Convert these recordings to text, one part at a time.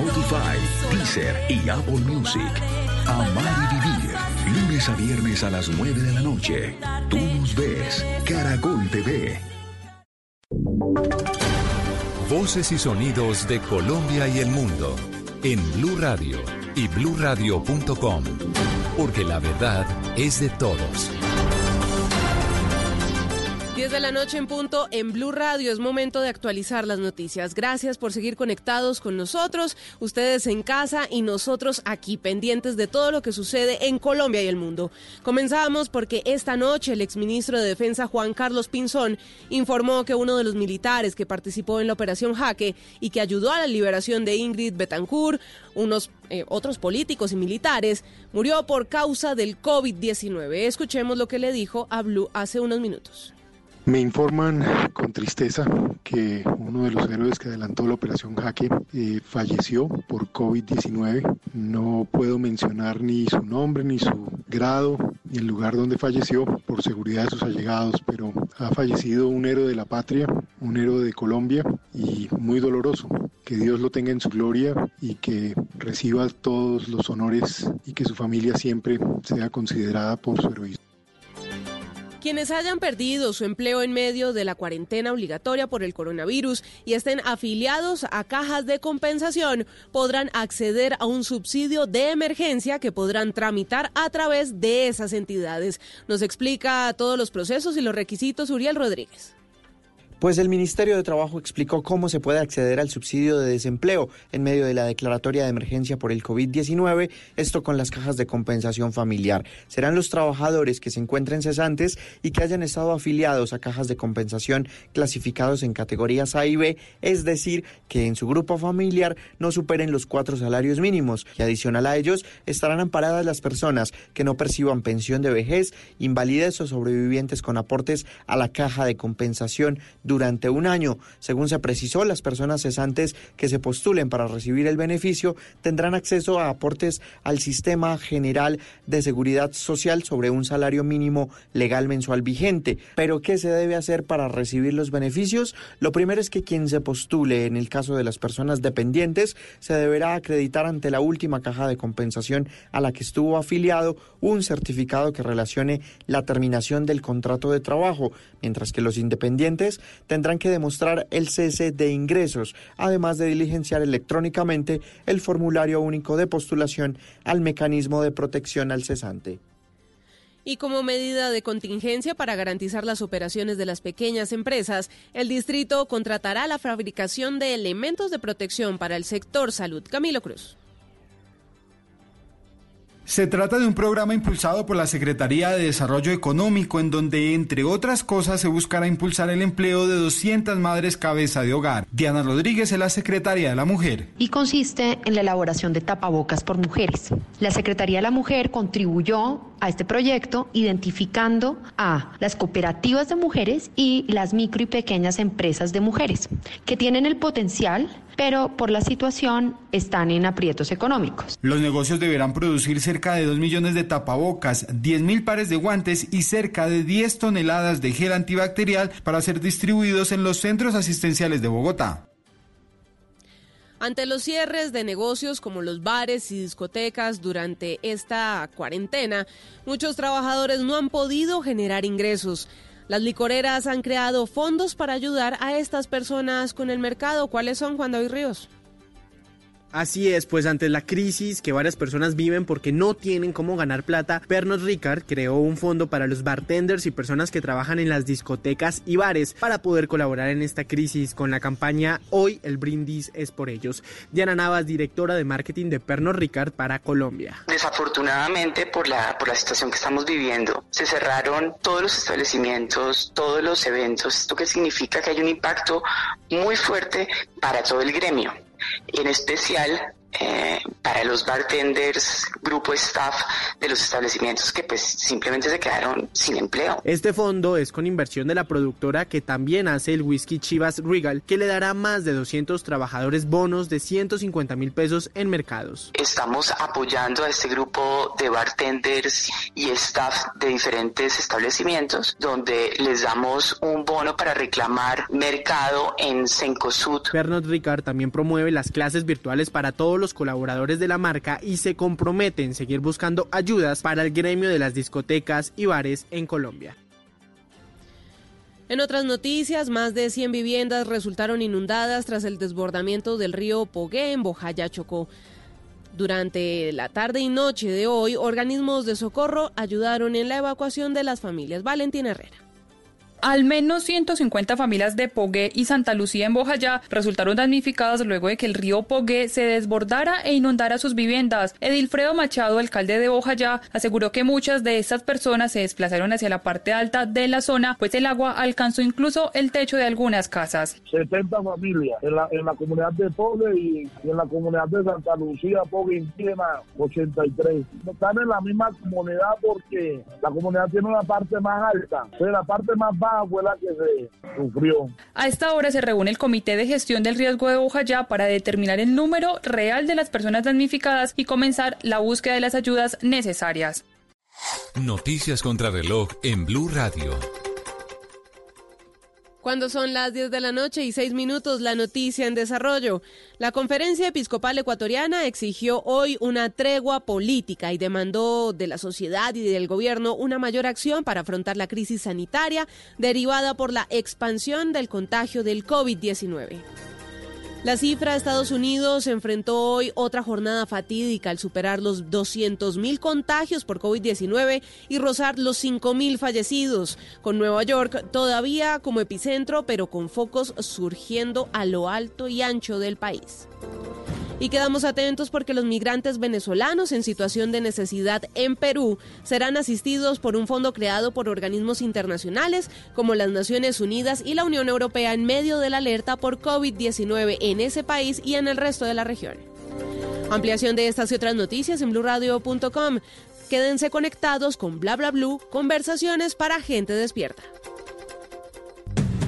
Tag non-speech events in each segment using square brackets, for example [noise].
Spotify, Deezer y Apple Music. Amar y vivir. Lunes a viernes a las 9 de la noche. Tú nos ves. Caracol TV. Voces y sonidos de Colombia y el mundo en Blue Radio y bluradio.com, porque la verdad es de todos. 10 de la noche en punto en Blue Radio. Es momento de actualizar las noticias. Gracias por seguir conectados con nosotros, ustedes en casa y nosotros aquí pendientes de todo lo que sucede en Colombia y el mundo. Comenzamos porque esta noche el exministro de Defensa Juan Carlos Pinzón informó que uno de los militares que participó en la operación Jaque y que ayudó a la liberación de Ingrid Betancourt, unos eh, otros políticos y militares, murió por causa del COVID-19. Escuchemos lo que le dijo a Blue hace unos minutos. Me informan con tristeza que uno de los héroes que adelantó la operación Jaque eh, falleció por COVID-19. No puedo mencionar ni su nombre, ni su grado, ni el lugar donde falleció por seguridad de sus allegados, pero ha fallecido un héroe de la patria, un héroe de Colombia y muy doloroso. Que Dios lo tenga en su gloria y que reciba todos los honores y que su familia siempre sea considerada por su heroísmo. Quienes hayan perdido su empleo en medio de la cuarentena obligatoria por el coronavirus y estén afiliados a cajas de compensación podrán acceder a un subsidio de emergencia que podrán tramitar a través de esas entidades. Nos explica todos los procesos y los requisitos Uriel Rodríguez. Pues el Ministerio de Trabajo explicó cómo se puede acceder al subsidio de desempleo en medio de la declaratoria de emergencia por el COVID-19, esto con las cajas de compensación familiar. Serán los trabajadores que se encuentren cesantes y que hayan estado afiliados a cajas de compensación clasificados en categorías A y B, es decir, que en su grupo familiar no superen los cuatro salarios mínimos y adicional a ellos estarán amparadas las personas que no perciban pensión de vejez, invalidez o sobrevivientes con aportes a la caja de compensación durante un año. Según se precisó, las personas cesantes que se postulen para recibir el beneficio tendrán acceso a aportes al Sistema General de Seguridad Social sobre un salario mínimo legal mensual vigente. Pero, ¿qué se debe hacer para recibir los beneficios? Lo primero es que quien se postule en el caso de las personas dependientes se deberá acreditar ante la última caja de compensación a la que estuvo afiliado un certificado que relacione la terminación del contrato de trabajo, mientras que los independientes tendrán que demostrar el cese de ingresos, además de diligenciar electrónicamente el formulario único de postulación al mecanismo de protección al cesante. Y como medida de contingencia para garantizar las operaciones de las pequeñas empresas, el distrito contratará la fabricación de elementos de protección para el sector salud. Camilo Cruz. Se trata de un programa impulsado por la Secretaría de Desarrollo Económico en donde, entre otras cosas, se buscará impulsar el empleo de 200 madres cabeza de hogar. Diana Rodríguez es la Secretaria de la Mujer. Y consiste en la elaboración de tapabocas por mujeres. La Secretaría de la Mujer contribuyó a este proyecto identificando a las cooperativas de mujeres y las micro y pequeñas empresas de mujeres que tienen el potencial pero por la situación están en aprietos económicos. Los negocios deberán producir cerca de 2 millones de tapabocas, 10 mil pares de guantes y cerca de 10 toneladas de gel antibacterial para ser distribuidos en los centros asistenciales de Bogotá. Ante los cierres de negocios como los bares y discotecas durante esta cuarentena, muchos trabajadores no han podido generar ingresos. Las licoreras han creado fondos para ayudar a estas personas con el mercado. ¿Cuáles son, Juan David Ríos? Así es, pues ante la crisis que varias personas viven porque no tienen cómo ganar plata, Pernod Ricard creó un fondo para los bartenders y personas que trabajan en las discotecas y bares para poder colaborar en esta crisis con la campaña Hoy el brindis es por ellos. Diana Navas, directora de marketing de Pernod Ricard para Colombia. Desafortunadamente por la, por la situación que estamos viviendo, se cerraron todos los establecimientos, todos los eventos, esto que significa que hay un impacto muy fuerte para todo el gremio en especial eh, para los bartenders, grupo staff de los establecimientos que pues simplemente se quedaron sin empleo. Este fondo es con inversión de la productora que también hace el whisky Chivas Regal, que le dará más de 200 trabajadores bonos de 150 mil pesos en mercados. Estamos apoyando a este grupo de bartenders y staff de diferentes establecimientos donde les damos un bono para reclamar mercado en Sencosud. Pernod Ricard también promueve las clases virtuales para todos los colaboradores de la marca y se compromete en seguir buscando ayudas para el gremio de las discotecas y bares en Colombia. En otras noticias, más de 100 viviendas resultaron inundadas tras el desbordamiento del río Pogué en Bojayá, Chocó. Durante la tarde y noche de hoy, organismos de socorro ayudaron en la evacuación de las familias. Valentín Herrera. Al menos 150 familias de Pogué y Santa Lucía en Bojayá resultaron damnificadas luego de que el río Pogué se desbordara e inundara sus viviendas. Edilfredo Machado, alcalde de Bojayá, aseguró que muchas de estas personas se desplazaron hacia la parte alta de la zona, pues el agua alcanzó incluso el techo de algunas casas. 70 familias en la, comunidad de Pogué y, en la comunidad de Santa Lucía, Pogué indígena 83. Están en la misma comunidad porque la comunidad tiene una parte más alta, pero la parte más baja fue la que se sufrió. A esta hora se reúne el Comité de Gestión del Riesgo de Bojayá para determinar el número real de las personas damnificadas y comenzar la búsqueda de las ayudas necesarias. Noticias contra reloj en Blue Radio. Cuando son las 10 de la noche y 6 minutos, la noticia en desarrollo. La Conferencia Episcopal Ecuatoriana exigió hoy una tregua política y demandó de la sociedad y del gobierno una mayor acción para afrontar la crisis sanitaria derivada por la expansión del contagio del COVID-19. La cifra de Estados Unidos enfrentó hoy otra jornada fatídica al superar los 200.000 contagios por COVID-19 y rozar los 5.000 fallecidos, con Nueva York todavía como epicentro, pero con focos surgiendo a lo alto y ancho del país. Y quedamos atentos porque los migrantes venezolanos en situación de necesidad en Perú serán asistidos por un fondo creado por organismos internacionales como las Naciones Unidas y la Unión Europea en medio de la alerta por COVID-19 en ese país y en el resto de la región. Ampliación de estas y otras noticias en blurradio.com. Quédense conectados con bla blue, conversaciones para gente despierta.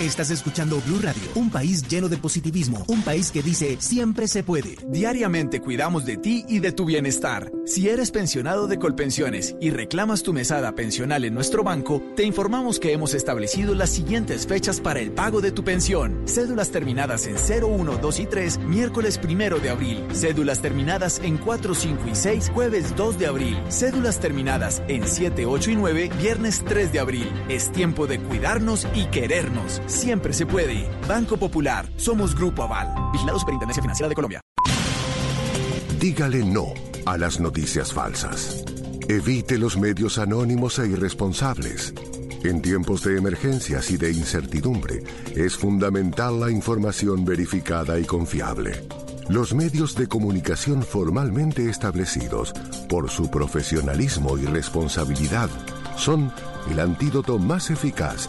Estás escuchando Blue Radio, un país lleno de positivismo, un país que dice siempre se puede. Diariamente cuidamos de ti y de tu bienestar. Si eres pensionado de Colpensiones y reclamas tu mesada pensional en nuestro banco, te informamos que hemos establecido las siguientes fechas para el pago de tu pensión. Cédulas terminadas en 0, 1, 2 y 3, miércoles 1 de abril. Cédulas terminadas en 4, 5 y 6, jueves 2 de abril. Cédulas terminadas en 7, 8 y 9, viernes 3 de abril. Es tiempo de cuidarnos y querernos. Siempre se puede. Banco Popular. Somos Grupo Aval. Vigilado Superintendencia Financiera de Colombia. Dígale no a las noticias falsas. Evite los medios anónimos e irresponsables. En tiempos de emergencias y de incertidumbre, es fundamental la información verificada y confiable. Los medios de comunicación formalmente establecidos, por su profesionalismo y responsabilidad, son el antídoto más eficaz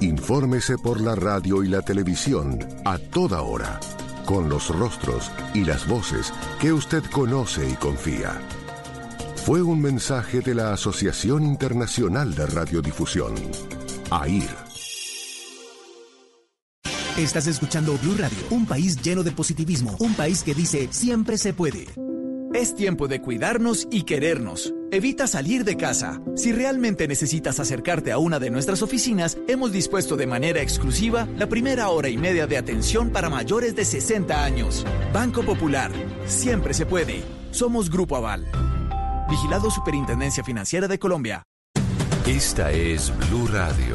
Infórmese por la radio y la televisión a toda hora, con los rostros y las voces que usted conoce y confía. Fue un mensaje de la Asociación Internacional de Radiodifusión, AIR. Estás escuchando Blue Radio, un país lleno de positivismo, un país que dice siempre se puede. Es tiempo de cuidarnos y querernos. Evita salir de casa. Si realmente necesitas acercarte a una de nuestras oficinas, hemos dispuesto de manera exclusiva la primera hora y media de atención para mayores de 60 años. Banco Popular. Siempre se puede. Somos Grupo Aval. Vigilado Superintendencia Financiera de Colombia. Esta es Blue Radio.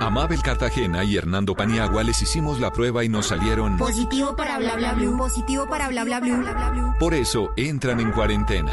A Mabel Cartagena y Hernando Paniagua les hicimos la prueba y nos salieron... Positivo para bla bla blue. Positivo para bla bla blue. Por eso entran en cuarentena.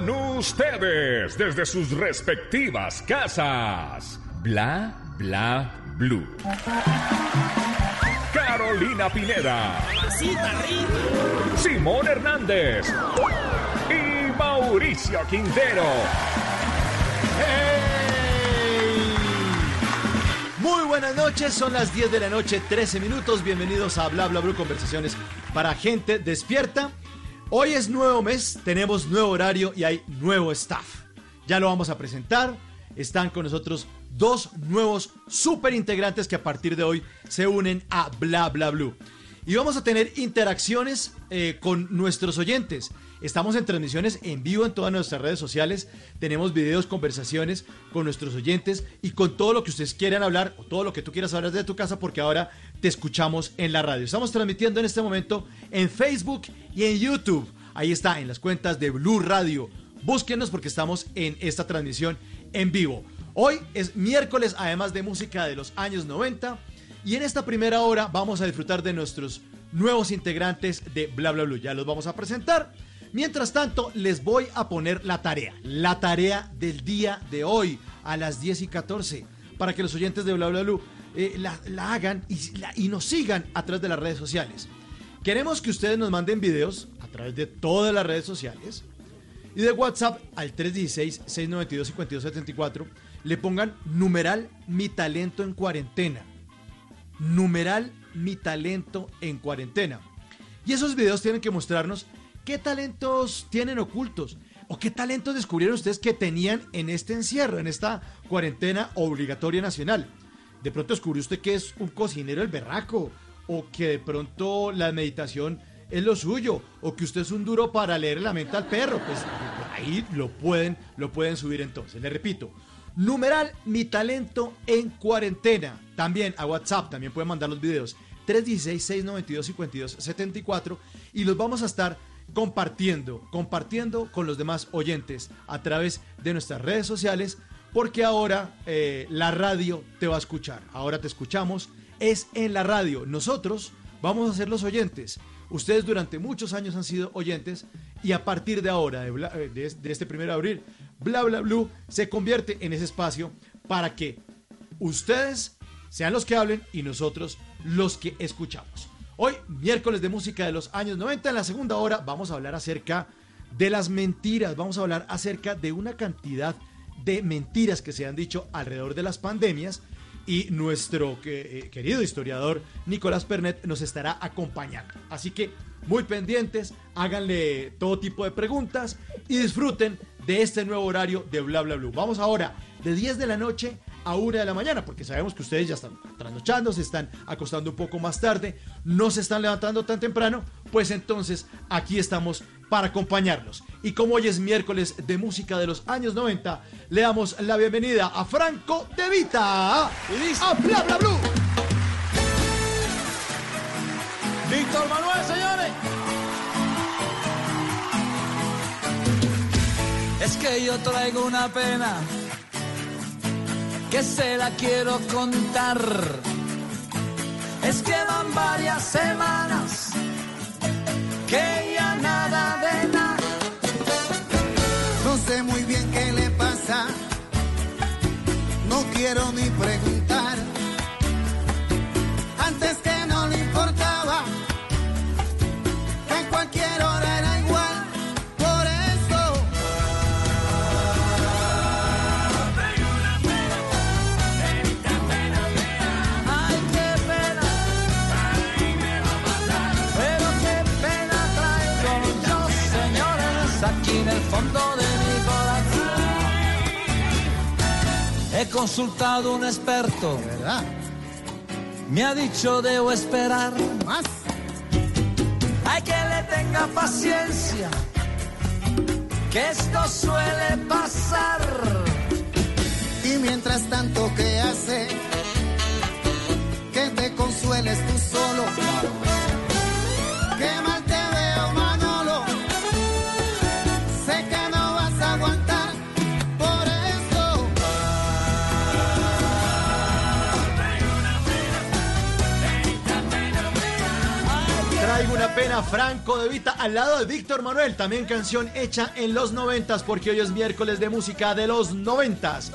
Con ustedes, desde sus respectivas casas. Bla Bla Blue. Carolina Pineda. Simón Hernández. Y Mauricio Quintero. Muy buenas noches, son las 10 de la noche, 13 minutos. Bienvenidos a Bla Bla Blue Conversaciones para gente despierta. Hoy es nuevo mes, tenemos nuevo horario y hay nuevo staff. Ya lo vamos a presentar. Están con nosotros dos nuevos super integrantes que a partir de hoy se unen a Bla Bla Blue. Y vamos a tener interacciones eh, con nuestros oyentes. Estamos en transmisiones en vivo en todas nuestras redes sociales. Tenemos videos, conversaciones con nuestros oyentes y con todo lo que ustedes quieran hablar o todo lo que tú quieras hablar desde tu casa porque ahora te escuchamos en la radio. Estamos transmitiendo en este momento en Facebook y en YouTube. Ahí está, en las cuentas de Blue Radio. Búsquenos porque estamos en esta transmisión en vivo. Hoy es miércoles, además de música de los años 90. Y en esta primera hora vamos a disfrutar de nuestros nuevos integrantes de Bla Bla Blue. Ya los vamos a presentar. Mientras tanto, les voy a poner la tarea. La tarea del día de hoy a las 10 y 14. Para que los oyentes de Bla Bla Blue eh, la, hagan y, y nos sigan a través de las redes sociales. Queremos que ustedes nos manden videos a través de todas las redes sociales y de WhatsApp al 316-692-5274 le pongan numeral mi talento en cuarentena. numeral mi talento en cuarentena. Y esos videos tienen que mostrarnos qué talentos tienen ocultos o qué talentos descubrieron ustedes que tenían en este encierro, en esta cuarentena obligatoria nacional. De pronto descubrió usted que es un cocinero el berraco o que de pronto la meditación es lo suyo o que usted es un duro para leer la mente al perro, pues ahí lo pueden lo pueden subir entonces. Le repito, numeral mi talento en cuarentena. También a WhatsApp, también pueden mandar los videos 316-692-5274 y los vamos a estar compartiendo, compartiendo con los demás oyentes a través de nuestras redes sociales, porque ahora eh, la radio te va a escuchar. Ahora te escuchamos, es en la radio. Nosotros vamos a ser los oyentes. Ustedes durante muchos años han sido oyentes y a partir de ahora, de, eh, este primero de abril, Bla Bla Blue se convierte en ese espacio para que ustedes sean los que hablen y nosotros los que escuchamos. Hoy, miércoles de música de los años 90, en la segunda hora vamos a hablar acerca de las mentiras, vamos a hablar acerca de una cantidad de mentiras que se han dicho alrededor de las pandemias y nuestro eh, querido historiador Nicolás Pernet nos estará acompañando. Así que muy pendientes, háganle todo tipo de preguntas y disfruten de este nuevo horario de Bla Bla Blue. Vamos ahora de 10 de la noche a 1 de la mañana, porque sabemos que ustedes ya están trasnochando, se están acostando un poco más tarde, no se están levantando tan temprano, pues entonces aquí estamos para acompañarlos. Y como hoy es miércoles de música de los años 90, le damos la bienvenida a Franco De Vita. A Bla Bla Blue. Víctor Manuel, señores. Es que yo traigo una pena que se la quiero contar. Es que van varias semanas que ya nada de nada. No sé muy bien qué le pasa, no quiero ni preguntar. Consultado un experto. ¿verdad? Me ha dicho debo esperar. Más. Hay que le tenga paciencia. Que esto suele pasar. Y mientras tanto, ¿qué hace? Que te consueles tú solo. Qué mal Franco de Vita al lado de Víctor Manuel, también canción hecha en los noventas, porque hoy es miércoles de música de los noventas.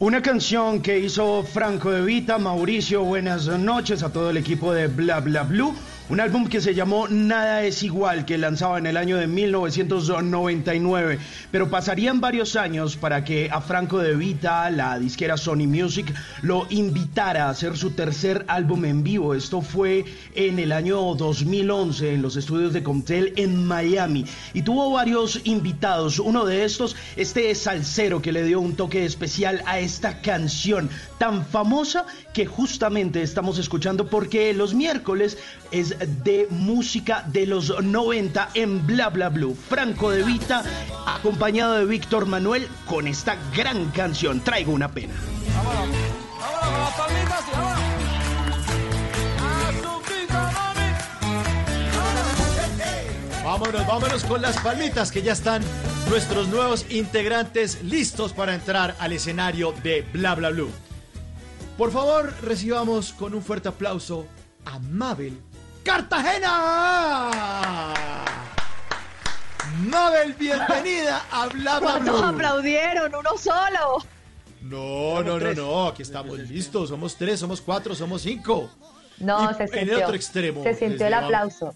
Una canción que hizo Franco De Vita, Mauricio, buenas noches a todo el equipo de Bla Bla Blue. Un álbum que se llamó Nada es igual, que lanzaba en el año de 1999. Pero pasarían varios años para que a Franco De Vita, la disquera Sony Music, lo invitara a hacer su tercer álbum en vivo. Esto fue en el año 2011 en los estudios de Comtel en Miami. Y tuvo varios invitados. Uno de estos, este salsero que le dio un toque especial a esta canción tan famosa que justamente estamos escuchando porque los miércoles es de música de los 90 en Bla Bla Blue. Franco de Vita acompañado de Víctor Manuel con esta gran canción. Traigo una pena. Vámonos vámonos con las palmitas que ya están nuestros nuevos integrantes listos para entrar al escenario de Bla Bla Blue. Por favor, recibamos con un fuerte aplauso a Mabel Cartagena. Mabel, bienvenida a Bla Bla ¿Cuántos Blue. aplaudieron? Uno solo. No, no, no, no, aquí estamos listos. Somos tres, somos cuatro, somos cinco. No, Y se en sintió. el otro extremo, Se sintió el aplauso.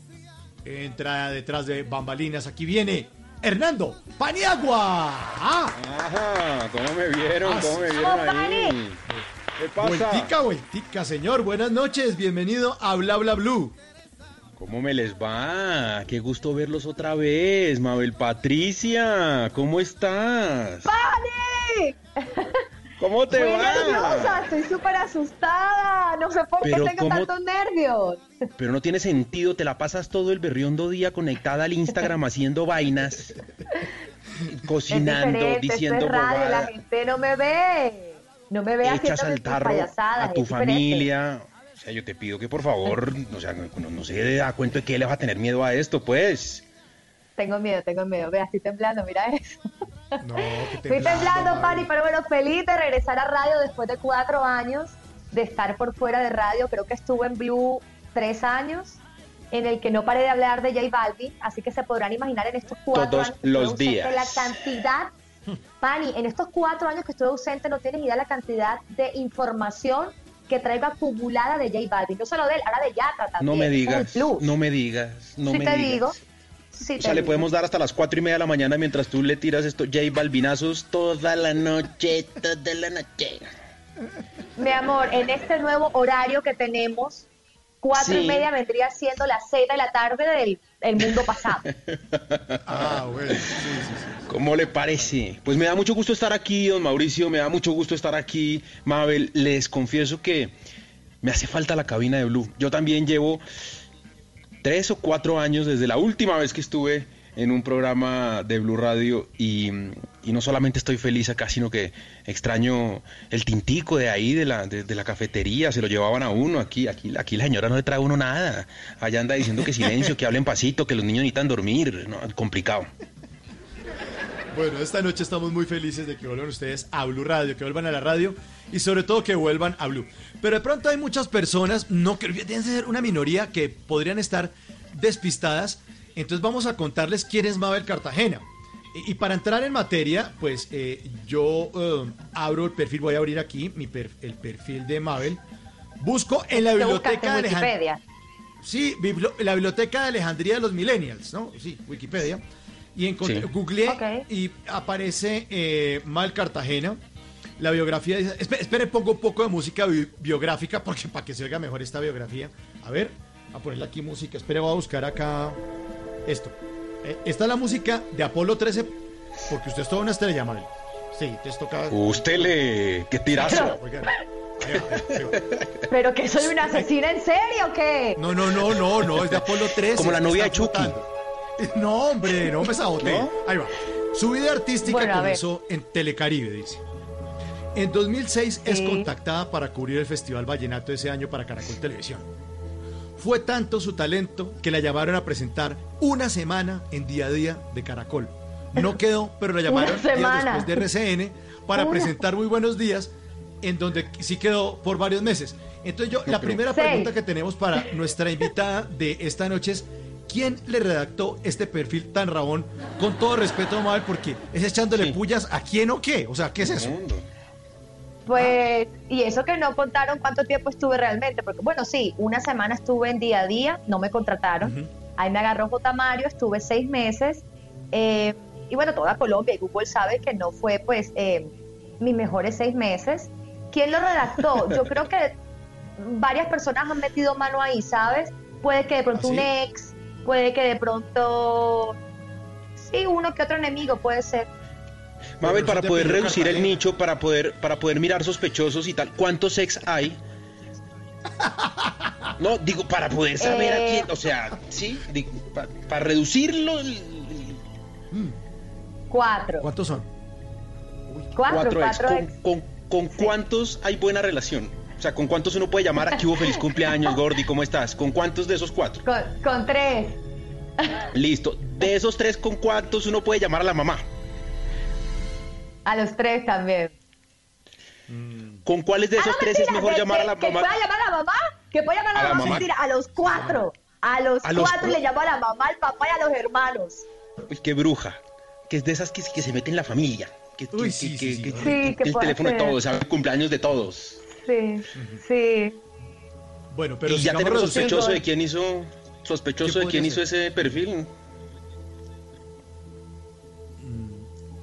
Entra detrás de bambalinas. Aquí viene Hernando Paniagua. Ah. Ajá, ¿cómo me vieron? Ah, ¿Cómo me sí. vieron ¡Vamos, ahí? ¿Qué pasa? Vueltica, vueltica, señor. Buenas noches. Bienvenido a Bla Bla Blue. ¿Cómo me les va? Qué gusto verlos otra vez, Mabel Patricia. ¿Cómo estás? ¡Pani! [laughs] ¿Cómo te Muy va? nerviosa, estoy súper asustada. No sé por Pero qué tengo ¿cómo- tantos nervios. [laughs] Pero no tiene sentido, te la pasas todo el berriondo día conectada al Instagram haciendo vainas, cocinando, es diciendo esto es radio, la gente no me ve. No me ve echas haciendo al tarro payasadas. a tu familia. O sea, yo te pido que por favor, o sea, no, no, se da cuenta de que le vas a tener miedo a esto, pues. Tengo miedo, tengo miedo. Vea, estoy temblando, mira eso. No, que [laughs] Estoy temblando, Pani, pero bueno, feliz de regresar a radio después de cuatro años de estar por fuera de radio. Creo que estuve en Blue tres años, en el que no paré de hablar de J Balvin, así que se podrán imaginar en estos cuatro Todos años los ausente, días. la cantidad. [laughs] Pani, en estos cuatro años que estuve ausente no tienes idea la cantidad de información que traigo acumulada de J Balvin. No solo de él, ahora de Yatra también. No me digas, plus. no me digas, no Sí me te digas. digo. Sí O sea, le podemos dar hasta las cuatro y media de la mañana mientras tú le tiras esto J Balvinazos toda la noche, toda la noche. Mi amor, en este nuevo horario que tenemos, cuatro y Sí. media vendría siendo las seis de la tarde del el mundo pasado. [laughs] Ah, bueno, sí, sí, sí. ¿Cómo le parece? Pues me da mucho gusto estar aquí, don Mauricio, me da mucho gusto estar aquí, Mabel. Les confieso que me hace falta la cabina de Blue. Yo también llevo tres o cuatro años desde la última vez que estuve en un programa de Blue Radio y, y no solamente estoy feliz acá, sino que extraño el tintico de ahí, de la, de, la cafetería, se lo llevaban a uno, aquí, aquí, aquí la señora no le trae uno nada, allá anda diciendo que silencio, que hablen pasito, que los niños necesitan dormir, no, complicado. Bueno, esta noche estamos muy felices de que vuelvan ustedes a Blue Radio, que vuelvan a la radio y sobre todo que vuelvan a Blue. Pero de pronto hay muchas personas, no que tienen ser una minoría que podrían estar despistadas. Entonces vamos a contarles quién es Mabel Cartagena. Y, para entrar en materia, pues eh, yo eh, abro el perfil, voy a abrir aquí mi per- el perfil de Mabel. Busco en la biblioteca de Alejandría. Wikipedia. Sí, biblo- la biblioteca de Alejandría de los Millennials, ¿no? Sí, Wikipedia. Y encontré, Sí. googleé y aparece eh, Mal Cartagena. La biografía dice. Espere, espere, pongo un poco de música bi- biográfica [laughs] porque para que se oiga mejor esta biografía. A ver, a ponerle aquí música. Espere, voy a buscar acá esto. Eh, esta es la música de Apolo 13 porque usted es toda una estrella, Mabel. Sí, te toca. Usted le... ¡Qué tirazo! [laughs] ¿Pero que soy una asesina en serio o qué? No, no, no, no, no, es de Apolo 13. Como la novia de Chucky. flotando. No, hombre, no me saboteé. ¿No? Ahí va. Su vida artística Bueno, comenzó en Telecaribe, dice. En 2006 es contactada para cubrir el Festival Vallenato ese año para Caracol Televisión. Fue tanto su talento que la llamaron a presentar una semana en día a día de Caracol. No [laughs] quedó, pero la llamaron Una días semana. después de RCN para Una- presentar Muy Buenos Días, en donde sí quedó por varios meses. Entonces yo, la primera pregunta que tenemos para nuestra invitada de esta noche es, ¿quién le redactó este perfil tan rabón? Con todo respeto, Mabel, porque es echándole pullas a quién o qué. O sea, ¿qué es eso? Pues, y eso que no contaron cuánto tiempo estuve realmente, porque bueno, sí, una semana estuve en día a día, no me contrataron. Ahí me agarró J. Mario, estuve seis meses. eh, y bueno, toda Colombia y Google sabe que no fue pues eh, mis mejores seis meses. ¿Quién lo redactó? [laughs] Yo creo que varias personas han metido mano ahí, ¿sabes? Puede que de pronto ¿Ah, un sí? ex, puede que de pronto... Sí, uno que otro enemigo puede ser. Mabel, para poder reducir el nicho, para poder, para poder mirar sospechosos y tal, ¿cuántos ex hay? No, digo, para poder saber a Eh. quién, o sea, sí, digo, pa- para reducirlo, el- Cuatro. ¿Cuántos son? Cuatro, cuatro ex. cuatro ¿Con, ex. con- con cuántos hay buena relación? O sea, ¿con cuántos uno puede llamar aquí hubo feliz cumpleaños, Gordy, ¿cómo estás? ¿Con cuántos de esos cuatro? Con, con tres. Listo. De esos tres, ¿con cuántos uno puede llamar a la mamá? A los tres también. ¿Con cuáles de esos Ah, tres es mentira, mejor que- llamar a que- la ¿Que mamá? pueda llamar a la mamá? ¿Que pueda llamar a, A la la mamá? Mentira, a los cuatro. A los A los cuatro cu- le llamo a la mamá, al papá y a los hermanos. Uy, qué bruja. Que es de esas que, que se mete en la familia. Que, que- Uy, que- sí, que- sí, sí. que- Sí, que que el teléfono de todos, sabe el cumpleaños de todos. Sí, sí. Bueno, pero y ya tenemos sospechoso de quién hizo sospechoso ¿Qué de quién hizo ese perfil.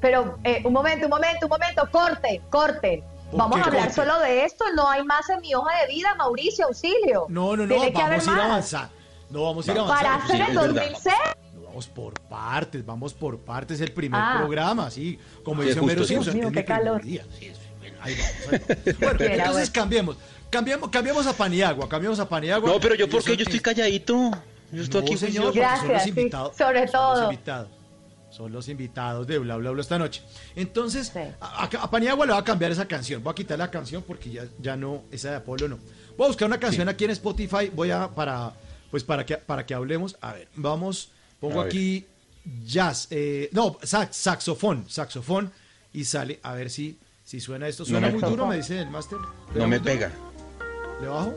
Pero, eh, un momento, un momento, un momento, corten, corten. Vamos a hablar corte? solo de esto, no hay más en mi hoja de vida, Mauricio, auxilio. No, no, no, Tiene vamos a ir avanzando. No, vamos a ir Para avanzando. hacer el 2006. No, vamos por partes, vamos por partes. El primer Ah. programa, sí. Como Sí, dice Homero Simpson. Mío, es mi qué calor. día. Sí, es- bueno, ahí vamos, ahí vamos. [laughs] Bueno, entonces bueno. cambiemos. Cambiamos, cambiamos a Paniagua, cambiamos a Paniagua. No, pero yo, Ellos ¿por qué? son- Yo estoy calladito. Yo estoy No, aquí señor, juicioso. porque son los Gracias, sí, sobre son todo. Los invitados. Son los invitados de Bla Bla Bla esta noche. Entonces, a, a- a Paniagua le va a cambiar esa canción. Voy a quitar la canción porque ya, ya no, esa de Apolo no. Voy a buscar una canción aquí en Spotify. Voy a, para, pues para que, para que hablemos. A ver, vamos, pongo A ver. aquí jazz. eh, no, sax, saxofón, saxofón. Y sale, a ver si, si suena esto. No Suena me- muy duro, me dice el máster. ¿Le No me duro? pega. ¿Le bajo?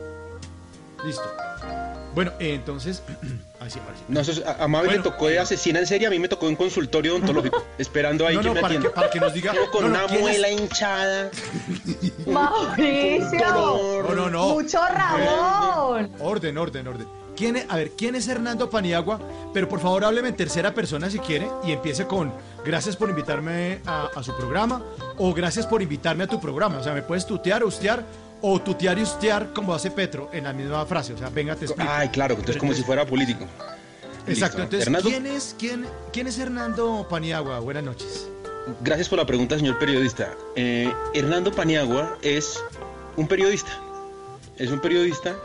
Listo. Bueno, eh, entonces, [clears throat] así, ahora sí. No, eso es- a, a Mabel Bueno, le tocó de asesina en serie, a mí me tocó en consultorio odontológico, [laughs] esperando ahí No, que no, me para atienda. que- para que nos diga- Yo con no, una ¿quién es? muela hinchada. [laughs] Mauricio. No, no, no. Mucho rabón. Orden, orden, orden. ¿Quién es, a ver, ¿quién es Hernando Paniagua? Pero por favor hábleme en tercera persona si quiere y empiece con gracias por invitarme a, a su programa o gracias por invitarme a tu programa. O sea, me puedes tutear, ustear o tutear y ustear como hace Petro en la misma frase. O sea, venga, te explico. Ay, claro, entonces como si fuera político. Exacto. Listo. Entonces, Hernando- ¿quién, es, quién, ¿quién es Hernando Paniagua? Buenas noches. Gracias por la pregunta, señor periodista. Eh, Hernando Paniagua es un periodista. Es un periodista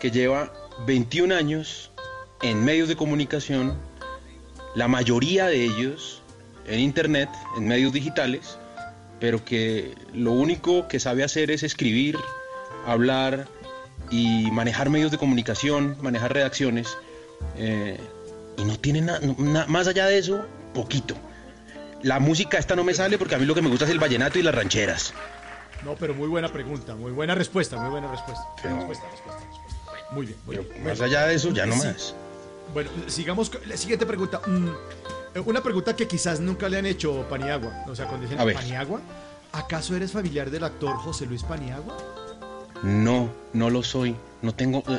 que lleva 21 años en medios de comunicación, la mayoría de ellos en internet, en medios digitales, pero que lo único que sabe hacer es escribir, hablar y manejar medios de comunicación, manejar redacciones. eh, y no tiene nada, más allá de eso, poquito. La música esta no me sale porque a mí lo que me gusta es el vallenato y las rancheras. No, pero muy buena pregunta, muy buena respuesta, muy buena respuesta. Respuesta, respuesta, respuesta. Muy bien, muy bien. Más Bueno, allá de eso, ya no sí. más. Bueno, sigamos con la siguiente pregunta. Mm, eh, una pregunta que quizás nunca le han hecho Paniagua. O sea, cuando dicen A. Paniagua, ¿acaso eres familiar del actor José Luis Paniagua? No, no lo soy. No tengo, eh,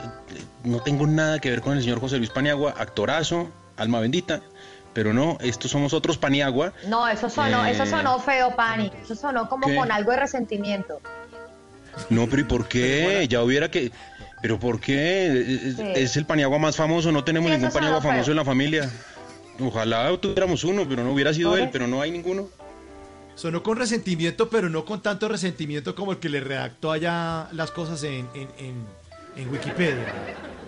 no tengo nada que ver con el señor José Luis Paniagua, actorazo, alma bendita. Pero no, estos somos otros Paniagua. No, eso sonó, Eh, eso sonó feo, Pani. Eso sonó como ¿qué? con algo de resentimiento. No, pero ¿y por qué? Ya hubiera que... ¿Pero por qué? Es, Sí. es el Paniagua más famoso, no tenemos Sí, ningún Paniagua feo. famoso en la familia. Ojalá tuviéramos uno, pero no hubiera sido ¿Por él, pero no hay ninguno. Sonó con resentimiento, pero no con tanto resentimiento como el que le redactó allá las cosas en, en, en- en Wikipedia.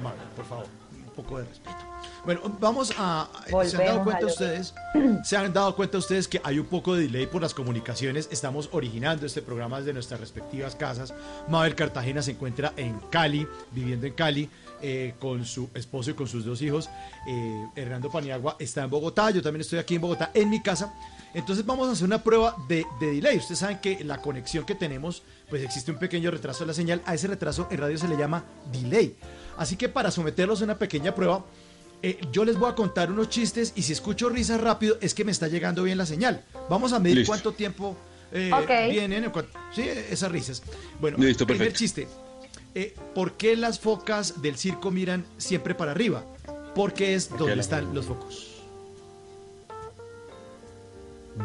Mano, por favor, un poco de respeto. Bueno, vamos a... ¿Se han dado Volvemos cuenta ustedes? [clears throat] ¿Se han dado cuenta ustedes que hay un poco de delay por las comunicaciones? Estamos originando este programa desde nuestras respectivas casas. Mabel Cartagena se encuentra en Cali, viviendo en Cali, eh, con su esposo y con sus dos hijos. Eh, Hernando Paniagua está en Bogotá, yo también estoy aquí en Bogotá, en mi casa. Entonces vamos a hacer una prueba de, de delay. Ustedes saben que la conexión que tenemos, pues existe un pequeño retraso de la señal. A ese retraso en radio se le llama delay. Así que para someterlos a una pequeña prueba, eh, yo les voy a contar unos chistes y si escucho risas rápido es que me está llegando bien la señal. Vamos a medir Listo. cuánto tiempo eh, vienen, sí, esas risas. Bueno, Listo, primer chiste. Eh, ¿Por qué las focas del circo miran siempre para arriba? Porque es donde están los focos.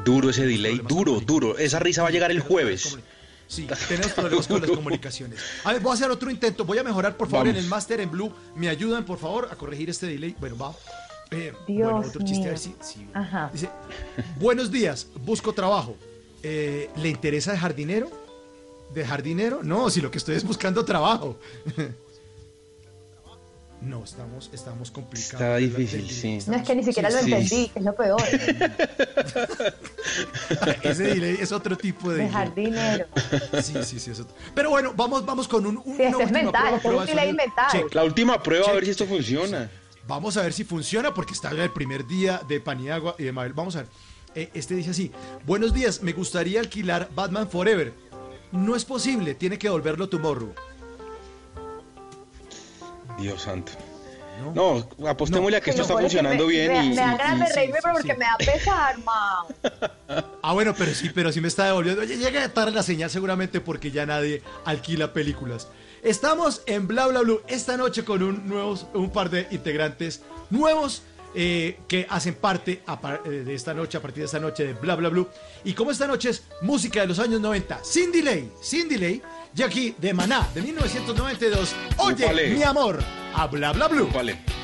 Duro ese delay, duro, duro. Esa risa va a llegar el jueves. Sí, tenemos problemas con las [laughs] comunicaciones. A ver, voy a hacer otro intento. Voy a mejorar, por favor, Vamos. en el Master en Blue. ¿Me ayudan, por favor, a corregir este delay? Bueno, va. Eh, Dios bueno, otro chiste. A ver si- Ajá. Dice, buenos días, busco trabajo. Eh, ¿Le interesa de jardinero? ¿De jardinero? No, si lo que estoy es buscando trabajo. [laughs] No, estamos, estamos complicados. Está difícil, sí. No es que ni siquiera Sí, lo sí. entendí, que es lo peor. [laughs] Ese delay es otro tipo de De delay. jardinero. Sí, sí, sí, es otro. Pero bueno, vamos, vamos con un, un- Sí, una este es mental, prueba, este es un mental. Check. La última prueba, a ver si esto funciona. Vamos a ver si funciona porque está el primer día de Paniagua y de Mabel. Vamos a ver. Eh, este dice así: Buenos días, me gustaría alquilar Batman Forever. No es posible, tiene que devolverlo tomorrow. Dios santo. No, apostémosle a que esto está peor es que funcionando me, bien. Me, y, me ganas y- de reírme, pero porque me da pesar, ma. [laughs] Ah, bueno, pero sí, pero sí me está devolviendo. Oye, llega tarde la señal seguramente porque ya nadie alquila películas. Estamos en Bla Bla Blue esta noche con un, nuevos, un par de integrantes nuevos eh, que hacen parte a eh, de esta noche, a partir de esta noche de Bla Bla Blue. Y como esta noche es música de los años 90, sin delay, sin delay, aquí de Maná, de 1992, Oye, mi amor, a Bla Bla Blue. Vale.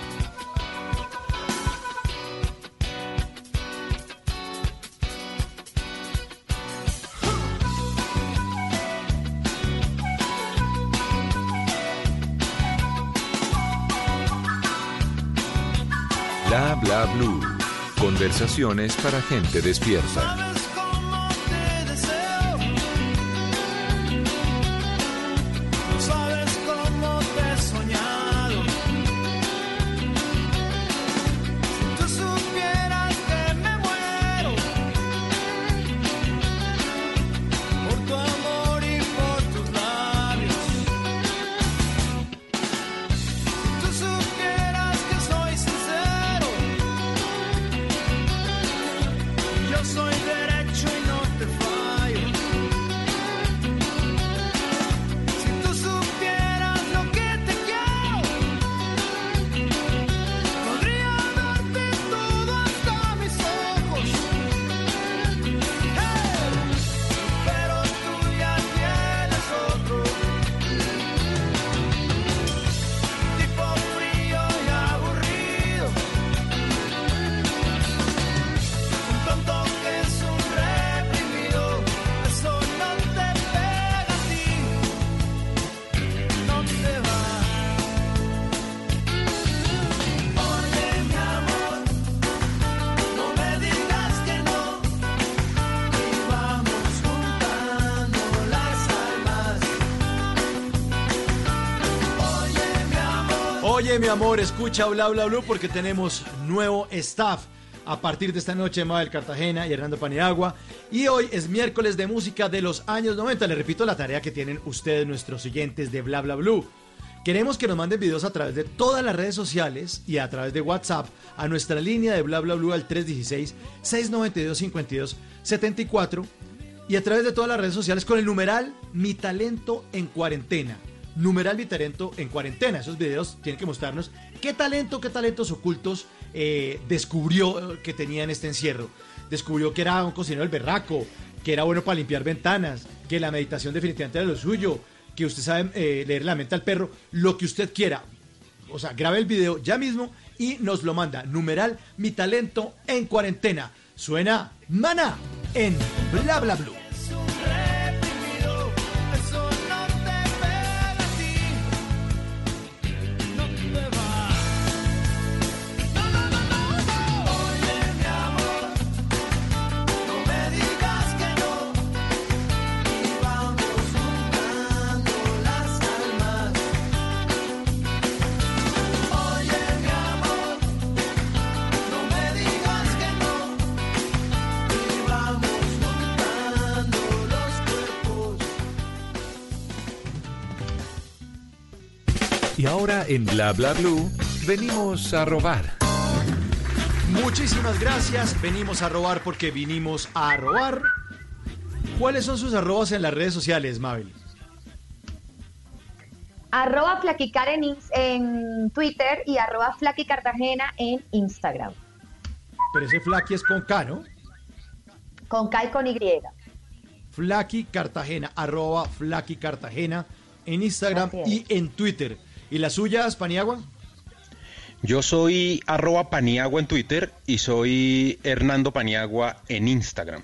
Bla bla blue. Conversaciones para gente despierta. Mi amor, escucha Bla Bla Blue porque tenemos nuevo staff a partir de esta noche Mabel Cartagena y Hernando Paniagua. Y hoy es miércoles de música de los años 90. Les repito la tarea que tienen ustedes, nuestros siguientes de Bla Bla Blue. Queremos que nos manden videos a través de todas las redes sociales y a través de WhatsApp a nuestra línea de Bla Bla Blue al 316-692-5274 y a través de todas las redes sociales con el numeral Mi Talento en Cuarentena. Numeral Mi Talento en Cuarentena. Esos videos tienen que mostrarnos qué talento, qué talentos ocultos eh, descubrió eh, que tenía en este encierro. Descubrió que era un cocinero del berraco, que era bueno para limpiar ventanas, que la meditación definitivamente era lo suyo, que usted sabe eh, leer la mente al perro, lo que usted quiera. O sea, grabe el video ya mismo y nos lo manda. Numeral Mi Talento en Cuarentena. Suena Mana en Bla Bla Blue. Ahora en Bla Bla Blue venimos a robar. Muchísimas gracias. Venimos a robar porque vinimos a robar. ¿Cuáles son sus arrobas en las redes sociales, Mabel? Arroba Flaquicar en, en Twitter y arroba Flaqui Cartagena en Instagram. Pero ese Flaky es con K, ¿no? Con K y con Y. Flaky Cartagena, arroba Flaky Cartagena en Instagram y en Twitter. ¿Y las suyas, Paniagua? Yo soy arroba Paniagua en Twitter y soy Hernando Paniagua en Instagram.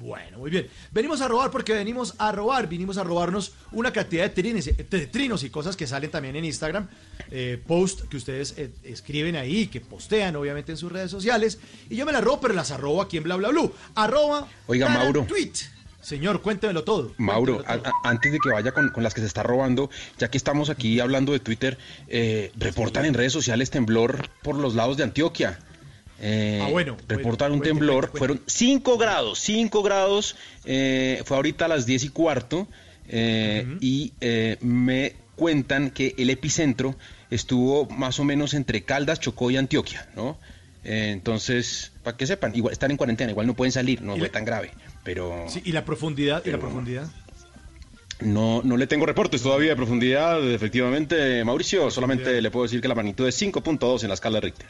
Bueno, muy bien. Venimos a robar porque venimos a robar. Vinimos a robarnos una cantidad de trines, de trinos y cosas que salen también en Instagram. Eh, post que ustedes eh, escriben ahí, que postean obviamente en sus redes sociales. Y yo me las robo, pero las arrobo aquí en Bla Bla Blue. Arroba. Oiga, Mauro. Tweet. Señor, cuéntemelo todo. Mauro, Cuéntemelo todo. a- a- antes de que vaya con, con las que se está robando, ya que estamos aquí hablando de Twitter, eh, reportan en redes sociales temblor por los lados de Antioquia. Eh, Ah, bueno, reportan bueno, un temblor, cuente, cuente. fueron 5 grados, 5 grados, eh, fue ahorita a las 10 y cuarto, eh, y eh, me cuentan que el epicentro estuvo más o menos entre Caldas, Chocó y Antioquia, ¿no? Eh, entonces, para que sepan, igual están en cuarentena, igual no pueden salir, no fue tan grave, pero... Sí, y la profundidad, y la profundidad. No, no le tengo reportes todavía de profundidad, efectivamente, Mauricio. Solamente le puedo decir que la magnitud es 5.2 en la escala de Richter.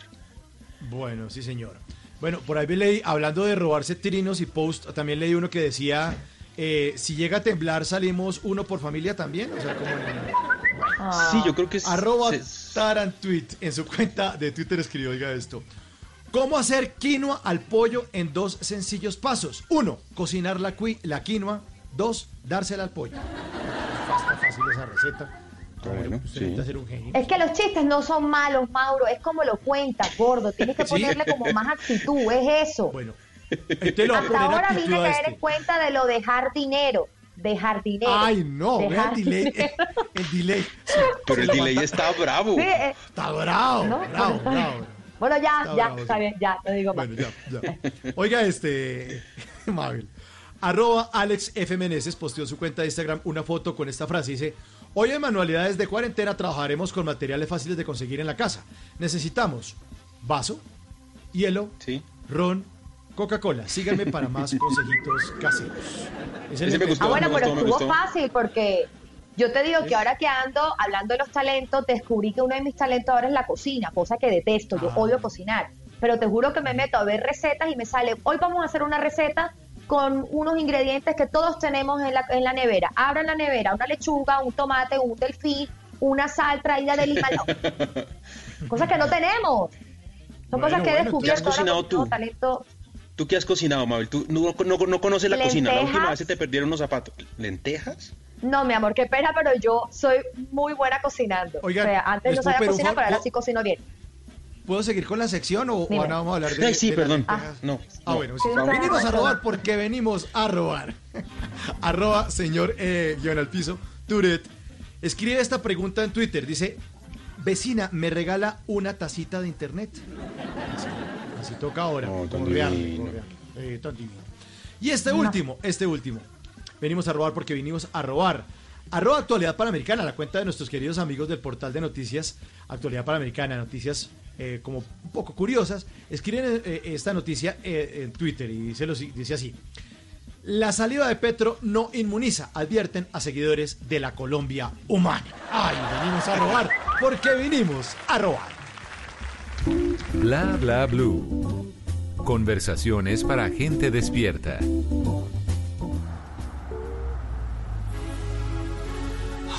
Bueno, sí, señor. Bueno, por ahí leí, hablando de robarse trinos y post, también leí uno que decía, eh, si llega a temblar, salimos uno por familia también. O sea, como en- Sí, yo creo que es- Arroba se- Tarantweet en su cuenta de Twitter escribió, oiga esto. ¿Cómo hacer quinoa al pollo en dos sencillos pasos? Uno, cocinar la, cui- la quinoa. Dos, dársela al pollo. Está fácil esa receta. Bueno, sí. necesita ser un genio. Es que los chistes no son malos, Mauro, es como lo cuentas, gordo. Tienes que [laughs] Sí. ponerle como más actitud, es eso. Bueno, va a Hasta ahora vine a caer este. en cuenta de lo de jardinero. Dejar dinero. Ay, no, vea Dejar el delay. dinero. El delay. Pero el lo delay mata- está bravo. Sí, eh, Está bravo, ¿No? bravo, bravo. Bueno, ya, Está ya, bravo, está sí. bien, ya, no digo más. Bueno, ya, ya. Oiga, este, [laughs] Mabel. Arroba Alex F. Meneses posteó en su cuenta de Instagram una foto con esta frase. Dice, hoy en manualidades de cuarentena trabajaremos con materiales fáciles de conseguir en la casa. Necesitamos vaso, hielo, ron, Coca-Cola. Síganme para más [laughs] consejitos caseros. Me gustó. Ah, bueno, me pero estuvo fácil porque yo te digo que ahora que ando hablando de los talentos, descubrí que uno de mis talentos ahora es la cocina, cosa que detesto, yo Ah. odio cocinar. Pero te juro que me meto a ver recetas y me sale, hoy vamos a hacer una receta con unos ingredientes que todos tenemos en la, en la nevera. Abran la nevera, una lechuga, un tomate, un delfín, una sal traída del Himalaya. [laughs] Cosas que no tenemos. Son Bueno, cosas que he bueno, ¿qué has descubierto cocinado tú? talento. ¿Tú qué has cocinado, Mabel? ¿Tú no, no, no conoces la cocina? La última vez se te perdieron los zapatos. ¿Lentejas? No, mi amor, qué pena, pero yo soy muy buena cocinando. Oigan, o sea, antes no sabía cocinar, pero ahora ¿puedo- sí cocino bien. ¿Puedo seguir con la sección o, o ahora vamos a hablar de Ay, [laughs] sí, de perdón. No. Ah, no. bueno, sí. Venimos a robar porque venimos a robar. [laughs] Arroba señor eh, guion al piso, Turet. Escribe esta pregunta en Twitter. Dice, vecina, ¿me regala una tacita de internet? Así, así toca ahora. No, tan divino. Eh, tan divino. Y este último, este último. Venimos a robar porque vinimos a robar. Arroba Actualidad Panamericana, la cuenta de nuestros queridos amigos del portal de noticias Actualidad Panamericana, noticias eh, como un poco curiosas. Escriben eh, esta noticia eh, en Twitter y dice, lo dice así. La salida de Petro no inmuniza, advierten a seguidores de la Colombia humana. Ay, venimos a robar porque vinimos a robar. Bla bla blue. Conversaciones para gente despierta.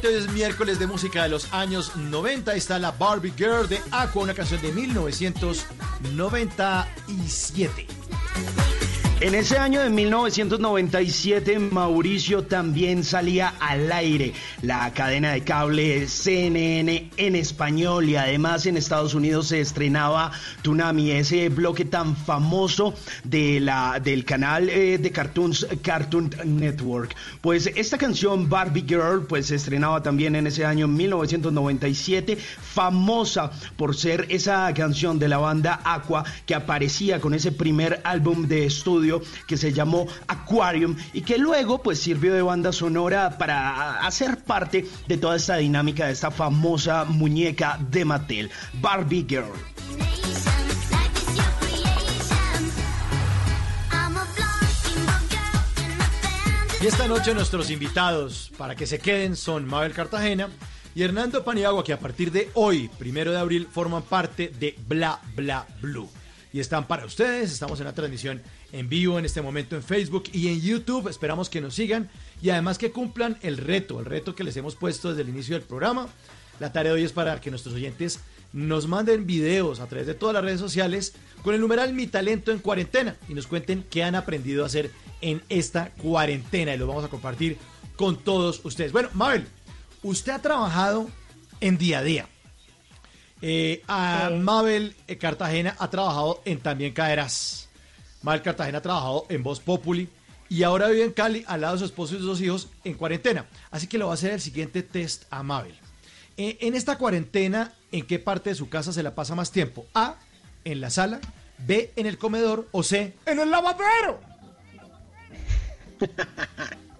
10.37, hoy es miércoles de música de los años 90. Ahí está la Barbie Girl de Aqua, una canción de 1997. En ese año de 1997, Mauricio también salía al aire la cadena de cable CNN en español y además en Estados Unidos se estrenaba Tsunami, ese bloque tan famoso de la, del canal eh, de cartoons Cartoon Network. Pues esta canción Barbie Girl pues se estrenaba también en ese año 1997, famosa por ser esa canción de la banda Aqua que aparecía con ese primer álbum de estudio que se llamó Aquarium y que luego pues sirvió de banda sonora para hacer parte de toda esta dinámica de esta famosa muñeca de Mattel, Barbie Girl. Y esta noche nuestros invitados para que se queden son Mabel Cartagena y Hernando Paniagua, que a partir de hoy, primero de abril, forman parte de Bla Bla Blue. Y están para ustedes, estamos en la transmisión en vivo en este momento en Facebook y en YouTube. Esperamos que nos sigan y además que cumplan el reto, el reto que les hemos puesto desde el inicio del programa. La tarea de hoy es para que nuestros oyentes nos manden videos a través de todas las redes sociales con el numeral Mi Talento en Cuarentena y nos cuenten qué han aprendido a hacer en esta cuarentena y lo vamos a compartir con todos ustedes. Bueno, Mabel, usted ha trabajado en día a día. Eh, a Mabel eh, Cartagena ha trabajado en También Caerás. Mabel Cartagena ha trabajado en Voz Populi y ahora vive en Cali al lado de su esposo y sus dos hijos en cuarentena. Así que le va a hacer el siguiente test a Mabel. Eh, en esta cuarentena, ¿en qué parte de su casa se la pasa más tiempo? A, en la sala, B, en el comedor o C, en el lavadero. [laughs]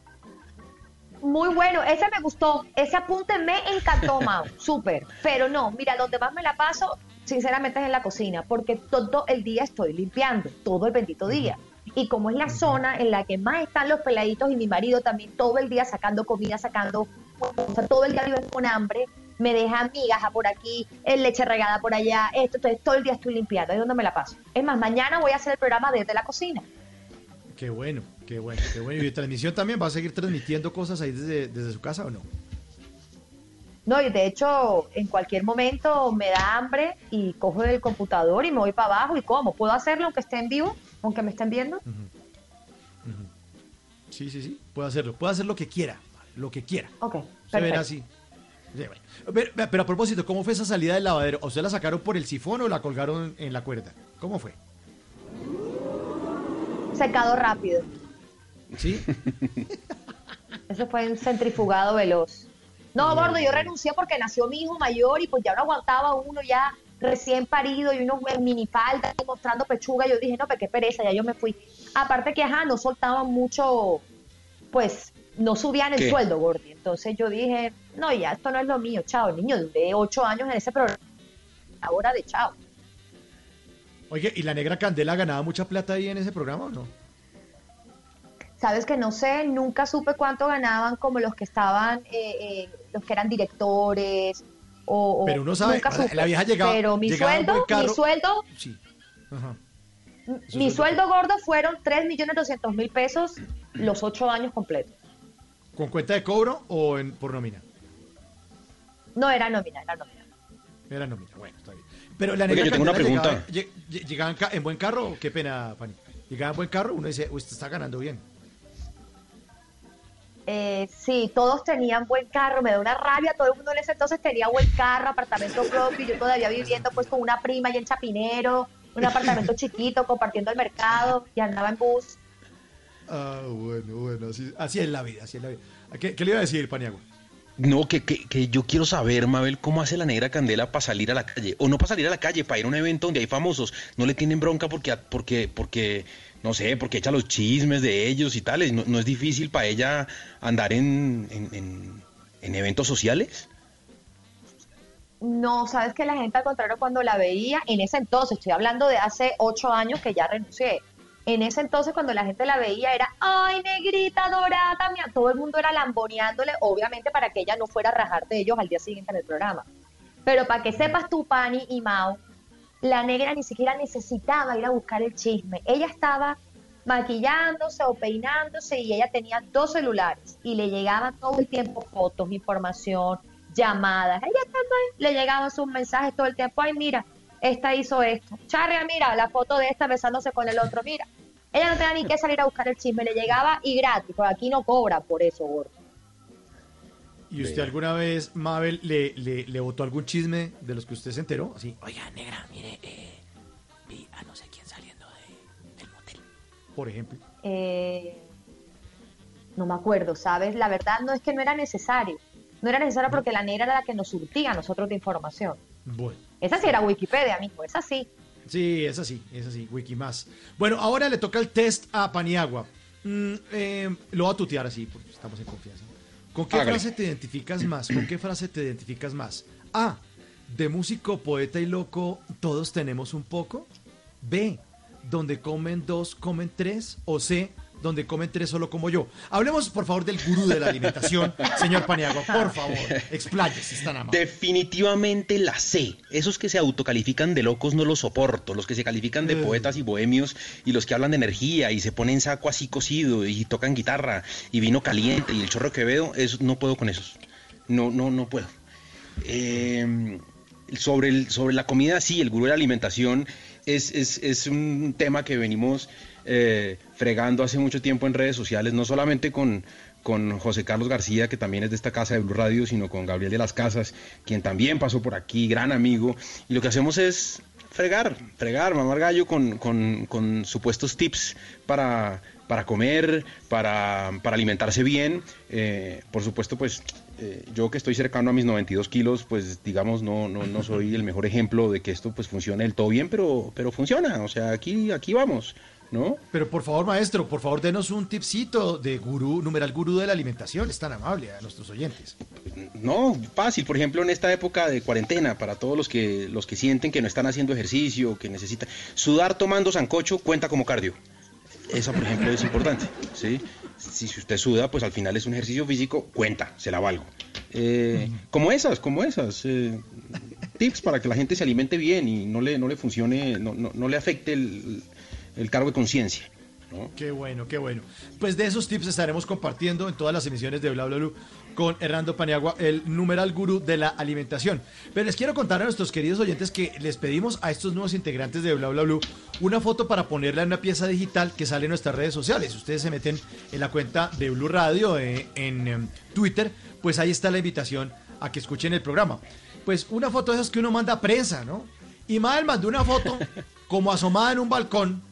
Muy bueno, ese me gustó. Ese apunte me encantó, Mau. Súper. Pero no, mira, donde más me la paso, sinceramente, es en la cocina, porque todo el día estoy limpiando, todo el bendito día. Y como es la zona en la que más están los peladitos y mi marido también todo el día sacando comida, sacando, o sea, todo el día viven con hambre, me dejan migaja por aquí, eh, leche regada por allá, esto, entonces todo el día estoy limpiando, ahí es donde me la paso. Es más, mañana voy a hacer el programa desde la cocina. Qué bueno, qué bueno, qué bueno. ¿Y transmisión también va a seguir transmitiendo cosas ahí desde, desde su casa o no? No, y de hecho, en cualquier momento me da hambre y cojo el computador y me voy para abajo y como. ¿Puedo hacerlo aunque esté en vivo? Aunque me estén viendo. Sí, sí, sí, puede hacerlo. Puede hacer lo que quiera, lo que quiera. Ok, Se verá así. Sí, bueno. Pero, pero a propósito, ¿cómo fue esa salida del lavadero? ¿A ¿Usted la sacaron por el sifón o la colgaron en la cuerda? ¿Cómo fue? Secado rápido. ¿Sí? [laughs] Eso fue un centrifugado veloz. No, gordo, yo renuncié porque nació mi hijo mayor y pues ya no aguantaba uno ya recién parido y unos minifaldas y mostrando pechuga. Yo dije, no, pero qué pereza, ya yo me fui. Aparte que, ajá, no soltaban mucho, pues, no subían el ¿Qué? sueldo, Gordi. Entonces yo dije, no, ya esto no es lo mío, chao, niño, duré ocho años en ese programa. Ahora de chao. Oye, ¿y la negra Candela ganaba mucha plata ahí en ese programa o no? Sabes que no sé, nunca supe cuánto ganaban como los que estaban, eh, eh, los que eran directores o, Pero uno sabe, nunca la- supe. la vieja llegaba- Pero mi llegaba sueldo, mi sueldo, Sí. Ajá. Mi sueldo. gordo fueron 3 millones 200 mil pesos los ocho años completos. ¿Con cuenta de cobro o en, por nómina? No era nómina, era nómina. Era nómina, bueno, está bien. Pero la Oiga, yo tengo una pregunta. llegaba- lleg- lleg- ¿Llegaban ca- en buen carro? Qué pena, Fanny. ¿Llegaban en buen carro? Uno dice, usted está ganando bien. Eh, sí, todos tenían buen carro, me da una rabia, todo el mundo en ese entonces tenía buen carro, apartamento propio, yo todavía viviendo pues con una prima y en Chapinero, un apartamento chiquito, compartiendo el mercado y andaba en bus. Ah, bueno, bueno, así, así es la vida, así es la vida. ¿Qué, qué le iba a decir, Paniagua? No, que, que, que yo quiero saber, Mabel, cómo hace la negra candela para salir a la calle. O no para salir a la calle, para ir a un evento donde hay famosos. No le tienen bronca porque, porque, porque no sé, porque echa los chismes de ellos y tales. No, no es difícil para ella andar en, en, en- en eventos sociales. No, sabes que la gente al contrario cuando la veía, en ese entonces, estoy hablando de hace ocho años que ya renuncié, en ese entonces cuando la gente la veía era, ay, negrita dorada, mira", todo el mundo era lamboneándole, obviamente para que ella no fuera a rajar de ellos al día siguiente en el programa. Pero para que sepas tú, Pani y Mau, la negra ni siquiera necesitaba ir a buscar el chisme. Ella estaba maquillándose o peinándose y ella tenía dos celulares y le llegaban todo el tiempo fotos, información, llamadas. Ella ahí, le llegaban sus mensajes todo el tiempo. Ay, mira, esta hizo esto. Charria, mira, la foto de esta besándose con el otro, mira. Ella no tenía ni que salir a buscar el chisme, le llegaba y gratis, porque aquí no cobra por eso, gordo. ¿Y usted alguna vez, Mabel, le, le, le botó algún chisme de los que usted se enteró? Así, oiga, negra, mire, eh, vi a no sé quién saliendo de, del motel. Por ejemplo. Eh, no me acuerdo, ¿sabes? La verdad no es que no era necesario. No era necesario porque la negra era la que nos surtía a nosotros de información. Bueno. Esa sí era Wikipedia, mijo, esa sí. Sí, es así, es así, wiki más. Bueno, ahora le toca el test a Paniagua. Mm, eh, lo voy a tutear así, porque estamos en confianza. ¿Con qué Hágale. frase te identificas más? ¿Con qué frase te identificas más? A. De músico, poeta y loco, todos tenemos un poco. B. Donde comen dos, comen tres. O C. Donde comen tres, solo como yo. Hablemos, por favor, del gurú de la alimentación, [laughs] señor Paniagua. Por favor, expláyese, están amables. Definitivamente la C. Esos que se autocalifican de locos no los soporto. Los que se califican de Eh. poetas y bohemios y los que hablan de energía y se ponen saco así cocido y tocan guitarra y vino caliente y el chorro que veo, eso, no puedo con esos. No, no, no puedo. Eh, sobre, el, sobre la comida, sí, el gurú de la alimentación es, es, es un tema que venimos eh, fregando hace mucho tiempo en redes sociales, no solamente con, con José Carlos García, que también es de esta casa de Blue Radio, sino con Gabriel de las Casas, quien también pasó por aquí, gran amigo. Y lo que hacemos es fregar, fregar, mamar gallo con, con, supuestos tips para, para comer, para, para alimentarse bien. Eh, por supuesto, pues eh, yo que estoy cercano a mis 92 kilos, pues digamos, no, no, no soy el mejor ejemplo de que esto pues funcione del todo bien, pero, pero funciona. O sea, aquí, aquí vamos. ¿No? Pero por favor, maestro, por favor, denos un tipcito de gurú, numeral gurú de la alimentación. Es tan amable a nuestros oyentes. No, fácil. Por ejemplo, en esta época de cuarentena, para todos los que, los que sienten que no están haciendo ejercicio, que necesitan. Sudar tomando sancocho cuenta como cardio. Eso, por ejemplo, es importante. ¿sí? Si, si usted suda, pues al final es un ejercicio físico, cuenta, se la valgo. Eh, como esas, como esas. eh, tips para que la gente se alimente bien y no le, no le funcione, no, no, no le afecte el, el cargo de conciencia. ¿no? Qué bueno, qué bueno. Pues de esos tips estaremos compartiendo en todas las emisiones de Bla Bla Blue con Hernando Paniagua, el numeral gurú de la alimentación. Pero les quiero contar a nuestros queridos oyentes que les pedimos a estos nuevos integrantes de Bla Bla Blue una foto para ponerla en una pieza digital que sale en nuestras redes sociales. Ustedes se meten en la cuenta de Blue Radio eh, en em, Twitter, pues ahí está la invitación a que escuchen el programa. Pues una foto de esas que uno manda a prensa, ¿no? Y Mael mandó una foto [laughs] como asomada en un balcón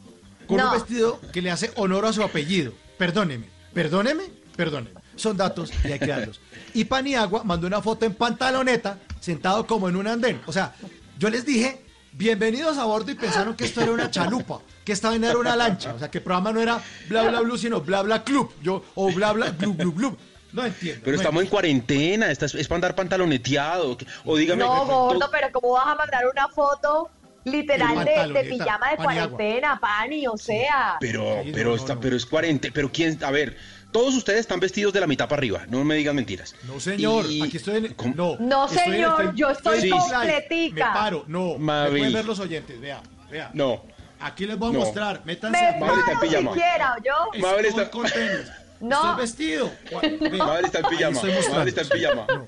con No. un vestido que le hace honor a su apellido. Perdóneme, perdóneme, perdóneme. Son datos y hay que darlos. Y Paniagua mandó una foto en pantaloneta, sentado como en un andén. O sea, yo les dije, bienvenidos a bordo y pensaron que esto era una chalupa, que esta vaina era una lancha. O sea, que el programa no era bla bla blue, sino bla bla club. Yo, o bla bla glu glu glu. No entiendo. Pero no estamos en cuarentena, estás- es para andar pantaloneteado. O dígame. No, gordo, pero ¿cómo vas a mandar una foto literal De de, pijama de cuarentena, pani? O sea. Pero, pero, está, pero es cuarentena. Pero quién, a ver, todos ustedes están vestidos de la mitad para arriba, no me digan mentiras. No, señor, Y- aquí estoy en. No, No, estoy en el señor, Facebook- yo estoy Live. completica. Me paro, no. me Mavi. pueden ver los oyentes, vea, vea. No. Aquí les voy a No. mostrar, métanse. Me Mabel está en pijama. siquiera, ¿yo? Mabel está- con tenis. No. Estoy vestido. [laughs] Vea, Mabel está en pijama. Mabel está en pijama. No.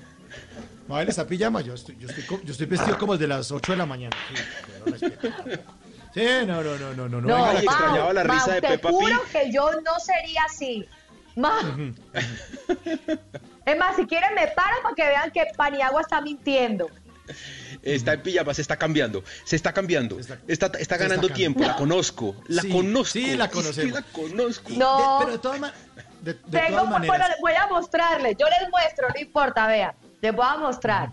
Mabel está pijama, yo estoy, yo estoy, yo estoy vestido como desde las 8 de la mañana. Sí, pero. Sí, no, no, no, no, no. no No, venga la Mau, extrañaba la Mau, risa de te Peppa juro Pig. que yo no sería así. Ma. Es más, si quieren me paro para que vean que Paniagua está mintiendo. Está en pijama, se está cambiando. Se está cambiando. Está, está, está ganando cambiando. tiempo. La conozco. La Sí, conozco. sí, la Es que conocemos. la conozco. No. De- pero de todas, de, de Tengo, todas bueno, maneras. les voy a mostrarles. Yo les muestro, no importa, vea. Les voy a mostrar.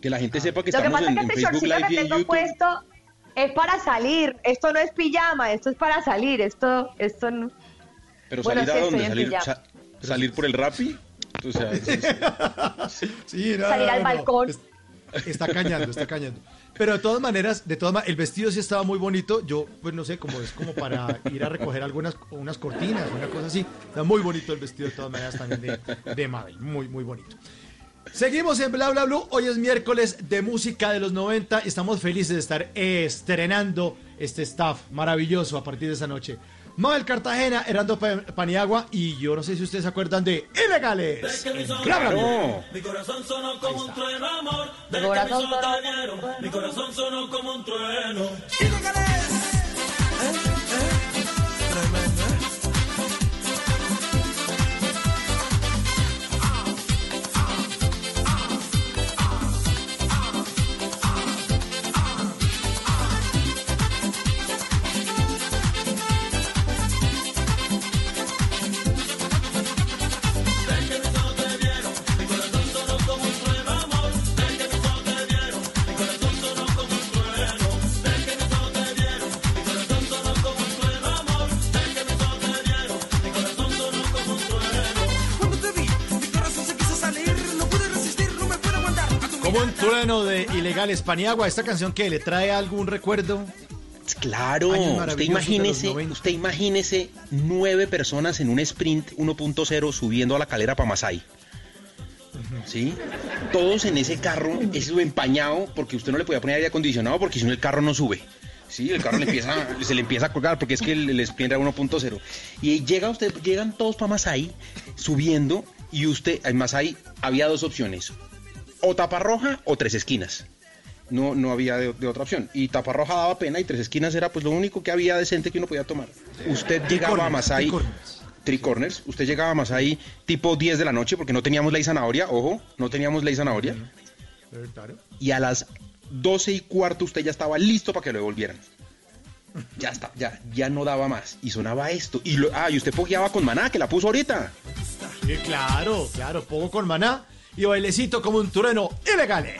Que la gente sepa que Lo que estamos pasa en, es que este Facebook shortcito Live que y en tengo YouTube. puesto es para salir. Esto no es pijama, esto es para salir. Esto, esto no. Pero Bueno, salir sí, a dónde? Salir, sa- salir por el Rappi. O sea, es- es- [laughs] Sí, no, Salir al no. balcón. Es- Está cañando, está cañando. Pero de todas maneras, de todas ma- el vestido sí estaba muy bonito. Yo, pues no sé, como es como para ir a recoger algunas unas cortinas, una cosa así. Está muy bonito el vestido de todas maneras también de, de Mabel. Muy, muy bonito. Seguimos en Bla Bla Blue. Hoy es miércoles de música de los 90 y estamos felices de estar estrenando este staff maravilloso a partir de esta noche. Mabel Cartagena, Herando Pa- Paniagua y yo no sé si ustedes se acuerdan de Ilegales. en Bla Bla Blue. Claro. Mi corazón sonó como un trueno, amor. Mi corazón sonó te vieron, como un trueno. Mi corazón sonó como un trueno. Cuando Ilegales Paniagua, esta canción que le trae algún recuerdo. Claro, usted imagínese, 90. usted imagínese nueve personas en un sprint 1.0 subiendo a la calera para Masai. ¿Sí? Todos en ese carro, eso empañado, porque usted no le podía poner aire acondicionado porque si no el carro no sube. Sí, el carro le empieza, [laughs] se le empieza a colgar porque es que el, el sprint era 1.0. Y llega usted, llegan todos para Masai subiendo y usted, en Masai había dos opciones, o tapa roja o tres esquinas. No, no había de, de otra opción. Y Taparroja daba pena y Tres Esquinas era pues lo único que había decente que uno podía tomar. Usted llegaba a Masai, Tricorners, usted llegaba a Masai tipo 10 de la noche porque no teníamos ley zanahoria, ojo, no teníamos ley zanahoria. Y a las 12 y cuarto usted ya estaba listo para que lo devolvieran. Ya está, ya, ya no daba más. Y sonaba esto. Y lo, ah, y usted pogueaba con maná, que la puso ahorita. Sí, claro, claro, pongo con maná y bailecito como un trueno ilegales.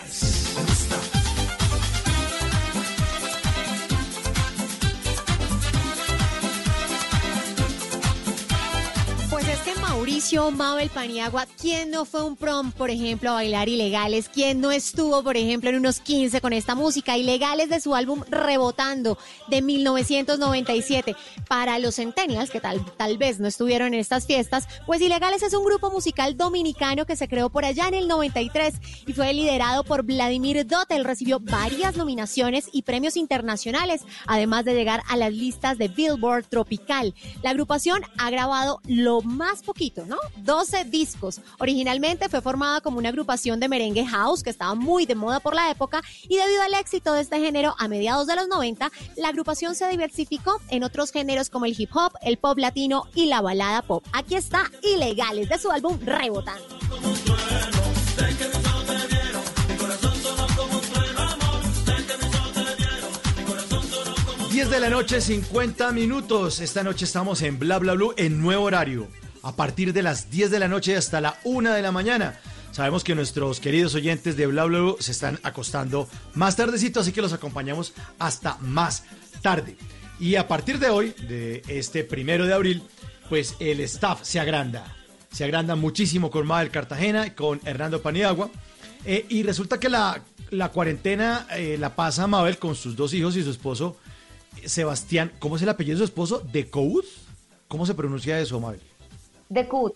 Mauricio, Mabel Paniagua, ¿quién no fue un prom, por ejemplo, a bailar ilegales? ¿Quién no estuvo, por ejemplo, en unos 15 con esta música? Ilegales de su álbum Rebotando de 1997. Para los centennials, que tal, tal vez no estuvieron en estas fiestas, pues Ilegales es un grupo musical dominicano que se creó por allá en el 93 y fue liderado por Vladimir Dotel. Recibió varias nominaciones y premios internacionales, además de llegar a las listas de Billboard Tropical. La agrupación ha grabado lo más poquito, ¿no? 12 discos. Originalmente fue formada como una agrupación de merengue house que estaba muy de moda por la época y debido al éxito de este género a mediados de los 90, la agrupación se diversificó en otros géneros como el hip hop, el pop latino y la balada pop. Aquí está Ilegales de su álbum Rebotando. 10 de la noche, 50 minutos. Esta noche estamos en Bla Bla Blue en nuevo horario. A partir de las 10 de la noche hasta la 1 de la mañana. Sabemos que nuestros queridos oyentes de Bla Bla Blue se están acostando más tardecito, así que los acompañamos hasta más tarde. Y a partir de hoy, de este primero de abril, pues el staff se agranda. Se agranda muchísimo con Mabel Cartagena con Hernando Paniagua. Eh, y resulta que la, cuarentena eh, la pasa Mabel con sus dos hijos y su esposo Sebastián. ¿Cómo es el apellido de su esposo? ¿De Coud? ¿Cómo se pronuncia eso, Mabel? De Cut.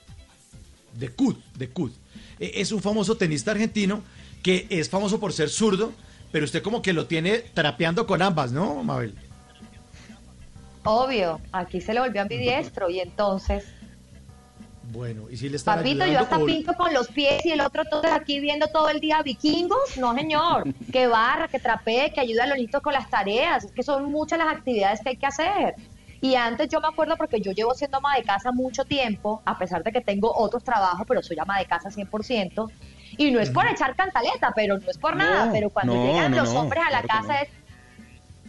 De Cud, de Cud. Eh, Es un famoso tenista argentino que es famoso por ser zurdo, pero usted como que lo tiene trapeando con ambas, ¿no, Mabel? Obvio, aquí se le volvió ambidiestro y entonces, Bueno, y si le están papito, yo hasta o- pinto con los pies y el otro todo aquí viendo todo el día vikingos. No, señor, que barra, que trapee, que ayude a los niños con las tareas. Es que son muchas las actividades que hay que hacer. Y antes yo me acuerdo porque yo llevo siendo ama de casa mucho tiempo, a pesar de que tengo otros trabajos, pero soy ama de casa 100%. Y no es por echar cantaleta, pero no es por No, nada. Pero cuando no, llegan no, los hombres a la claro casa es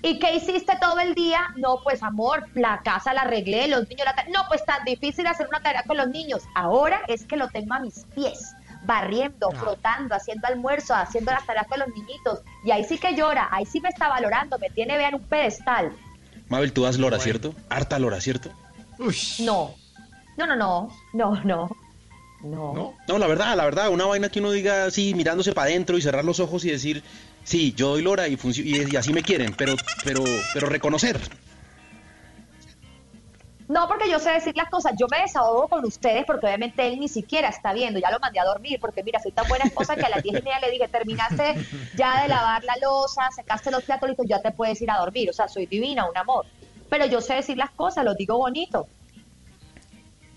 ¿Y qué hiciste todo el día? No, pues amor, la casa la arreglé, los niños la... No, pues tan difícil hacer una tarea con los niños. Ahora es que lo tengo a mis pies, barriendo, frotando, haciendo almuerzo, haciendo las tareas con los niñitos. Y ahí sí que llora, ahí sí me está valorando, me tiene, vean, un pedestal. Mabel, tú das lora, ¿cierto? Harta lora, ¿cierto? No, no, no, no, no, no. No. No, la verdad, la verdad, una vaina que uno diga así, mirándose para adentro y cerrar los ojos y decir, sí, yo doy lora y, y, y así me quieren, pero, pero, pero reconocer. No, porque yo sé decir las cosas. Yo me desahogo con ustedes porque obviamente él ni siquiera está viendo. Ya lo mandé a dormir porque mira, soy tan buena esposa que a las 10 y media le dije, terminaste ya de lavar la losa, secaste los platos, ya te puedes ir a dormir. O sea, soy divina, un amor. Pero yo sé decir las cosas, los digo bonito.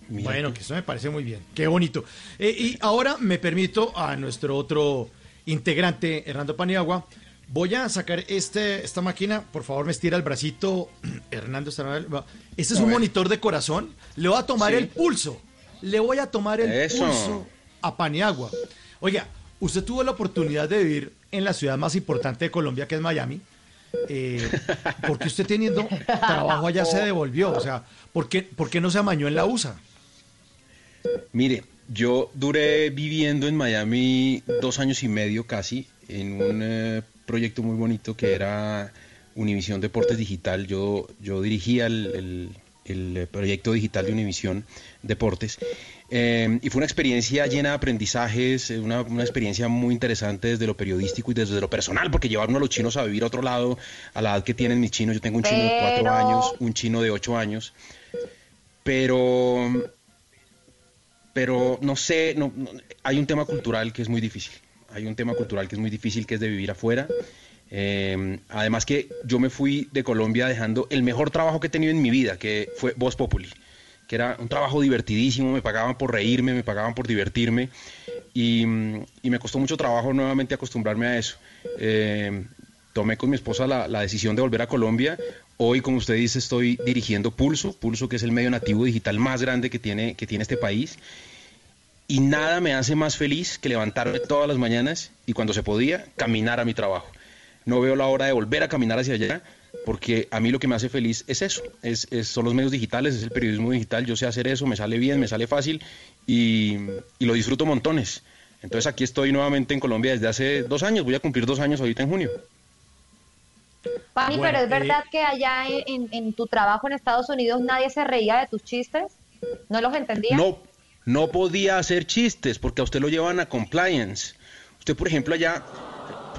Bueno, que eso me parece muy bien. Qué bonito. Eh, y ahora me permito a nuestro otro integrante, Hernando Paniagua. Voy a sacar este, esta máquina. Por favor, me estira el bracito. [clears throat] Hernando, este es A un ver. monitor de corazón. Le voy a tomar Sí. el pulso. Le voy a tomar el Eso. pulso a Paniagua. Oiga, usted tuvo la oportunidad de vivir en la ciudad más importante de Colombia, que es Miami. Eh, porque usted teniendo trabajo allá se devolvió. O sea, ¿por qué, por qué no se amañó en la USA? Mire, yo duré viviendo en Miami dos años y medio casi en un eh, proyecto muy bonito que era Univisión Deportes Digital. Yo, yo dirigía el, el- el, proyecto digital de Univisión Deportes. Eh, y fue una experiencia llena de aprendizajes, eh, una, una experiencia muy interesante desde lo periodístico y desde lo personal, porque llevaron a los chinos a vivir a otro lado, a la edad que tienen mis chinos. Yo tengo un chino de cuatro Pero- años, un chino de ocho años. Pero pero no sé, no, no- hay un tema cultural que es muy difícil. Hay un tema cultural que es muy difícil, que es de vivir afuera. Eh, además que yo me fui de Colombia dejando el mejor trabajo que he tenido en mi vida, que fue Voz Populi, que era un trabajo divertidísimo, me pagaban por reírme, me pagaban por divertirme, y, y me costó mucho trabajo nuevamente acostumbrarme a eso. Eh, tomé con mi esposa la, la decisión de volver a Colombia. Hoy, como usted dice, estoy dirigiendo Pulso, Pulso que es el medio nativo digital más grande que tiene, que tiene este país. Y nada me hace más feliz que levantarme todas las mañanas y cuando se podía, caminar a mi trabajo. No veo la hora de volver a caminar hacia allá porque a mí lo que me hace feliz es eso, es, es- son los medios digitales, es el periodismo digital, yo sé hacer eso, me sale bien, me sale fácil y, y lo disfruto montones. Entonces aquí estoy nuevamente en Colombia desde hace dos años, voy a cumplir dos años ahorita en junio. Pani, Bueno, pero es eh, verdad que allá en, en- en tu trabajo en Estados Unidos nadie se reía de tus chistes, no los entendía. No, no podía hacer chistes porque a usted lo llevan a compliance. Usted, por ejemplo, allá,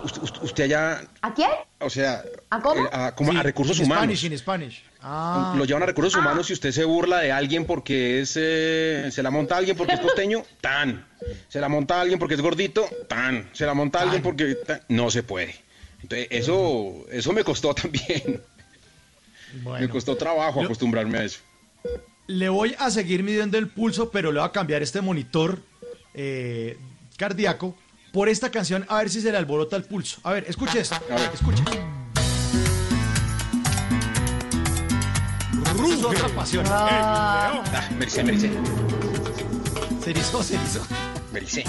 usted, usted- usted allá, ¿A quién? o sea, ¿A cómo? eh, a, como Sí, a recursos in humanos. Spanish, in Spanish. Ah. Lo llevan a recursos humanos si usted se burla de alguien porque es, eh, se la monta a alguien porque es costeño, [laughs] tan. Se la monta a alguien porque es gordito, tan. Se la monta a alguien porque tan. no se puede. Entonces eso, eso me costó [laughs] también. Me costó trabajo Yo- acostumbrarme a eso. Le voy a seguir midiendo el pulso, pero le voy a cambiar este monitor eh, cardíaco por esta canción a ver si se le alborota el pulso. A ver, escuche esto. A ver, escuche. Es otra pasión. Ah, mericé, mericé. Se erizó, se erizó. Mericé.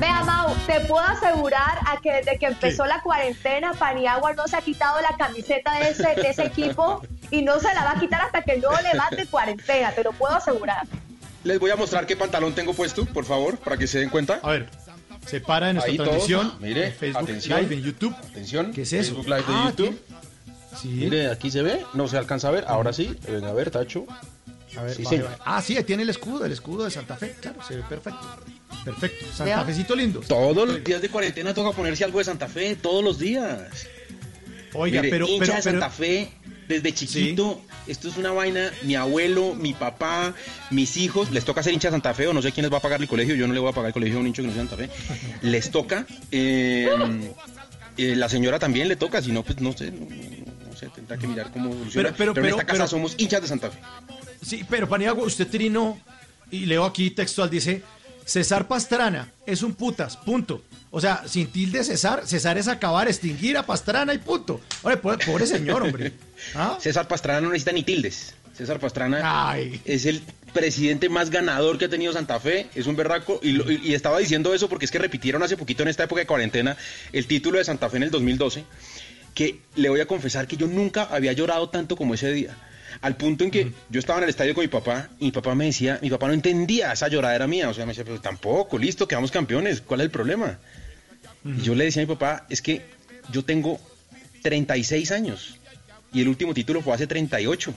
Vea, Mau, te puedo asegurar a que desde que empezó la cuarentena, Paniagua no se ha quitado la camiseta de ese, de ese equipo y no se la va a quitar hasta que no levante cuarentena, te lo puedo asegurar. Les voy a mostrar qué pantalón tengo puesto, por favor, para que se den cuenta. A ver, se para en nuestra Ahí todos. transmisión. Mire, en Facebook atención. Live, en YouTube. Atención. ¿Qué es eso? Facebook Live de Ah, YouTube. Mire, aquí se ve, no se alcanza a ver, ahora sí. Venga, a ver, Tacho. A ver, Sí, baje, señor. baje. Ah, sí, tiene el escudo, el escudo de Santa Fe. Claro, se ve perfecto. Perfecto. Santa. Fecito lindo. Todos los días de cuarentena toca ponerse algo de Santa Fe, todos los días. Oiga, Mire, pero- hincha pero- de pero- Santa Fe, desde chiquito, esto es una vaina, mi abuelo, mi papá, mis hijos, les toca ser hincha de Santa Fe, o no sé quién les va a pagar el colegio, yo no le voy a pagar el colegio a un hincho que no sea de Santa Fe, les toca, eh, eh, la señora también le toca, si no, pues no sé, no, no sé, tendrá que mirar cómo evoluciona, Pero- pero- pero, en esta casa pero- somos hinchas de Santa Fe. Sí, pero Paniagua, usted trinó, y leo aquí textual, dice, César Pastrana es un putas, punto. O sea, sin tilde César, César es acabar, extinguir a Pastrana y punto. Oye, pobre, pobre señor, hombre. ¿Ah? César Pastrana no necesita ni tildes. César Pastrana es el presidente más ganador que ha tenido Santa Fe, es un berraco, y, lo- y estaba diciendo eso porque es que repitieron hace poquito en esta época de cuarentena el título de Santa Fe en el 2012, que le voy a confesar que yo nunca había llorado tanto como ese día. Al punto en que yo estaba en el estadio con mi papá y mi papá me decía, mi papá no entendía esa lloradera mía, o sea, me decía, pero tampoco, listo, quedamos campeones, ¿cuál es el problema? Y yo le decía a mi papá, es que yo tengo 36 años y el último título fue hace 38.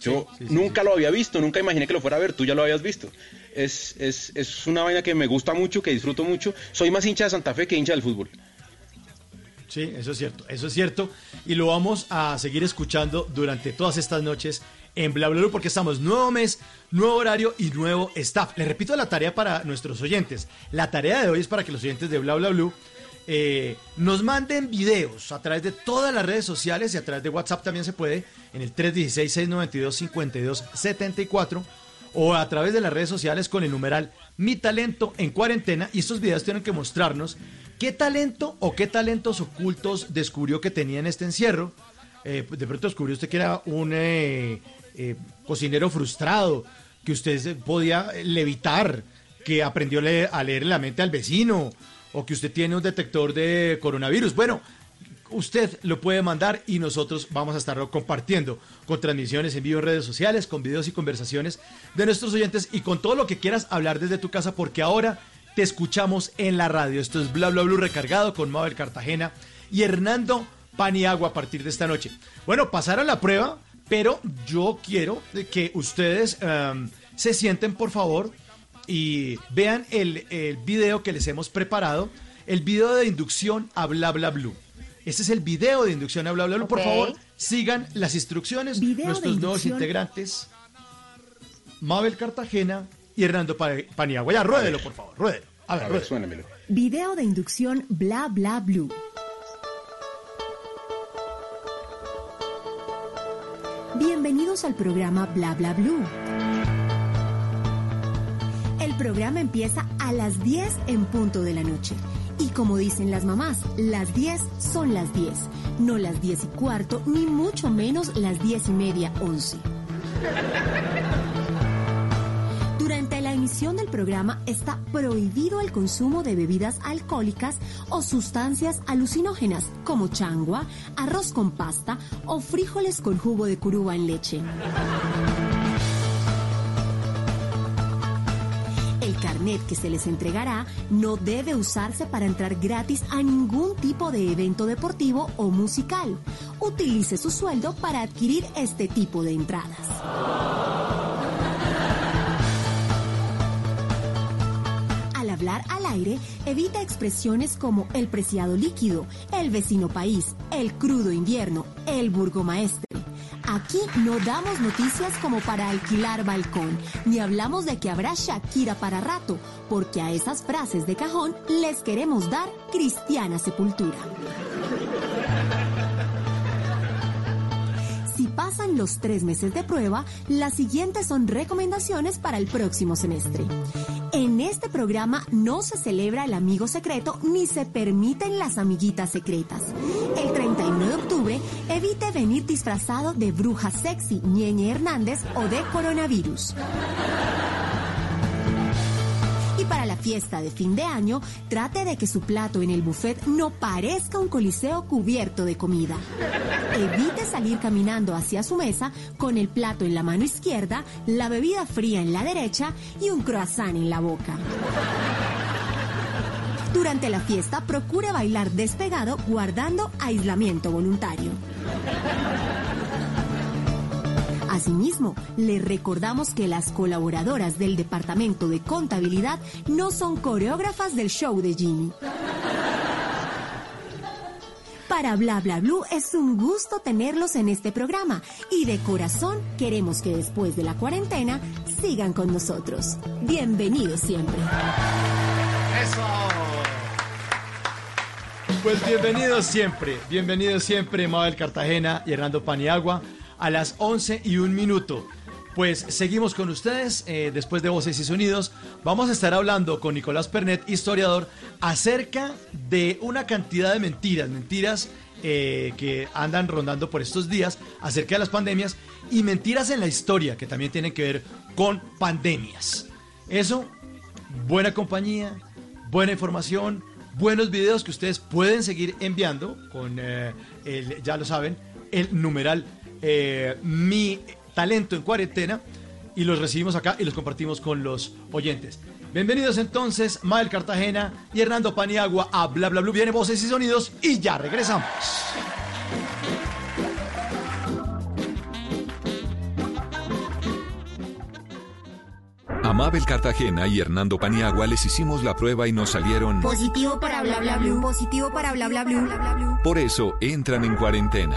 Yo nunca lo había visto, nunca imaginé que lo fuera a ver, tú ya lo habías visto. Es, es, es una vaina que me gusta mucho, que disfruto mucho. Soy más hincha de Santa Fe que hincha del fútbol. Sí, eso es cierto, eso es cierto. Y lo vamos a seguir escuchando durante todas estas noches en Bla porque estamos nuevo mes, nuevo horario y nuevo staff. Le repito la tarea para nuestros oyentes. La tarea de hoy es para que los oyentes de Bla eh, nos manden videos a través de todas las redes sociales y a través de WhatsApp también se puede en el 316-692-5274 o a través de las redes sociales con el numeral Mi Talento en Cuarentena y estos videos tienen que mostrarnos qué talento o qué talentos ocultos descubrió que tenía en este encierro. Eh, de pronto descubrió usted que era un eh, eh, cocinero frustrado, que usted podía levitar, que aprendió leer, a leer la mente al vecino, o que usted tiene un detector de coronavirus. Bueno, usted lo puede mandar y nosotros vamos a estarlo compartiendo con transmisiones en vivo en redes sociales, con videos y conversaciones de nuestros oyentes y con todo lo que quieras hablar desde tu casa porque ahora te escuchamos en la radio. Esto es Bla Bla Blue recargado con Mabel Cartagena y Hernando Paniagua a partir de esta noche. Bueno, pasar a la prueba, pero yo quiero que ustedes em, se sienten por favor y vean el, el video que les hemos preparado, el video de inducción a Bla Bla Blue. Este es el video de inducción a Bla Bla Blue. Por favor, sigan las instrucciones. Video nuestros nuevos integrantes, Mabel Cartagena y Hernando Pa- Paniagua. Ya, ruédelo, por favor, ruédelo. A ver, A ver, suénamelo. Video de inducción bla bla blue. Bienvenidos al programa Bla Bla Blue. El programa empieza a las 10 en punto de la noche. Y como dicen las mamás, las 10 son las 10, no las 10 y cuarto, ni mucho menos las 10 y media, 11. Durante la emisión del programa está prohibido el consumo de bebidas alcohólicas o sustancias alucinógenas como changua, arroz con pasta o frijoles con jugo de curuba en leche. El carnet que se les entregará no debe usarse para entrar gratis a ningún tipo de evento deportivo o musical. Utilice su sueldo para adquirir este tipo de entradas. Hablar al aire, evita expresiones como el preciado líquido, el vecino país, el crudo invierno, el burgomaestre. Aquí no damos noticias como para alquilar balcón, ni hablamos de que habrá Shakira para rato, porque a esas frases de cajón les queremos dar cristiana sepultura. Si pasan los tres meses de prueba, las siguientes son recomendaciones para el próximo semestre. En este programa no se celebra el amigo secreto ni se permiten las amiguitas secretas. El 31 de octubre, evite venir disfrazado de bruja sexy, Ñeñe Hernández o de coronavirus. Para la fiesta de fin de año, trate de que su plato en el buffet no parezca un coliseo cubierto de comida. Evite salir caminando hacia su mesa con el plato en la mano izquierda, la bebida fría en la derecha y un croissant en la boca. Durante la fiesta, procure bailar despegado guardando aislamiento voluntario. Asimismo, le recordamos que las colaboradoras del Departamento de Contabilidad no son coreógrafas del show de Jimmy. Para Bla Bla es un gusto tenerlos en este programa y de corazón queremos que después de la cuarentena sigan con nosotros. Bienvenidos siempre. ¡Eso! Pues bienvenidos siempre, bienvenidos siempre Mabel Cartagena y Hernando Paniagua a las 11 y un minuto. Pues seguimos con ustedes eh, después de Voces y Sonidos. Vamos a estar hablando con Nicolás Pernet, historiador, acerca de una cantidad de mentiras, mentiras eh, que andan rondando por estos días acerca de las pandemias y mentiras en la historia que también tienen que ver con pandemias. Eso, buena compañía, buena información, buenos videos que ustedes pueden seguir enviando con, eh, el, ya lo saben, el numeral eh, Mi Talento en Cuarentena y los recibimos acá y los compartimos con los oyentes. Bienvenidos entonces, Mael Cartagena y Hernando Paniagua a Bla Bla Blue. Viene voces y sonidos y ya regresamos. A Mabel Cartagena y Hernando Paniagua les hicimos la prueba y nos salieron. Positivo para bla bla blue. Positivo para bla bla blue. Por eso entran en cuarentena.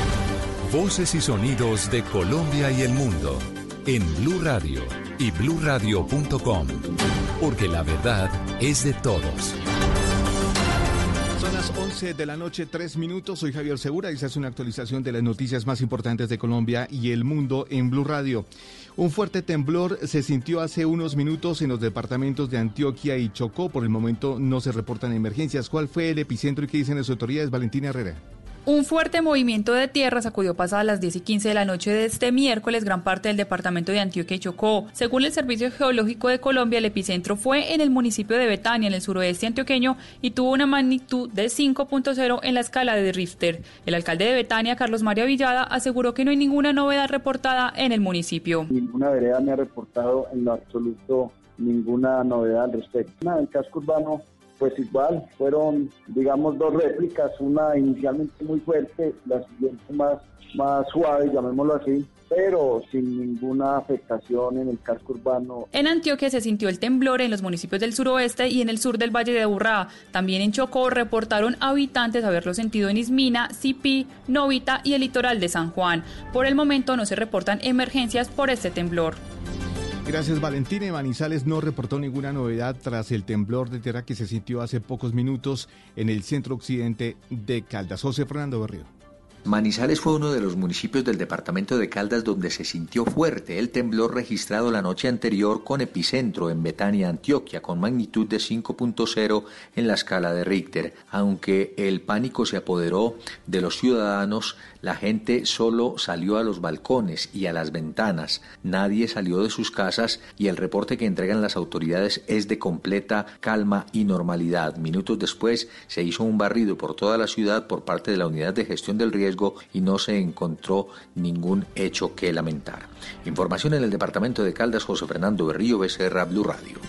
Voces y sonidos de Colombia y el mundo en Blue Radio y bluradio.com, porque la verdad es de todos. Son las 11 de la noche, 3 minutos. Soy Javier Segura y se hace una actualización de las noticias más importantes de Colombia y el mundo en Blue Radio. Un fuerte temblor se sintió hace unos minutos en los departamentos de Antioquia y Chocó. Por el momento no se reportan emergencias. ¿Cuál fue el epicentro y qué dicen las autoridades? Valentina Herrera. Un fuerte movimiento de tierra sacudió pasadas las 10 y 15 de la noche de este miércoles gran parte del departamento de Antioquia y Chocó. Según el Servicio Geológico de Colombia, el epicentro fue en el municipio de Betania, en el suroeste antioqueño, y tuvo una magnitud de 5.0 en la escala de Richter. El alcalde de Betania, Carlos María Villada, aseguró que no hay ninguna novedad reportada en el municipio. Ninguna vereda me ha reportado en lo absoluto ninguna novedad al respecto. Nada, el casco urbano pues igual fueron, digamos, dos réplicas, una inicialmente muy fuerte, la siguiente más, más suave, llamémoslo así, pero sin ninguna afectación en el casco urbano. En Antioquia se sintió el temblor en los municipios del suroeste y en el sur del Valle de Aburrá. También en Chocó reportaron habitantes haberlo sentido en Ismina, Sipí, Novita y el litoral de San Juan. Por el momento no se reportan emergencias por este temblor. Gracias Valentina. Manizales no reportó ninguna novedad tras el temblor de tierra que se sintió hace pocos minutos en el centro occidente de Caldas. José Fernando Berrío. Manizales fue uno de los municipios del departamento de Caldas donde se sintió fuerte el temblor registrado la noche anterior con epicentro en Betania, Antioquia, con magnitud de 5.0 en la escala de Richter. Aunque el pánico se apoderó de los ciudadanos, la gente solo salió a los balcones y a las ventanas. Nadie salió de sus casas y el reporte que entregan las autoridades es de completa calma y normalidad. Minutos después se hizo un barrido por toda la ciudad por parte de la Unidad de Gestión del Riesgo y no se encontró ningún hecho que lamentar. Información en el departamento de Caldas, José Fernando Berrío, Becerra, Blue Radio.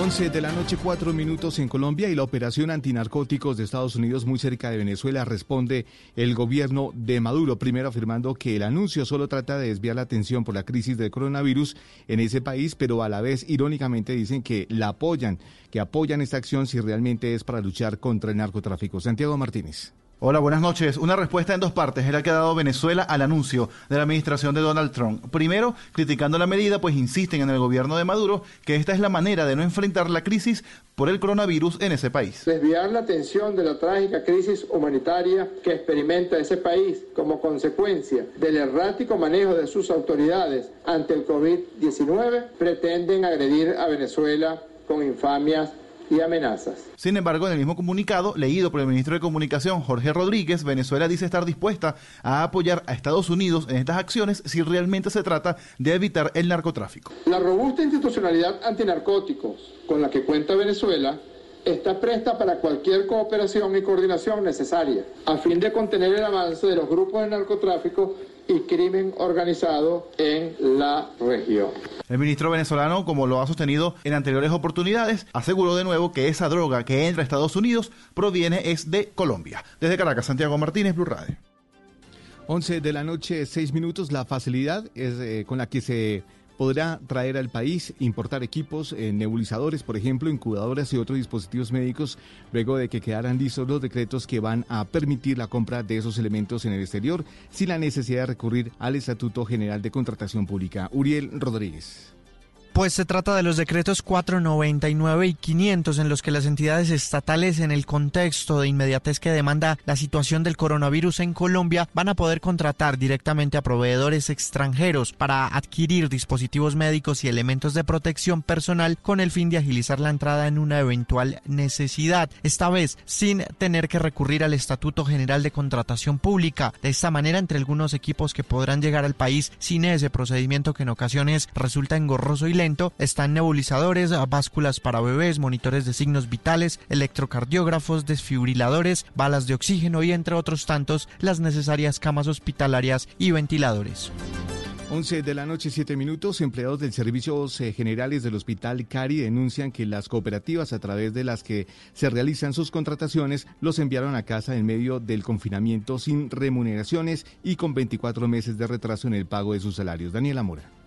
11 de la noche, 4 minutos en Colombia y la operación antinarcóticos de Estados Unidos muy cerca de Venezuela responde el gobierno de Maduro, primero afirmando que el anuncio solo trata de desviar la atención por la crisis del coronavirus en ese país, pero a la vez irónicamente dicen que la apoyan, que apoyan esta acción si realmente es para luchar contra el narcotráfico. Santiago Martínez. Hola, buenas noches. Una respuesta en dos partes es la que ha dado Venezuela al anuncio de la administración de Donald Trump. Primero, criticando la medida, pues insisten en el gobierno de Maduro que esta es la manera de no enfrentar la crisis por el coronavirus en ese país. Desviar la atención de la trágica crisis humanitaria que experimenta ese país como consecuencia del errático manejo de sus autoridades ante el COVID-19, pretenden agredir a Venezuela con infamias y amenazas. Sin embargo, en el mismo comunicado, leído por el ministro de Comunicación, Jorge Rodríguez, Venezuela dice estar dispuesta a apoyar a Estados Unidos en estas acciones si realmente se trata de evitar el narcotráfico. La robusta institucionalidad antinarcóticos con la que cuenta Venezuela está presta para cualquier cooperación y coordinación necesaria a fin de contener el avance de los grupos de narcotráfico y crimen organizado en la región. El ministro venezolano, como lo ha sostenido en anteriores oportunidades, aseguró de nuevo que esa droga que entra a Estados Unidos proviene es de Colombia. Desde Caracas, Santiago Martínez, Blue Radio. 11 de la noche, 6 minutos. La facilidad es eh, con la que se podrá traer al país, importar equipos, eh, nebulizadores, por ejemplo, incubadoras y otros dispositivos médicos, luego de que quedaran listos los decretos que van a permitir la compra de esos elementos en el exterior, sin la necesidad de recurrir al Estatuto General de Contratación Pública. Uriel Rodríguez. Pues se trata de los decretos 499 y 500 en los que las entidades estatales en el contexto de inmediatez que demanda la situación del coronavirus en Colombia van a poder contratar directamente a proveedores extranjeros para adquirir dispositivos médicos y elementos de protección personal con el fin de agilizar la entrada en una eventual necesidad, esta vez sin tener que recurrir al Estatuto General de Contratación Pública. De esta manera, entre algunos equipos que podrán llegar al país sin ese procedimiento que en ocasiones resulta engorroso y lento, están nebulizadores, básculas para bebés, monitores de signos vitales, electrocardiógrafos, desfibriladores, balas de oxígeno y entre otros tantos las necesarias camas hospitalarias y ventiladores. 11 de la noche, 7 minutos. Empleados del Servicios Generales del Hospital Cari denuncian que las cooperativas a través de las que se realizan sus contrataciones los enviaron a casa en medio del confinamiento sin remuneraciones y con 24 meses de retraso en el pago de sus salarios. Daniela Mora.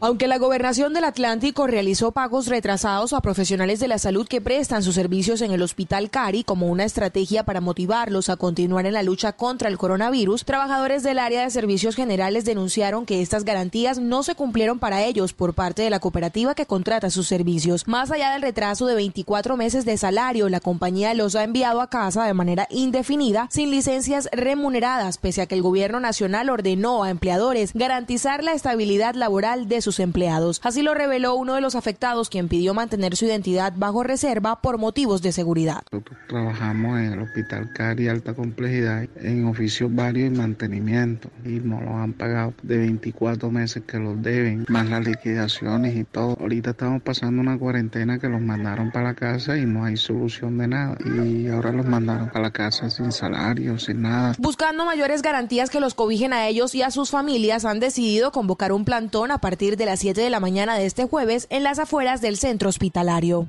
Aunque la gobernación del Atlántico realizó pagos retrasados a profesionales de la salud que prestan sus servicios en el Hospital Cari como una estrategia para motivarlos a continuar en la lucha contra el coronavirus, trabajadores del área de servicios generales denunciaron que estas garantías no se cumplieron para ellos por parte de la cooperativa que contrata sus servicios. Más allá del retraso de 24 meses de salario, la compañía los ha enviado a casa de manera indefinida sin licencias remuneradas, pese a que el gobierno nacional ordenó a empleadores garantizar la estabilidad laboral de sus empleados. Así lo reveló uno de los afectados, quien pidió mantener su identidad bajo reserva por motivos de seguridad. Nosotros trabajamos en el Hospital Cari Alta Complejidad en oficios varios y mantenimiento y no los han pagado de 24 meses que los deben, más las liquidaciones y todo. Ahorita estamos pasando una cuarentena que los mandaron para la casa y no hay solución de nada. Y ahora los mandaron para la casa sin salario, sin nada. Buscando mayores garantías que los cobijen a ellos y a sus familias, han decidido convocar un plantón a partir de las 7 de la mañana de este jueves en las afueras del centro hospitalario.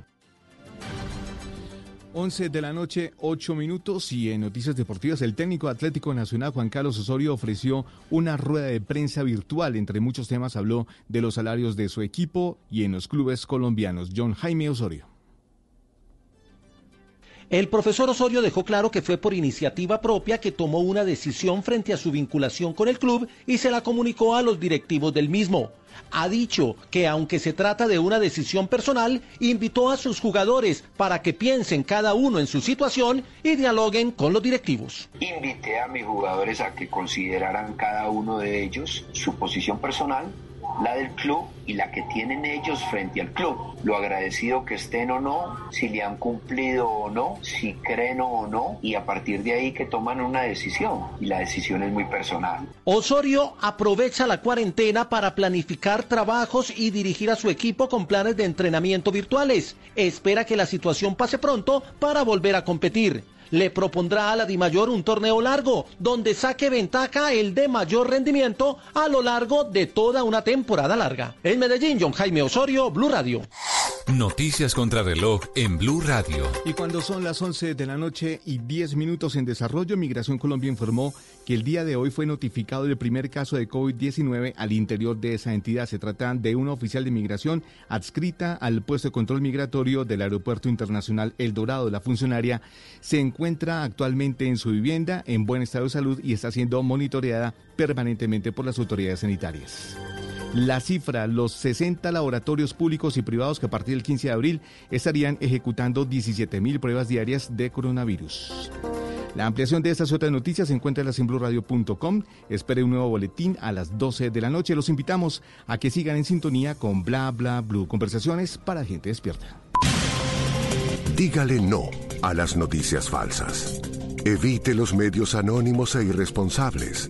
11 de la noche, 8 minutos y en Noticias Deportivas el técnico Atlético Nacional Juan Carlos Osorio ofreció una rueda de prensa virtual. Entre muchos temas habló de los salarios de su equipo y en los clubes colombianos. John Jaime Osorio. El profesor Osorio dejó claro que fue por iniciativa propia que tomó una decisión frente a su vinculación con el club y se la comunicó a los directivos del mismo. Ha dicho que aunque se trata de una decisión personal, invitó a sus jugadores para que piensen cada uno en su situación y dialoguen con los directivos. Invité a mis jugadores a que consideraran cada uno de ellos su posición personal, la del club y la que tienen ellos frente al club. Lo agradecido que estén o no, si le han cumplido o no, si creen o no, y a partir de ahí que toman una decisión. Y la decisión es muy personal. Osorio aprovecha la cuarentena para planificar trabajos y dirigir a su equipo con planes de entrenamiento virtuales. Espera que la situación pase pronto para volver a competir. Le propondrá a la Dimayor un torneo largo, donde saque ventaja el de mayor rendimiento a lo largo de toda una temporada larga. En Medellín, John Jaime Osorio, Blue Radio. Noticias contra reloj en Blue Radio. Y cuando son las 11 de la noche y 10 minutos en desarrollo, Migración Colombia informó que el día de hoy fue notificado el primer caso de COVID-19 al interior de esa entidad. Se trata de una oficial de migración adscrita al puesto de control migratorio del Aeropuerto Internacional El Dorado. La funcionaria se encuentra actualmente en su vivienda en buen estado de salud y está siendo monitoreada permanentemente por las autoridades sanitarias. La cifra, los 60 laboratorios públicos y privados que a partir del 15 de abril estarían ejecutando 17 mil pruebas diarias de coronavirus. La ampliación de estas y otras noticias se encuentra en simbluradio.com. Espere un nuevo boletín a las 12 de la noche. Los invitamos a que sigan en sintonía con Bla Bla Blue. Conversaciones para gente despierta. Dígale no a las noticias falsas. Evite los medios anónimos e irresponsables.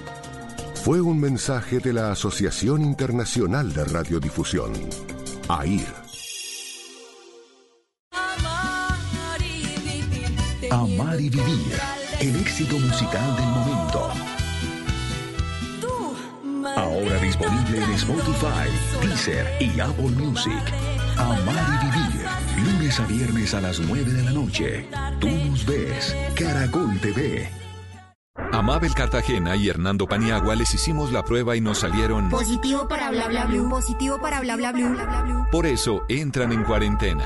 Fue un mensaje de la Asociación Internacional de Radiodifusión, AIR. Amar y vivir. El éxito musical del momento. Ahora disponible en Spotify, Deezer y Apple Music. Amar y vivir. Lunes a viernes a las 9 de la noche. Tú nos ves. Caracol TV. A Mabel Cartagena y Hernando Paniagua les hicimos la prueba y nos salieron. Positivo para bla bla blue. Positivo para bla bla blue. bla, bla, blue. Por eso entran en cuarentena.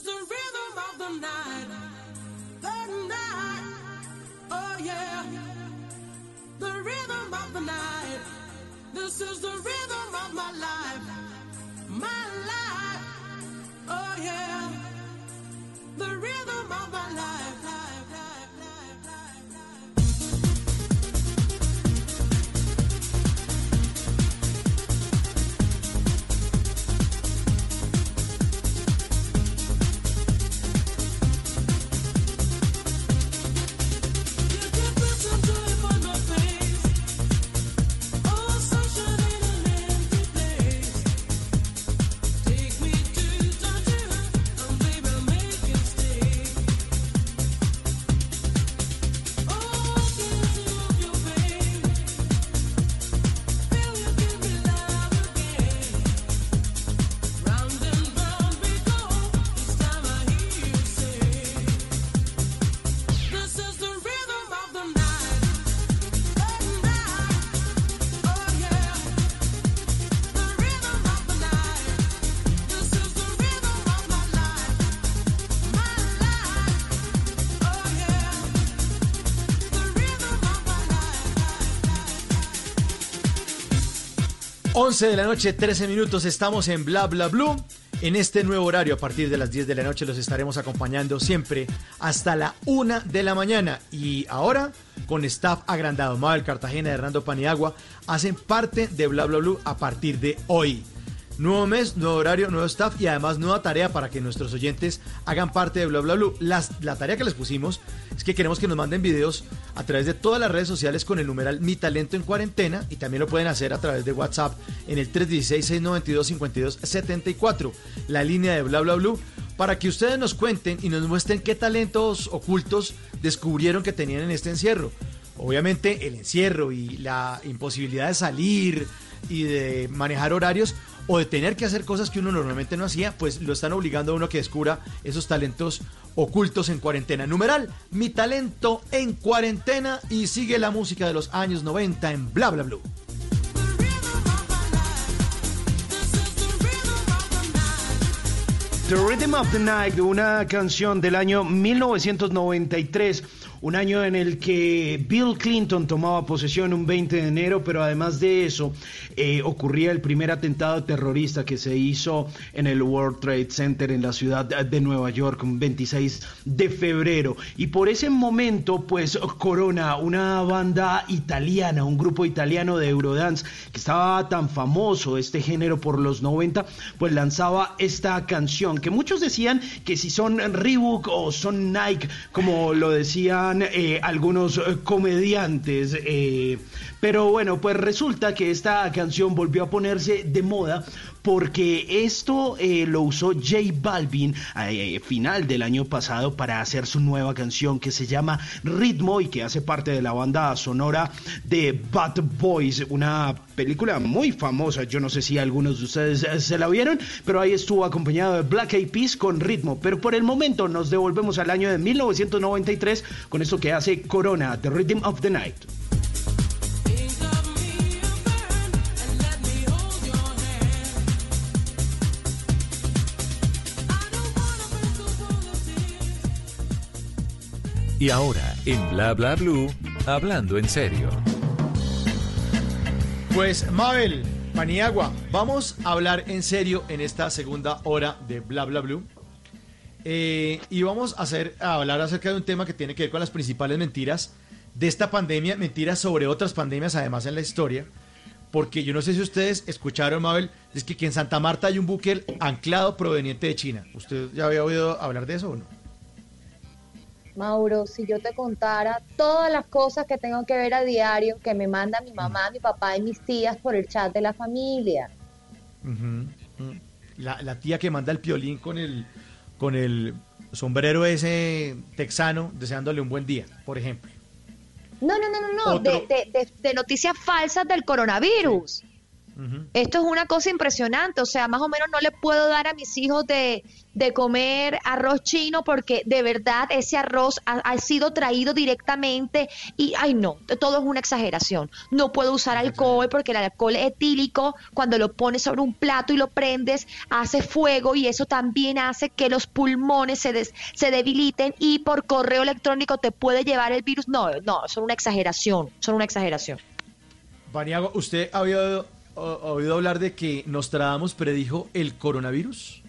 This is the rhythm 11 de la noche, 13 minutos, estamos en Bla Bla Blue. En este nuevo horario, a partir de las 10 de la noche, los estaremos acompañando siempre hasta la 1 de la mañana. Y ahora, con staff agrandado, Mabel Cartagena y Hernando Paniagua, hacen parte de Bla Bla Blue a partir de hoy. Nuevo mes, nuevo horario, nuevo staff y además nueva tarea para que nuestros oyentes hagan parte de Bla Bla Blue. La tarea que les pusimos es que queremos que nos manden videos a través de todas las redes sociales con el numeral Mi Talento en Cuarentena y también lo pueden hacer a través de WhatsApp en el 316-692-5274, la línea de Bla Bla Blue, para que ustedes nos cuenten y nos muestren qué talentos ocultos descubrieron que tenían en este encierro. Obviamente el encierro y la imposibilidad de salir y de manejar horarios o de tener que hacer cosas que uno normalmente no hacía, pues lo están obligando a uno que descubra esos talentos ocultos en cuarentena. Numeral, mi talento en cuarentena y sigue la música de los años 90 en Bla Bla Blue. The Rhythm of the Night, una canción del año 1993, un año en el que Bill Clinton tomaba posesión un 20 de enero, pero además de eso eh, ocurría el primer atentado terrorista que se hizo en el World Trade Center en la ciudad de Nueva York un 26 de febrero. Y por ese momento, pues Corona, una banda italiana, un grupo italiano de Eurodance que estaba tan famoso este género por los 90, pues lanzaba esta canción que muchos decían que si son Reebok o son Nike, como lo eh, algunos eh, comediantes. eh, pero bueno, pues resulta que esta canción volvió a ponerse de moda porque esto eh, lo usó J Balvin a eh, final del año pasado para hacer su nueva canción que se llama Ritmo y que hace parte de la banda sonora de Bad Boys, una película muy famosa. Yo no sé si algunos de ustedes eh, se la vieron, pero ahí estuvo acompañado de Black Eyed Peas con Ritmo. Pero por el momento nos devolvemos al año de 1993 con esto que hace Corona, The Rhythm of the Night. Y ahora, en Bla Bla Blue, hablando en serio. Pues Mabel, Paniagua, vamos a hablar en serio en esta segunda hora de Bla Bla Blue. Eh, y vamos a, a hablar acerca de un tema que tiene que ver con las principales mentiras de esta pandemia, mentiras sobre otras pandemias además en la historia. Porque yo no sé si ustedes escucharon, Mabel, es que aquí en Santa Marta hay un buque anclado proveniente de China. ¿Usted ya había oído hablar de eso o no? Mauro, si yo te contara todas las cosas que tengo que ver a diario, que me manda mi mamá, mi papá y mis tías por el chat de la familia. Ujú. La, la tía que manda el piolín con el, con el sombrero ese texano deseándole un buen día, por ejemplo. No, no, no, no, no, de, de- de- de noticias falsas del coronavirus. Esto es una cosa impresionante, o sea, más o menos no le puedo dar a mis hijos de, de comer arroz chino porque de verdad ese arroz ha, ha sido traído directamente y, ay no, todo es una exageración. No puedo usar alcohol porque el alcohol etílico, cuando lo pones sobre un plato y lo prendes, hace fuego y eso también hace que los pulmones se, des- se debiliten y por correo electrónico te puede llevar el virus. No, no, son una exageración, son una exageración. Paniagua, ¿usted había oído, hablar de que Nostradamus predijo el coronavirus?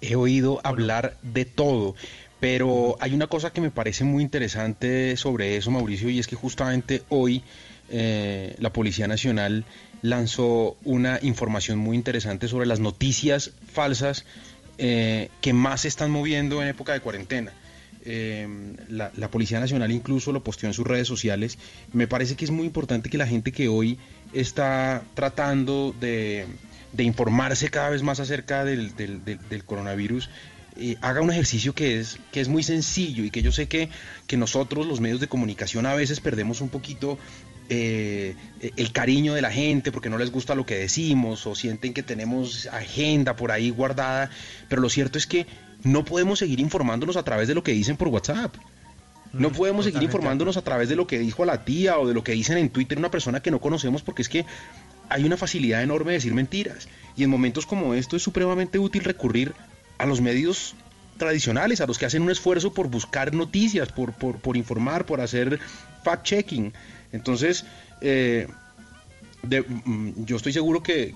He oído hablar de todo, pero hay una cosa que me parece muy interesante sobre eso, Mauricio, y es que justamente hoy eh, la Policía Nacional lanzó una información muy interesante sobre las noticias falsas eh, que más se están moviendo en época de cuarentena. Eh, la, la Policía Nacional incluso lo posteó en sus redes sociales. Me parece que es muy importante que la gente que hoy está tratando de, de informarse cada vez más acerca del, del- del- coronavirus eh, haga un ejercicio que es, que es muy sencillo y que yo sé que, que nosotros los medios de comunicación a veces perdemos un poquito eh, el cariño de la gente porque no les gusta lo que decimos o sienten que tenemos agenda por ahí guardada, pero lo cierto es que no podemos seguir informándonos a través de lo que dicen por WhatsApp. No podemos seguir informándonos a través de lo que dijo la tía o de lo que dicen en Twitter una persona que no conocemos porque es que hay una facilidad enorme de decir mentiras. Y en momentos como esto es supremamente útil recurrir a los medios tradicionales, a los que hacen un esfuerzo por buscar noticias, por, por, por informar, por hacer fact-checking. Entonces, eh, de- mm, yo estoy seguro que,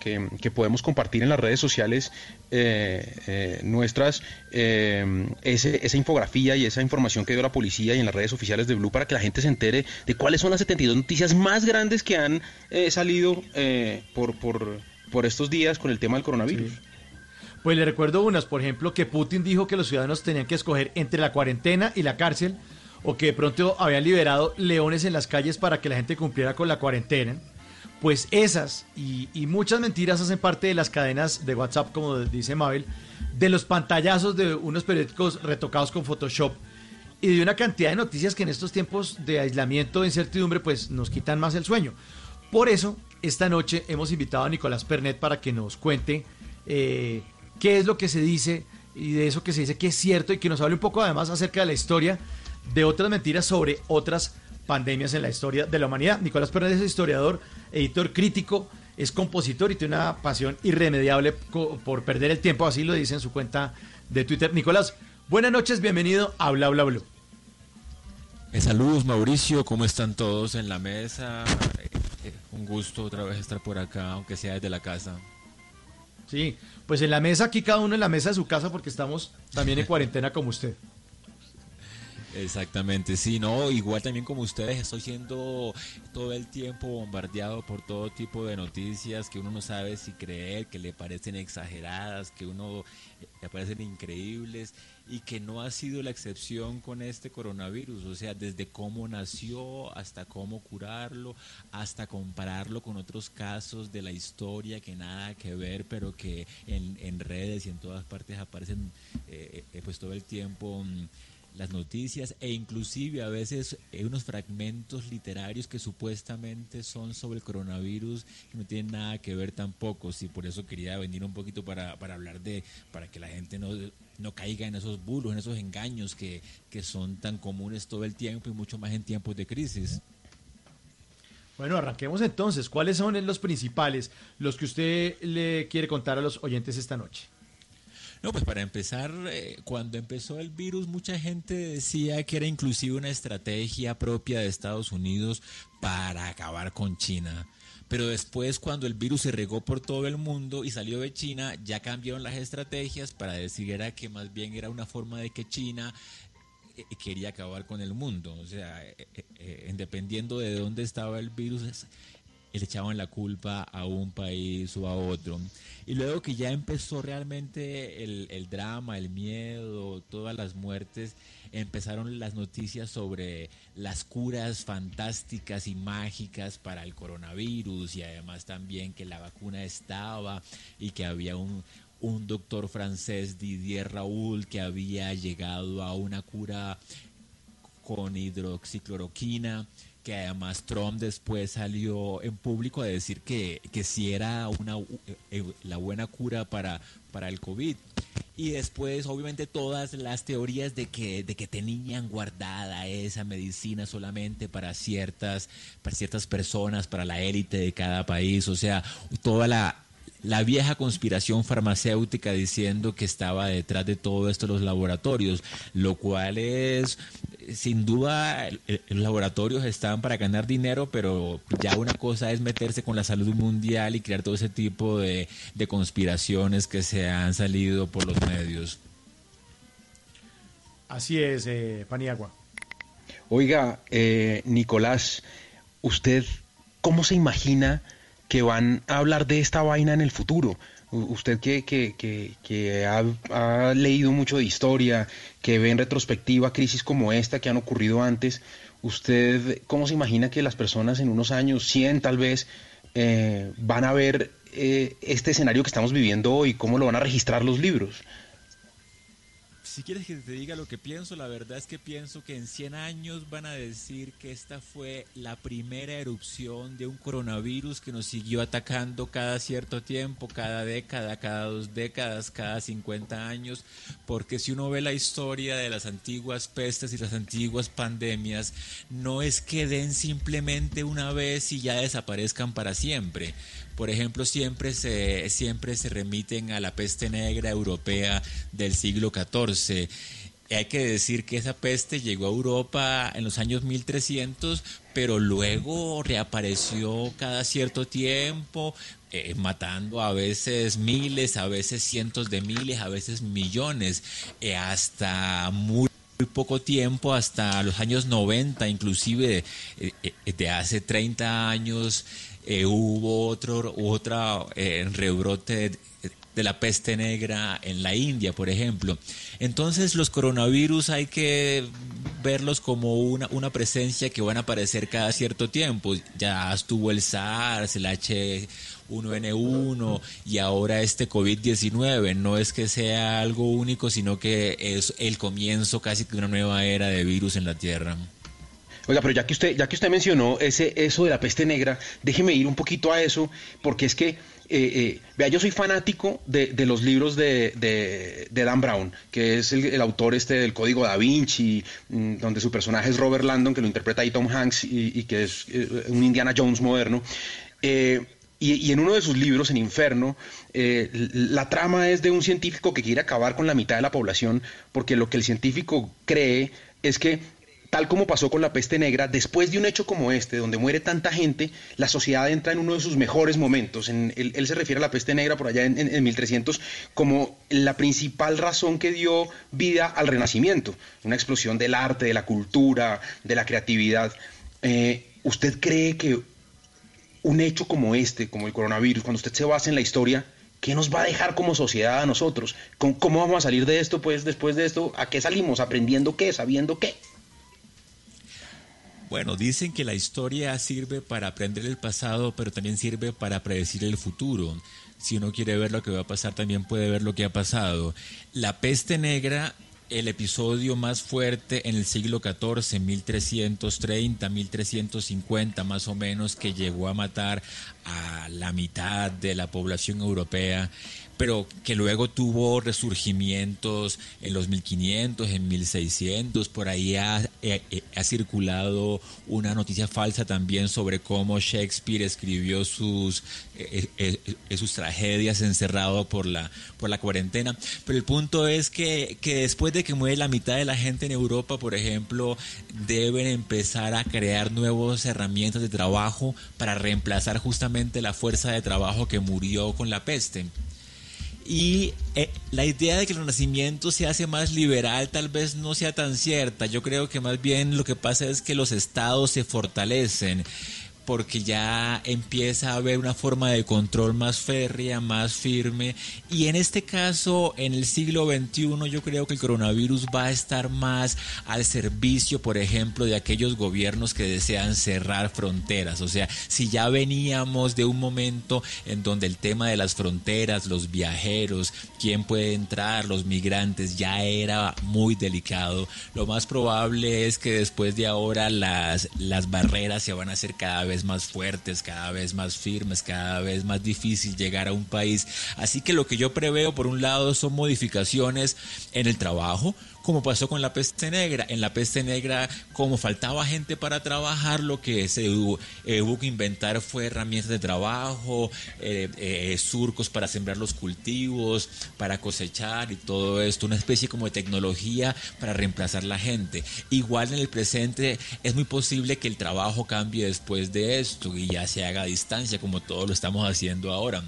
podemos compartir en las redes sociales eh, eh, nuestras eh, ese- esa infografía y esa información que dio la policía y en las redes oficiales de Blue para que la gente se entere de cuáles son las 72 noticias más grandes que han eh, salido eh, por, por, por estos días con el tema del coronavirus. Pues le recuerdo unas, por ejemplo, que Putin dijo que los ciudadanos tenían que escoger entre la cuarentena y la cárcel, o que de pronto habían liberado leones en las calles para que la gente cumpliera con la cuarentena. Pues esas y, muchas mentiras hacen parte de las cadenas de WhatsApp, como dice Mabel, de los pantallazos de unos periódicos retocados con Photoshop y de una cantidad de noticias que en estos tiempos de aislamiento, de incertidumbre, pues nos quitan más el sueño. Por eso, esta noche hemos invitado a Nicolás Pernet para que nos cuente eh, qué es lo que se dice y de eso que se dice que es cierto y que nos hable un poco además acerca de la historia de otras mentiras sobre otras pandemias en la historia de la humanidad. Nicolás Pernet es historiador, editor crítico, es compositor y tiene una pasión irremediable por perder el tiempo, así lo dice en su cuenta de Twitter. Nicolás, buenas noches, bienvenido a Bla Bla Blue. Eh, saludos Mauricio, ¿cómo están todos en la mesa? Eh, eh, un gusto otra vez estar por acá, aunque sea desde la casa. Sí, pues en la mesa, aquí cada uno en la mesa de su casa porque estamos también en cuarentena como usted. Exactamente, sí, no, igual también como ustedes, estoy siendo todo el tiempo bombardeado por todo tipo de noticias que uno no sabe si creer, que le parecen exageradas, que uno eh, le parecen increíbles y que no ha sido la excepción con este coronavirus, o sea, desde cómo nació hasta cómo curarlo, hasta compararlo con otros casos de la historia que nada que ver, pero que en, en redes y en todas partes aparecen eh, eh, pues todo el tiempo. mm, las noticias e inclusive a veces eh, unos fragmentos literarios que supuestamente son sobre el coronavirus que no tienen nada que ver tampoco. Sí, por eso quería venir un poquito para, para hablar de, para que la gente no, no caiga en esos bulos, en esos engaños que, que son tan comunes todo el tiempo y mucho más en tiempos de crisis. Bueno, arranquemos entonces. ¿Cuáles son los principales, los que usted le quiere contar a los oyentes esta noche? No, pues para empezar, eh, cuando empezó el virus, mucha gente decía que era inclusive una estrategia propia de Estados Unidos para acabar con China. Pero después, cuando el virus se regó por todo el mundo y salió de China, ya cambiaron las estrategias para decir era que más bien era una forma de que China eh, quería acabar con el mundo. O sea, eh, eh, dependiendo de dónde estaba el virus, le echaban la culpa a un país o a otro. Y luego que ya empezó realmente el, el drama, el miedo, todas las muertes, empezaron las noticias sobre las curas fantásticas y mágicas para el coronavirus y además también que la vacuna estaba y que había un, un doctor francés, Didier Raoul, que había llegado a una cura con hidroxicloroquina, que además Trump después salió en público a decir que, que sí era una, eh, la buena cura para, para el COVID. Y después, obviamente, todas las teorías de que, de que tenían guardada esa medicina solamente para ciertas, para ciertas personas, para la élite de cada país. O sea, toda la, la vieja conspiración farmacéutica diciendo que estaba detrás de todo esto los laboratorios, lo cual es, sin duda, los laboratorios están para ganar dinero, pero ya una cosa es meterse con la salud mundial y crear todo ese tipo de, de conspiraciones que se han salido por los medios. Así es, eh, Paniagua. Oiga, eh, Nicolás, ¿usted cómo se imagina que van a hablar de esta vaina en el futuro? Usted que, que, que, que ha, ha leído mucho de historia, que ve en retrospectiva crisis como esta que han ocurrido antes, ¿usted cómo se imagina que las personas en unos años, 100 tal vez, eh, van a ver eh, este escenario que estamos viviendo hoy? ¿Cómo lo van a registrar los libros? Si quieres que te diga lo que pienso, la verdad es que pienso que en 100 años van a decir que esta fue la primera erupción de un coronavirus que nos siguió atacando cada cierto tiempo, cada década, cada dos décadas, cada 50 años, porque si uno ve la historia de las antiguas pestes y las antiguas pandemias, no es que den simplemente una vez y ya desaparezcan para siempre. Por ejemplo, siempre se, siempre se remiten a la peste negra europea del siglo XIV. hay que decir que esa peste llegó a Europa en los años 1300, pero luego reapareció cada cierto tiempo, eh, matando a veces miles, a veces cientos de miles, a veces millones, eh, hasta muy poco tiempo, hasta los años 90, inclusive eh, de hace 30 años, eh, hubo otro otra eh, rebrote de, de la peste negra en la India, por ejemplo. Entonces los coronavirus hay que verlos como una, una presencia que van a aparecer cada cierto tiempo. Ya estuvo el SARS, el H1N1 y ahora este COVID-19. No es que sea algo único, sino que es el comienzo casi de una nueva era de virus en la Tierra. Oiga, pero ya que usted, ya que usted mencionó ese, eso de la peste negra, déjeme ir un poquito a eso, porque es que, eh, eh, vea, yo soy fanático de, de los libros de, de- Dan Brown, que es el, autor este del Código Da Vinci, mm, donde su personaje es Robert Landon, que lo interpreta ahí Tom Hanks y, que es eh, un Indiana Jones moderno. Y, y en uno de sus libros, en Inferno, la trama es de un científico que quiere acabar con la mitad de la población, porque lo que el científico cree es que Tal como pasó con la peste negra, después de un hecho como este, donde muere tanta gente, la sociedad entra en uno de sus mejores momentos. En- él, se refiere a la peste negra por allá en 1300 como la principal razón que dio vida al Renacimiento, una explosión del arte, de la cultura, de la creatividad. Eh, ¿Usted cree que un hecho como este, como el coronavirus, cuando usted se basa en la historia, ¿qué nos va a dejar como sociedad a nosotros? ¿Cómo, cómo vamos a salir de esto, pues, después de esto? ¿A qué salimos? ¿Aprendiendo qué? ¿Sabiendo qué? Bueno, dicen que la historia sirve para aprender el pasado, pero también sirve para predecir el futuro. Si uno quiere ver lo que va a pasar, también puede ver lo que ha pasado. La peste negra, el episodio más fuerte en el siglo XIV, 1330, 1350 más o menos, que llegó a matar a la mitad de la población europea pero que luego tuvo resurgimientos en los 1500, en 1600, por ahí ha, eh, eh, ha circulado una noticia falsa también sobre cómo Shakespeare escribió sus, eh, sus tragedias encerrado por la, por la cuarentena, pero el punto es que, que después de que muere la mitad de la gente en Europa, por ejemplo, deben empezar a crear nuevas herramientas de trabajo para reemplazar justamente la fuerza de trabajo que murió con la peste. Y eh, la idea de que el renacimiento se hace más liberal tal vez no sea tan cierta. Yo creo que más bien lo que pasa es que los estados se fortalecen porque ya empieza a haber una forma de control más férrea, más firme. Y en este caso, en el siglo XXI, yo creo que el coronavirus va a estar más al servicio, por ejemplo, de aquellos gobiernos que desean cerrar fronteras. O sea, si ya veníamos de un momento en donde el tema de las fronteras, los viajeros, quién puede entrar, los migrantes, ya era muy delicado, lo más probable es que después de ahora las, las barreras se van a hacer cada vez más fuertes, cada vez más firmes, cada vez más difícil llegar a un país. Así que lo que yo preveo, por un lado, son modificaciones en el trabajo, como pasó con la peste negra. En la peste negra, como faltaba gente para trabajar, lo que se hubo, eh, hubo que inventar fue herramientas de trabajo, eh, eh, surcos para sembrar los cultivos, para cosechar y todo esto, una especie como de tecnología para reemplazar la gente. Igual en el presente es muy posible que el trabajo cambie después de esto y ya se haga a distancia como todos lo estamos haciendo ahora.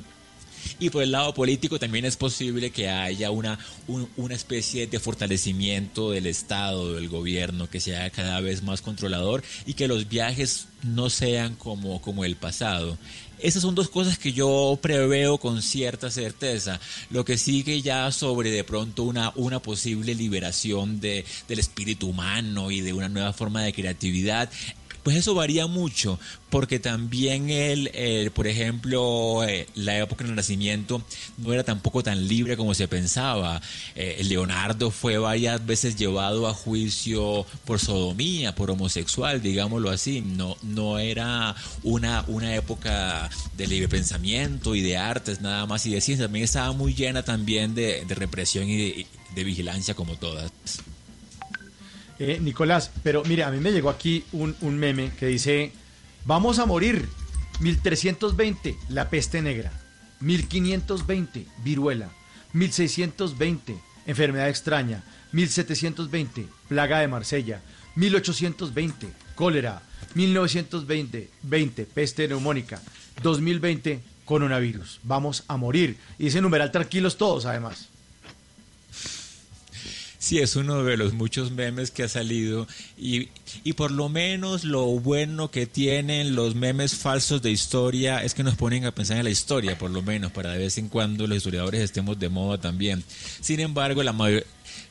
Y por el lado político también es posible que haya una, un- una especie de fortalecimiento del Estado, del gobierno, que sea cada vez más controlador y que los viajes no sean como, como el pasado. Esas son dos cosas que yo preveo con cierta certeza. Lo que sigue ya sobre de pronto una, una posible liberación de, del espíritu humano y de una nueva forma de creatividad. Pues eso varía mucho, porque también el, el, por ejemplo, eh, la época del Renacimiento no era tampoco tan libre como se pensaba. Eh, Leonardo fue varias veces llevado a juicio por sodomía, por homosexual, digámoslo así. No, no era una, una época de libre pensamiento y de artes nada más y de ciencia. También estaba muy llena también de, de represión y de, de vigilancia como todas. Eh, Nicolás, pero mire, a mí me llegó aquí un, un meme que dice, vamos a morir, 1320, la peste negra, 1520, viruela, 1620, enfermedad extraña. 1720, plaga de Marsella. 1820, cólera. 1920, 20, peste neumónica. 2020, coronavirus. Vamos a morir. Y ese numeral tranquilos todos, además. Sí, es uno de los muchos memes que ha salido y, y por lo menos lo bueno que tienen los memes falsos de historia es que nos ponen a pensar en la historia, por lo menos, para de vez en cuando los historiadores estemos de moda también. Sin embargo, la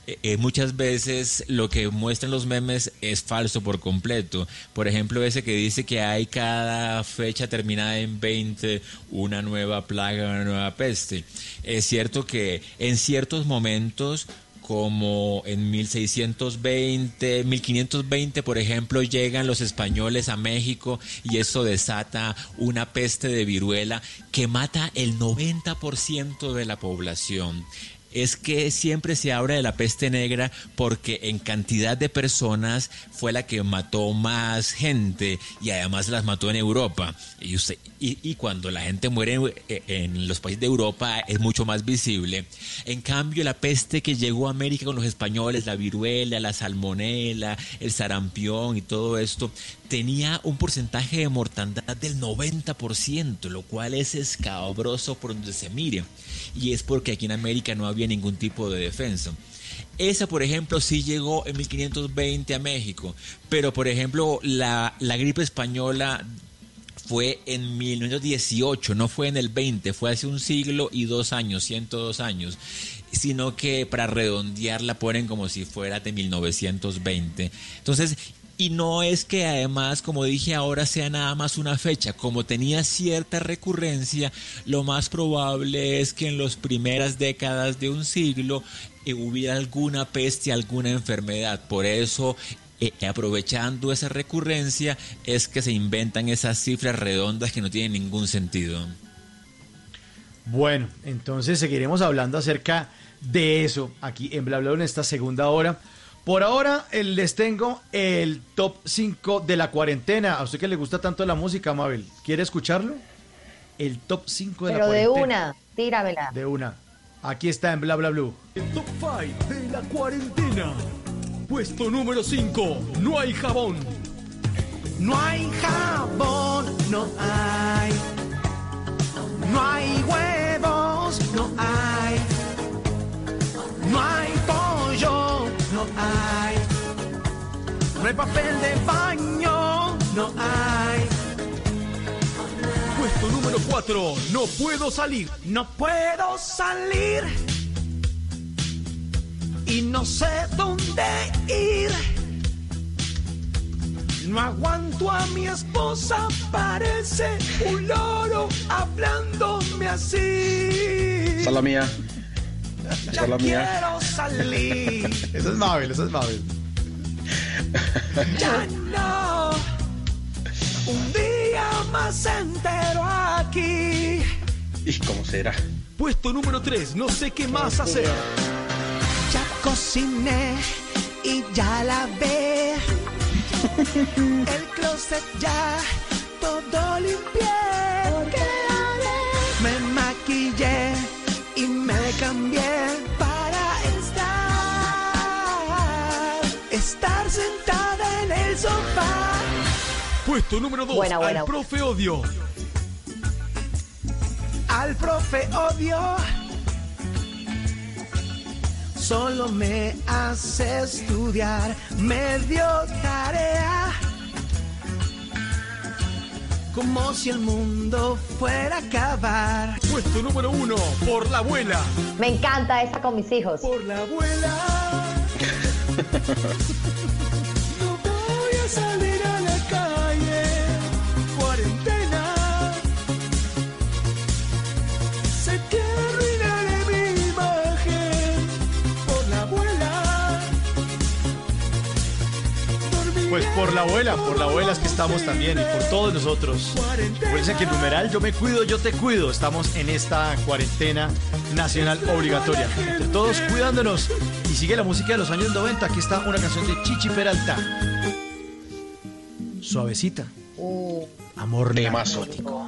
eh, eh, muchas veces lo que muestran los memes es falso por completo. Por ejemplo, ese que dice que hay cada fecha terminada en 20 una nueva plaga, una nueva peste. Es cierto que en ciertos momentos como en 1620, 1520, por ejemplo, llegan los españoles a México y eso desata una peste de viruela que mata el 90% de la población. Es que siempre se habla de la peste negra porque en cantidad de personas fue la que mató más gente y además las mató en Europa. Y, usted, y, cuando la gente muere en, en los países de Europa es mucho más visible. En cambio, la peste que llegó a América con los españoles, la viruela, la salmonela, el sarampión y todo esto, tenía un porcentaje de mortandad del 90%, lo cual es escabroso por donde se mire. Y es porque aquí en América no había ningún tipo de defensa. Esa, por ejemplo, sí llegó en 1520 a México, pero por ejemplo, la, gripe española fue en 1918, no fue en el 20, fue hace un siglo y dos años, 102 años, sino que para redondear la ponen como si fuera de 1920. Entonces, y no es que además, como dije ahora, sea nada más una fecha. Como tenía cierta recurrencia, lo más probable es que en las primeras décadas de un siglo eh, hubiera alguna peste, alguna enfermedad. Por eso, eh, aprovechando esa recurrencia, es que se inventan esas cifras redondas que no tienen ningún sentido. Bueno, entonces seguiremos hablando acerca de eso aquí en Bla en esta segunda hora. Por ahora eh, les tengo el top 5 de la cuarentena. A usted que le gusta tanto la música, Mabel, ¿quiere escucharlo? El top 5 de Pero la de cuarentena. una, tíramela. De una. Aquí está en Bla Bla Blue. El top 5 de la cuarentena. Puesto número 5. No hay jabón. No hay jabón, no hay. No hay huevos, no hay. No hay pollo, no hay. No hay papel de baño, no hay. Puesto número 4. No puedo salir. No puedo salir. Y no sé dónde ir. No aguanto a mi esposa, parece un loro hablándome así. Esa es la mía. Esa Ya es la mía. quiero salir. Esa es Mabel, esa es Mabel. Ya no. Un día más entero aquí. ¿Y cómo será? Puesto número 3. No sé qué más hacer. Ya cociné y ya lavé. [laughs] El closet ya todo limpié. Me maquillé cambié para estar. Estar sentada en el sofá. Puesto número 2. Buena, buena. Al profe odio. Al profe odio. Solo me hace estudiar, me dio tarea. Como si el mundo fuera a acabar. Puesto número 1. Por la abuela. Me encanta esta con mis hijos. Por la abuela. [laughs] No voy a salir Pues por la abuela, por la abuela es que estamos también y por todos nosotros. Recuerden que el numeral Yo me cuido, yo te cuido. Estamos en esta cuarentena nacional obligatoria. Entre todos cuidándonos. Y sigue la música de los años 90. Aquí está una canción de Chichi Peralta. Suavecita. Amor narcótico.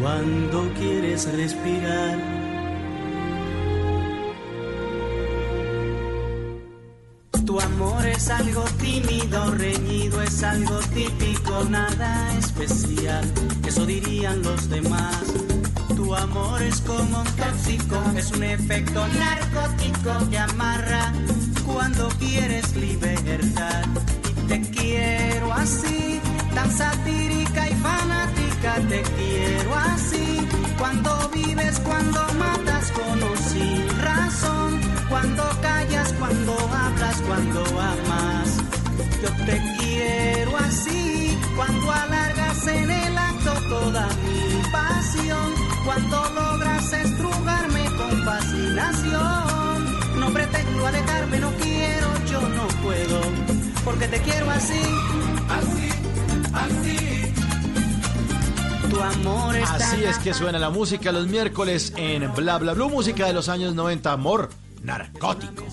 cuando quieres respirar. Tu amor es algo tímido, reñido, es algo típico, nada especial, eso dirían los demás. Tu amor es como un tóxico, es un efecto narcótico que amarra cuando quieres libertad. Y te quiero así, tan fanática, te quiero así. Cuando vives, cuando matas con sin razón, cuando callas, cuando hablas, cuando amas. Yo te quiero así, cuando alargas en el acto toda mi pasión, cuando logras estrugarme con fascinación. No pretendo alejarme, no quiero, yo no puedo, porque te quiero así, así, así. Tu amor es Así es que suena la música los miércoles en Bla Bla Blue, música de los años 90, amor narcótico.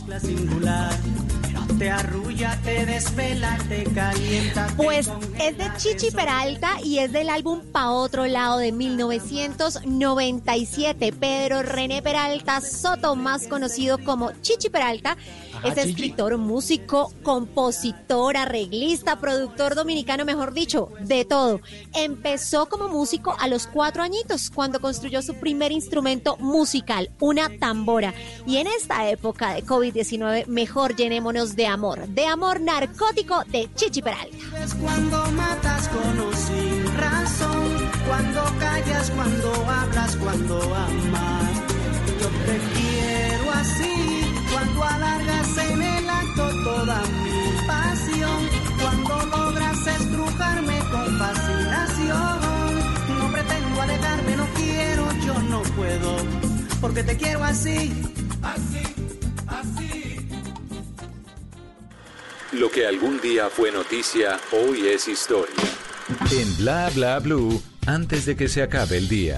Te arrulla, te desvela, te calienta. te Pues es de Chichi Peralta y es del álbum Pa' Otro Lado de 1997. Pedro René Peralta Soto, más conocido como Chichi Peralta, es escritor, músico, compositor, arreglista, productor dominicano, mejor dicho, de todo. Empezó como músico a los cuatro añitos, cuando construyó su primer instrumento musical, una tambora. Y en esta época de COVID-19, mejor llenémonos de amor, de amor narcótico de Chichi Peralta. Es cuando matas con o sin razón, cuando callas, cuando hablas, cuando amas. Yo te quiero así, cuando alargas en el acto toda mi pasión, cuando logras estrujarme con fascinación. No pretendo alejarme, no quiero, yo no puedo, porque te quiero así, así, así. Lo que algún día fue noticia, hoy es historia. En Bla Bla Blue, antes de que se acabe el día.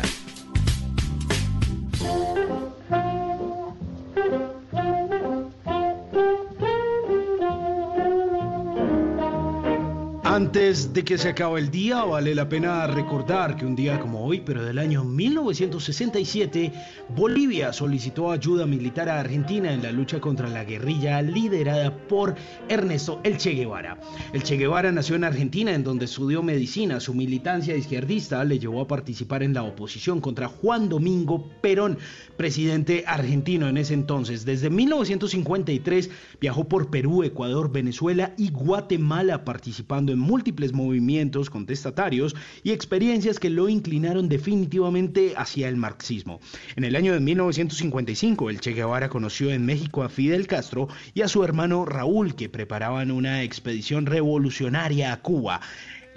Antes de que se acabe el día, vale la pena recordar que un día como hoy, pero del año 1967, Bolivia solicitó ayuda militar a Argentina en la lucha contra la guerrilla liderada por Ernesto El Che Guevara. El Che Guevara nació en Argentina, en donde estudió medicina. Su militancia izquierdista le llevó a participar en la oposición contra Juan Domingo Perón, presidente argentino en ese entonces. Desde 1953 viajó por Perú, Ecuador, Venezuela y Guatemala participando en múltiples movimientos contestatarios y experiencias que lo inclinaron definitivamente hacia el marxismo. En el año de 1955, el Che Guevara conoció en México a Fidel Castro y a su hermano Raúl, que preparaban una expedición revolucionaria a Cuba.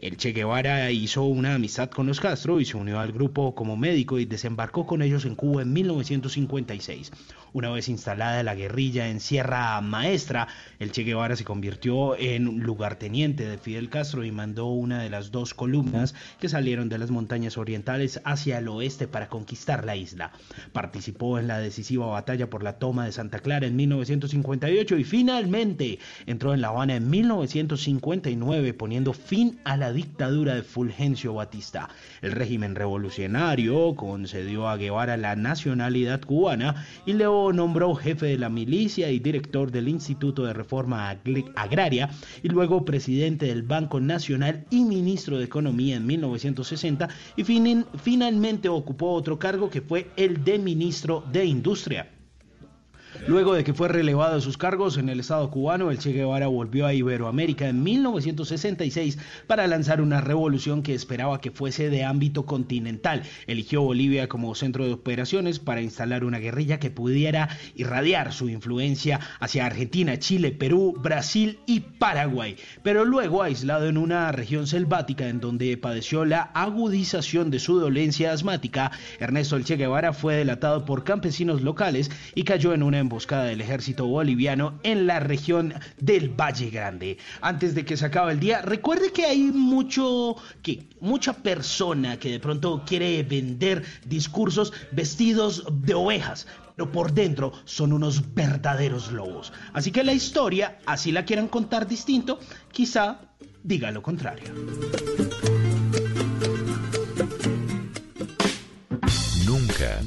El Che Guevara hizo una amistad con los Castro y se unió al grupo como médico y desembarcó con ellos en Cuba en 1956. Una vez instalada la guerrilla en Sierra Maestra, el Che Guevara se convirtió en lugarteniente de Fidel Castro y mandó una de las dos columnas que salieron de las montañas orientales hacia el oeste para conquistar la isla. Participó en la decisiva batalla por la toma de Santa Clara en 1958 y finalmente entró en La Habana en 1959 poniendo fin a la dictadura de Fulgencio Batista. El régimen revolucionario concedió a Guevara la nacionalidad cubana y le nombró jefe de la milicia y director del Instituto de Reforma Agraria y luego presidente del Banco Nacional y ministro de Economía en 1960 y fin- finalmente ocupó otro cargo que fue el de ministro de Industria. Luego de que fue relevado de sus cargos en el Estado cubano, el Che Guevara volvió a Iberoamérica en 1966 para lanzar una revolución que esperaba que fuese de ámbito continental. Eligió Bolivia como centro de operaciones para instalar una guerrilla que pudiera irradiar su influencia hacia Argentina, Chile, Perú, Brasil y Paraguay. Pero luego, aislado en una región selvática en donde padeció la agudización de su dolencia asmática, Ernesto El Che Guevara fue delatado por campesinos locales y cayó en una emboscada del ejército boliviano en la región del Valle Grande. Antes de que se acabe el día, recuerde que hay mucho que mucha persona que de pronto quiere vender discursos vestidos de ovejas, pero por dentro son unos verdaderos lobos. Así que la historia, así la quieran contar distinto, quizá diga lo contrario.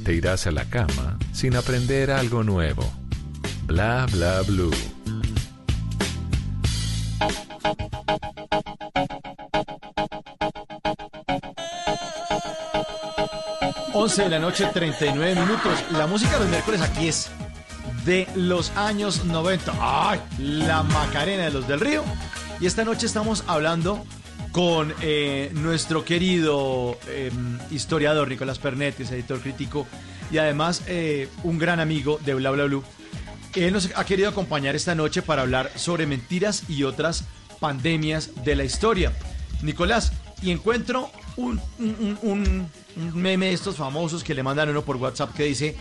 Te irás a la cama sin aprender algo nuevo. Bla bla blue. 11 de la noche, 39 minutos. La música de los miércoles aquí es de los años 90. ¡Ay! La Macarena de los del Río. Y esta noche estamos hablando con eh, nuestro querido eh, historiador Nicolás Pernetes, editor crítico y además eh, un gran amigo de Bla Bla Blue. Él nos ha querido acompañar esta noche para hablar sobre mentiras y otras pandemias de la historia. Nicolás, y encuentro un meme de estos famosos que le mandan uno por WhatsApp que dice,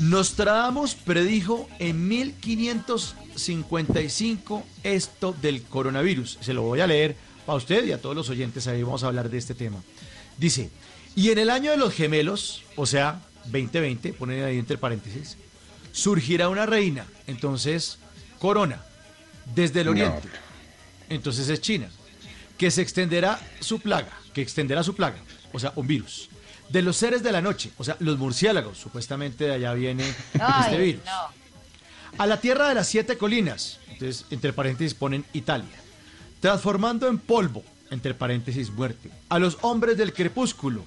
Nostradamus predijo en 1555 esto del coronavirus. Se lo voy a leer para usted y a todos los oyentes, ahí vamos a hablar de este tema. Dice, y en el año de los gemelos, o sea, 2020, ponen ahí entre paréntesis, surgirá una reina, entonces, corona, desde el No. oriente, entonces es China, que se extenderá su plaga, que extenderá su plaga, o sea, un virus. De los seres de la noche, o sea, los murciélagos, supuestamente de allá viene este virus. no. A la tierra de las siete colinas, entonces, entre paréntesis ponen Italia. Transformando en polvo, entre paréntesis muerte. A los hombres del crepúsculo,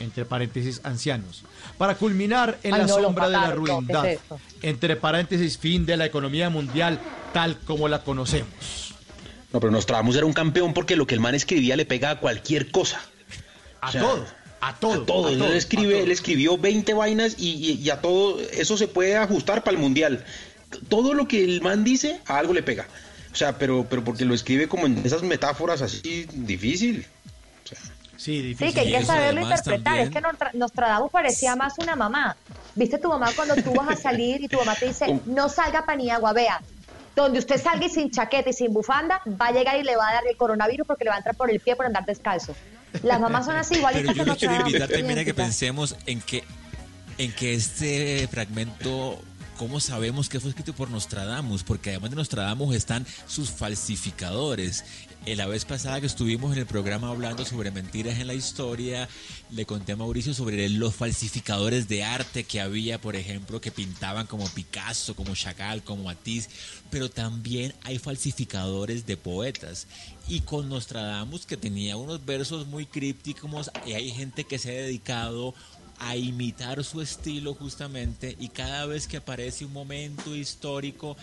entre paréntesis ancianos. Para culminar en Ay, la no, sombra de la mataron, no, ¿qué es ruindad, entre paréntesis fin de la economía mundial tal como la conocemos. No, pero Nostradamus era un campeón porque lo que el man escribía le pega a cualquier cosa. A O sea, todo, a todo. A todo. a Él, todo, escribe, a todo. él escribió 20 vainas y, y- y a todo eso se puede ajustar para el mundial. Todo lo que el man dice, a algo le pega. O sea, pero, pero porque lo escribe como en esas metáforas así difícil. Sí, Sí, que hay que saberlo interpretar. Es que Nostra- Nostradamus parecía más una mamá. ¿Viste tu mamá cuando tú vas a salir y tu mamá te dice, no salga para Niagua, vea? Donde usted salga y sin chaqueta y sin bufanda, va a llegar y le va a dar el coronavirus porque le va a entrar por el pie por andar descalzo. Las mamás son así, igualitas Pero yo quiero invitar también a que pensemos en que, en que este fragmento, ¿cómo sabemos que fue escrito por Nostradamus? Porque además de Nostradamus están sus falsificadores. Eh, La vez pasada que estuvimos en el programa hablando sobre mentiras en la historia, le conté a Mauricio sobre los falsificadores de arte que había, por ejemplo, que pintaban como Picasso, como Chagall, como Matisse, pero también hay falsificadores de poetas. Y con Nostradamus, que tenía unos versos muy crípticos, y hay gente que se ha dedicado a imitar su estilo justamente, y cada vez que aparece un momento histórico,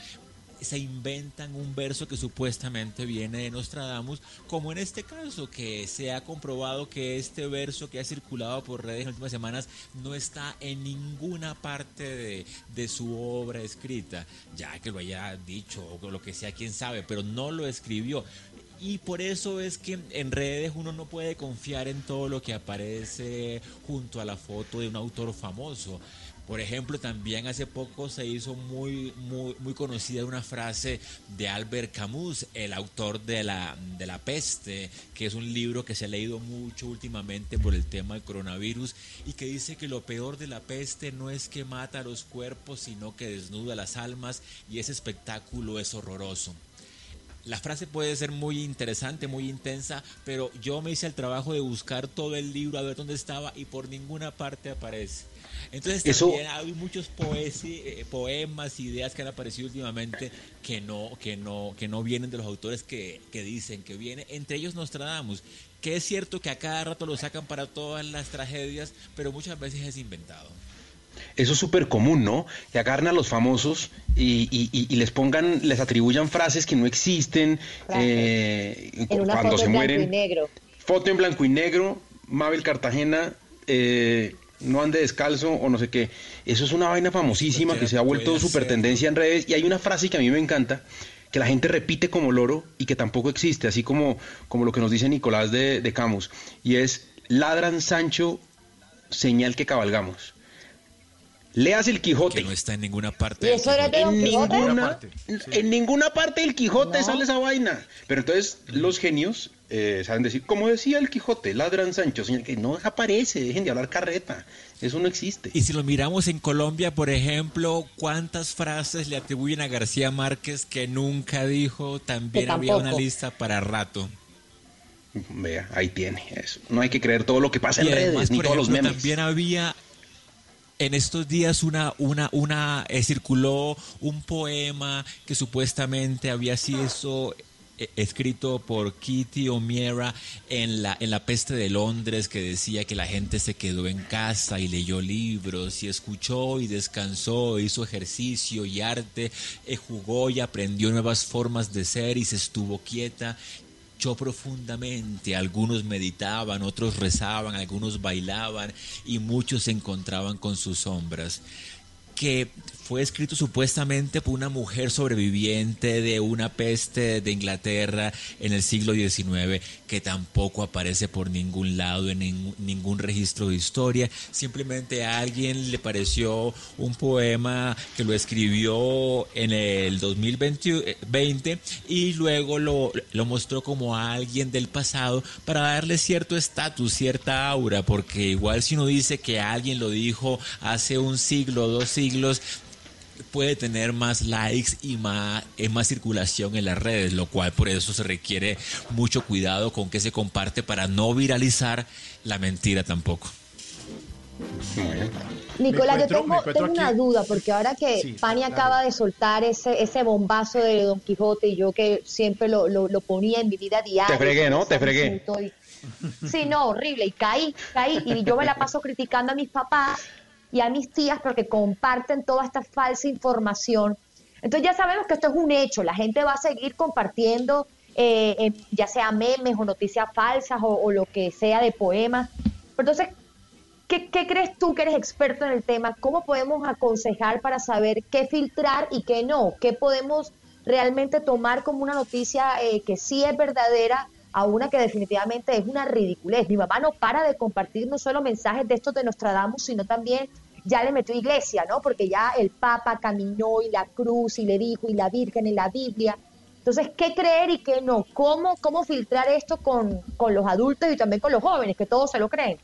se inventan un verso que supuestamente viene de Nostradamus, como en este caso, que se ha comprobado que este verso que ha circulado por redes en las últimas semanas no está en ninguna parte de, de su obra escrita, ya que lo haya dicho o lo que sea, quién sabe, pero no lo escribió. Y por eso es que en redes uno no puede confiar en todo lo que aparece junto a la foto de un autor famoso. Por ejemplo, también hace poco se hizo muy, muy, muy conocida una frase de Albert Camus, el autor de la, de la peste, que es un libro que se ha leído mucho últimamente por el tema del coronavirus y que dice que lo peor de la peste no es que mata los cuerpos, sino que desnuda las almas y ese espectáculo es horroroso. La frase puede ser muy interesante, muy intensa, pero yo me hice el trabajo de buscar todo el libro a ver dónde estaba y por ninguna parte aparece. Entonces Eso- también hay muchos eh, poemas, ideas que han aparecido últimamente que no, que no, que no vienen de los autores que, que dicen que viene. Entre ellos Nostradamus, que es cierto que a cada rato lo sacan para todas las tragedias, pero muchas veces es inventado. Eso es súper común, ¿no? Que agarren a los famosos y, y- y- y les pongan, les atribuyan frases que no existen eh, cuando foto se en blanco mueren. y negro. Foto en blanco y negro, Mabel Cartagena, eh, no ande descalzo o no sé qué. Eso es una vaina famosísima que se ha vuelto súper tendencia en redes. Y hay una frase que a mí me encanta, que la gente repite como loro y que tampoco existe, así como, como lo que nos dice Nicolás de, de Camus. Y es, ladran Sancho, señal que cabalgamos. Leas el Quijote. Que no está en ninguna parte. ¿Y eso era de En ninguna, en ninguna parte del Quijote No. sale esa vaina. Pero entonces los genios eh, saben decir, como decía el Quijote, ladran Sancho, señal que no aparece, dejen de hablar carreta. Eso no existe. Y si lo miramos en Colombia, por ejemplo, ¿cuántas frases le atribuyen a García Márquez que nunca dijo? También había una lista para rato. Vea, ahí tiene eso. No hay que creer todo lo que pasa en además, redes, ni por todos los memes. también había en estos días una una una eh, circuló un poema que supuestamente había sido eh, escrito por Kitty O'Meara en la en la peste de Londres que decía que la gente se quedó en casa y leyó libros y escuchó y descansó hizo ejercicio y arte eh, jugó y aprendió nuevas formas de ser y se estuvo quieta profundamente. Algunos meditaban, otros rezaban, algunos bailaban y muchos se encontraban con sus sombras. Que fue escrito supuestamente por una mujer sobreviviente de una peste de Inglaterra en el siglo XIX, que tampoco aparece por ningún lado en ningún, registro de historia. Simplemente a alguien le pareció un poema que lo escribió en el 2020 20, y luego lo, lo mostró como a alguien del pasado para darle cierto estatus, cierta aura, porque igual si uno dice que alguien lo dijo hace un siglo, dos siglos, puede tener más likes y más, eh, más circulación en las redes, lo cual por eso se requiere mucho cuidado con que se comparte para no viralizar la mentira tampoco. Nicolás, yo tengo, tengo una duda, porque ahora que Sí, Pani acaba de soltar ese, ese bombazo de Don Quijote y yo que siempre lo, lo, lo ponía en mi vida diaria. Te fregué, ¿no? Te fregué. y- Sí, no, horrible. Y caí, caí. Y yo me la paso criticando a mis papás y a mis tías porque comparten toda esta falsa información. Entonces ya sabemos que esto es un hecho. La gente va a seguir compartiendo, eh, ya sea memes o noticias falsas o, lo que sea de poemas. Entonces, ¿Qué, qué crees tú que eres experto en el tema? ¿Cómo podemos aconsejar para saber qué filtrar y qué no? ¿Qué podemos realmente tomar como una noticia eh, que sí es verdadera a una que definitivamente es una ridiculez? Mi mamá no para de compartir no solo mensajes de estos de Nostradamus, sino también ya le metió iglesia, ¿no? Porque ya el Papa caminó y la cruz y le dijo y la Virgen y la Biblia. Entonces, ¿qué creer y qué no? ¿Cómo, cómo filtrar esto con, con los adultos y también con los jóvenes, que todos se lo creen?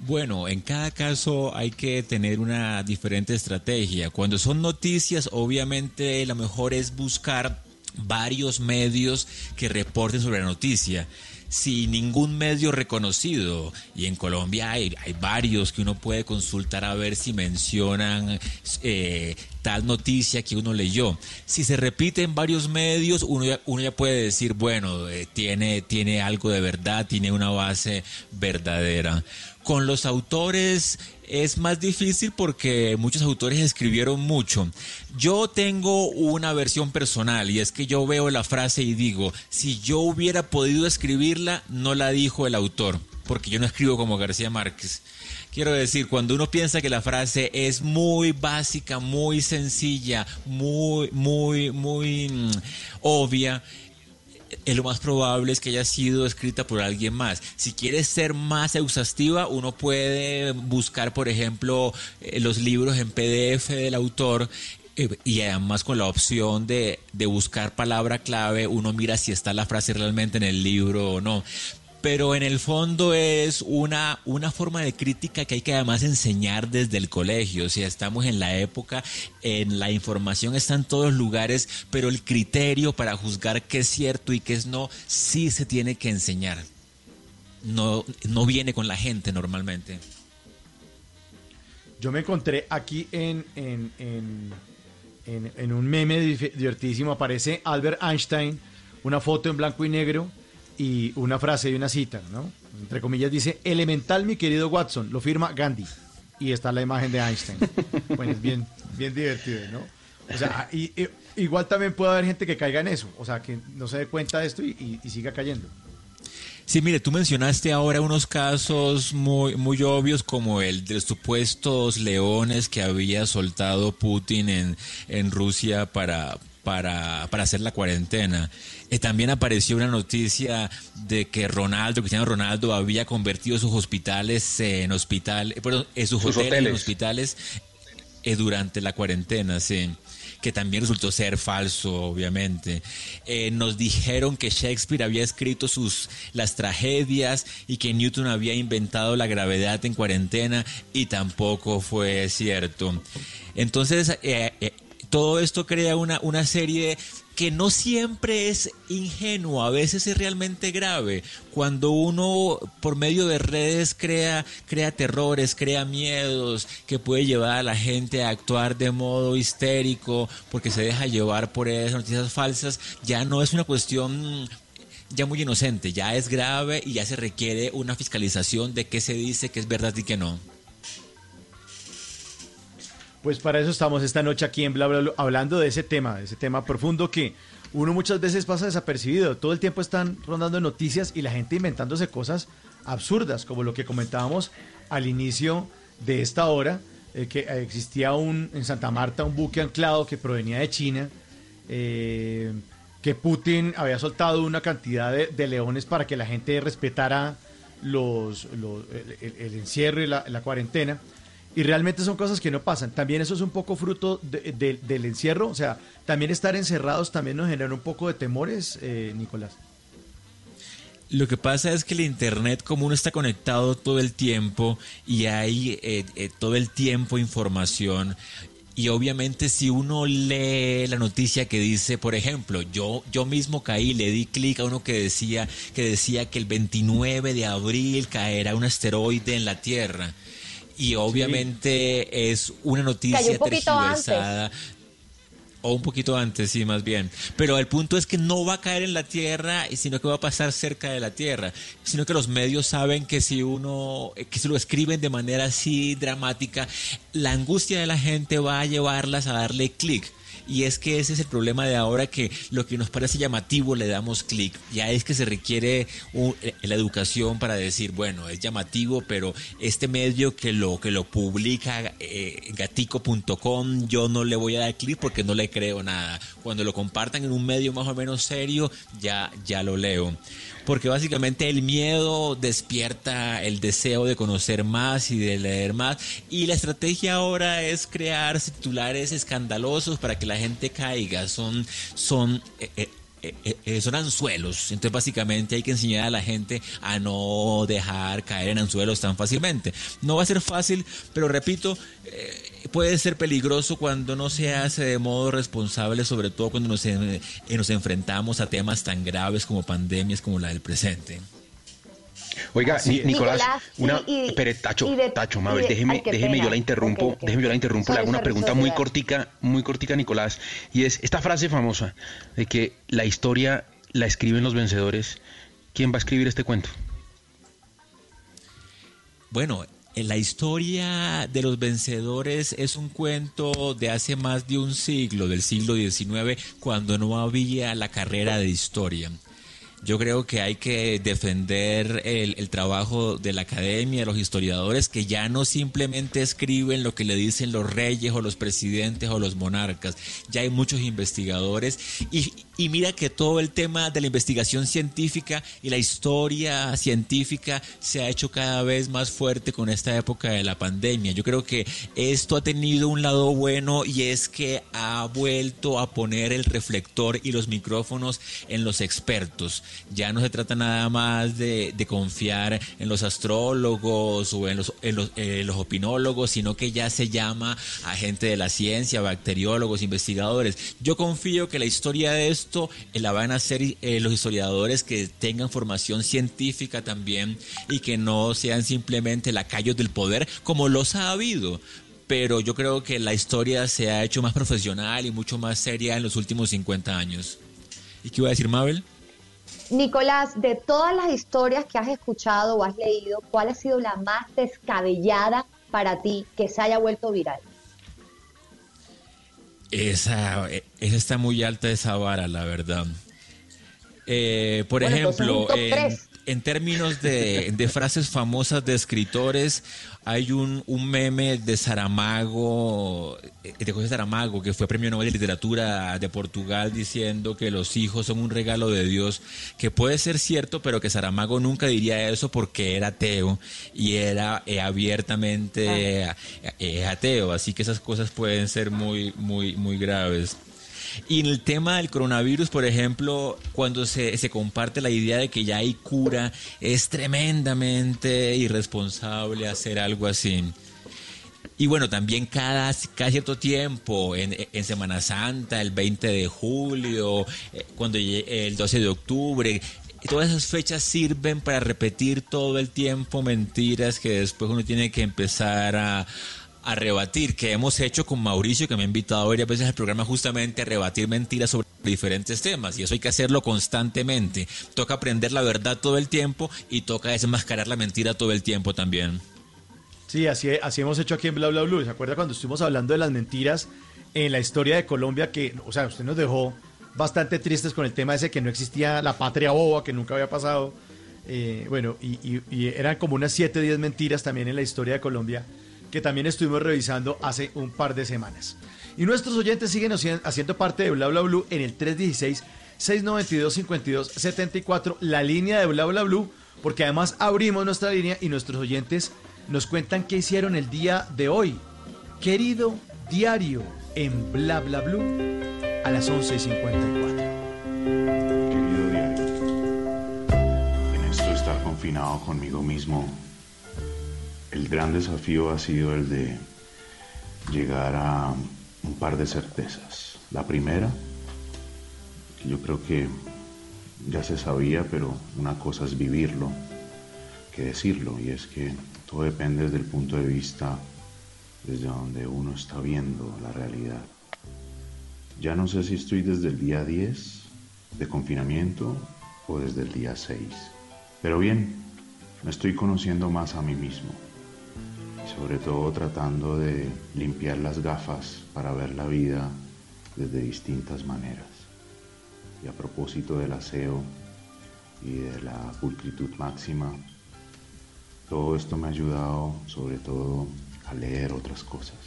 Bueno, en cada caso hay que tener una diferente estrategia. Cuando son noticias, obviamente lo mejor es buscar varios medios que reporten sobre la noticia. Si ningún medio reconocido, y en Colombia hay, hay varios que uno puede consultar a ver si mencionan eh, tal noticia que uno leyó. Si se repite en varios medios, uno ya, uno ya puede decir, bueno, eh, tiene, tiene algo de verdad, tiene una base verdadera. Con los autores es más difícil porque muchos autores escribieron mucho. Yo tengo una versión personal y es que yo veo la frase y digo, si yo hubiera podido escribirla, no la dijo el autor, porque yo no escribo como García Márquez. Quiero decir, cuando uno piensa que la frase es muy básica, muy sencilla, muy, muy, muy mm, obvia, eh, lo más probable es que haya sido escrita por alguien más. Si quieres ser más exhaustiva, uno puede buscar, por ejemplo, eh, los libros en PDF del autor. eh, Y además con la opción de, de buscar palabra clave, uno mira si está la frase realmente en el libro o no pero en el fondo es una, una forma de crítica que hay que además enseñar desde el colegio. O sea, estamos en la época, en la información está en todos lugares, pero el criterio para juzgar qué es cierto y qué es no, sí se tiene que enseñar. No, no viene con la gente normalmente. Yo me encontré aquí en, en, en, en- un meme divertidísimo, aparece Albert Einstein, una foto en blanco y negro y una frase y una cita, ¿no? Entre comillas dice, elemental mi querido Watson, lo firma Gandhi. y está la imagen de Einstein. [laughs] Bueno, es bien, bien divertido, ¿no? O sea, y- y- igual también puede haber gente que caiga en eso, o sea, que no se dé cuenta de esto y, y- y siga cayendo. Sí, mire, tú mencionaste ahora unos casos muy, muy obvios como el de los supuestos leones que había soltado Putin en, en Rusia para, para, para hacer la cuarentena. Eh, también apareció una noticia de que Ronaldo, Cristiano Ronaldo, había convertido sus hospitales en hospital, eh, perdón, eh, sus, Sus hoteles, en hospitales eh, durante la cuarentena, sí. Que también resultó ser falso, obviamente. Eh, nos dijeron que Shakespeare había escrito sus las tragedias y que Newton había inventado la gravedad en cuarentena y tampoco fue cierto. Entonces, eh, eh, todo esto crea una, una serie que no siempre es ingenuo, a veces es realmente grave. Cuando uno por medio de redes crea, crea terrores, crea miedos, que puede llevar a la gente a actuar de modo histérico porque se deja llevar por esas noticias falsas, ya no es una cuestión ya muy inocente, ya es grave y ya se requiere una fiscalización de qué se dice, qué es verdad y qué no. Pues para eso estamos esta noche aquí en Bla Bla Bla, hablando de ese tema, de ese tema profundo que uno muchas veces pasa desapercibido. Todo el tiempo están rondando noticias y la gente inventándose cosas absurdas, como lo que comentábamos al inicio de esta hora, eh, que existía un en Santa Marta un buque anclado que provenía de China, eh, que Putin había soltado una cantidad de, leones para que la gente respetara los, el, encierro y la cuarentena. Y realmente son cosas que no pasan. También eso es un poco fruto de- de- del encierro. O sea, también estar encerrados también nos genera un poco de temores, eh, Nicolás. Lo que pasa es que el Internet, como uno está conectado todo el tiempo y hay eh, eh, todo el tiempo información, y obviamente si uno lee la noticia que dice, por ejemplo, yo, yo mismo caí, le di clic a uno que decía, que decía que el 29 de abril caerá un asteroide en la Tierra. Y obviamente es una noticia Cayó un poquito tergiversada. O un poquito antes, sí, más bien. Pero el punto es que no va a caer en la Tierra, sino que va a pasar cerca de la Tierra. Sino que los medios saben que si uno, eh, que si lo escriben de manera así dramática, la angustia de la gente va a llevarlas a darle clic. Y es que ese es el problema de ahora que lo que nos parece llamativo le damos clic. Ya es que se requiere un- eh, la educación para decir, bueno, es llamativo, pero este medio que lo que lo publica eh, gatico.com, yo no le voy a dar clic porque no le creo nada. Cuando lo compartan en un medio más o menos serio, ya ya lo leo. Porque básicamente el miedo despierta el deseo de conocer más y de leer más. Y la estrategia ahora es crear titulares escandalosos para que la gente caiga. Son, son, eh, eh, eh, son anzuelos. Entonces básicamente hay que enseñar a la gente a no dejar caer en anzuelos tan fácilmente. No va a ser fácil, pero repito, puede ser peligroso cuando no se hace de modo responsable, sobre todo cuando nos, en- eh, nos enfrentamos a temas tan graves como pandemias como la del presente. Oiga. Nicolás, Nicolás, una, y- y- espere, Tacho, y de- Tacho, y Mabel, de- déjeme, déjeme yo la interrumpo, déjeme yo la interrumpo, le hago una pregunta muy cortica, muy cortica, Nicolás, y es esta frase famosa de que la historia la escriben los vencedores. ¿Quién va a escribir este cuento? Bueno, en la historia de los vencedores es un cuento de hace más de un siglo, del siglo XIX, cuando no había la carrera de historia. Yo creo que hay que defender el, trabajo de la academia, de los historiadores, que ya no simplemente escriben lo que le dicen los reyes o los presidentes o los monarcas. Ya hay muchos investigadores y, y mira que todo el tema de la investigación científica y la historia científica se ha hecho cada vez más fuerte con esta época de la pandemia. Yo creo que esto ha tenido un lado bueno y es que ha vuelto a poner el reflector y los micrófonos en los expertos. Ya no se trata nada más de, confiar en los astrólogos o en los, eh, opinólogos, sino que ya se llama a gente de la ciencia, bacteriólogos, investigadores. Yo confío que la historia de esto eh, la van a hacer eh, los historiadores que tengan formación científica también y que no sean simplemente lacayos del poder, como los ha habido pero yo creo que la historia se ha hecho más profesional y mucho más seria en los últimos 50 años. ¿Y qué iba a decir Mabel? Nicolás, de todas las historias que has escuchado o has leído, ¿cuál ha sido la más descabellada para ti que se haya vuelto viral? Esa, eh, esa está muy alta esa vara, la verdad. Eh, por Bueno, ejemplo, en, términos de, de frases famosas de escritores, hay un, un meme de Saramago, eh, de José Saramago, que fue premio Nobel de Literatura de Portugal, diciendo que los hijos son un regalo de Dios, que puede ser cierto, pero que Saramago nunca diría eso porque era ateo y era eh, abiertamente eh, eh, ateo, así que esas cosas pueden ser muy, muy, muy graves. Y en el tema del coronavirus, por ejemplo, cuando se, se comparte la idea de que ya hay cura, es tremendamente irresponsable hacer algo así. Y bueno, también cada, cierto tiempo, en, en Semana Santa, el 20 de julio, eh, cuando el 12 de octubre, todas esas fechas sirven para repetir todo el tiempo mentiras que después uno tiene que empezar a, a rebatir, que hemos hecho con Mauricio, que me ha invitado varias veces al programa justamente a rebatir mentiras sobre diferentes temas, y eso hay que hacerlo constantemente. Toca aprender la verdad todo el tiempo y toca desmascarar la mentira todo el tiempo también. Sí, así, así hemos hecho aquí en Bla Bla Blue. ¿Se acuerda cuando estuvimos hablando de las mentiras en la historia de Colombia? Que, o sea, usted nos dejó bastante tristes con el tema ese que no existía la patria boba, que nunca había pasado. Eh, bueno, y, eran como unas 7, 10 mentiras también en la historia de Colombia, que también estuvimos revisando hace un par de semanas. Y nuestros oyentes siguen haci- haciendo parte de Bla Bla Blue en el 316-692-5274, la línea de Bla Bla Blue, porque además abrimos nuestra línea y nuestros oyentes nos cuentan qué hicieron el día de hoy. Querido diario en Bla Bla Blue a las 11.54. Querido diario, en esto estar confinado conmigo mismo, el gran desafío ha sido el de llegar a un par de certezas. La primera, que yo creo que ya se sabía, pero una cosa es vivirlo que decirlo, y es que todo depende desde el punto de vista desde donde uno está viendo la realidad. Ya no sé si estoy desde el día 10 de confinamiento o desde el día 6. Pero bien, me estoy conociendo más a mí mismo. Sobre todo tratando de limpiar las gafas para ver la vida desde distintas maneras. Y a propósito del aseo y de la pulcritud máxima, todo esto me ha ayudado sobre todo a leer otras cosas.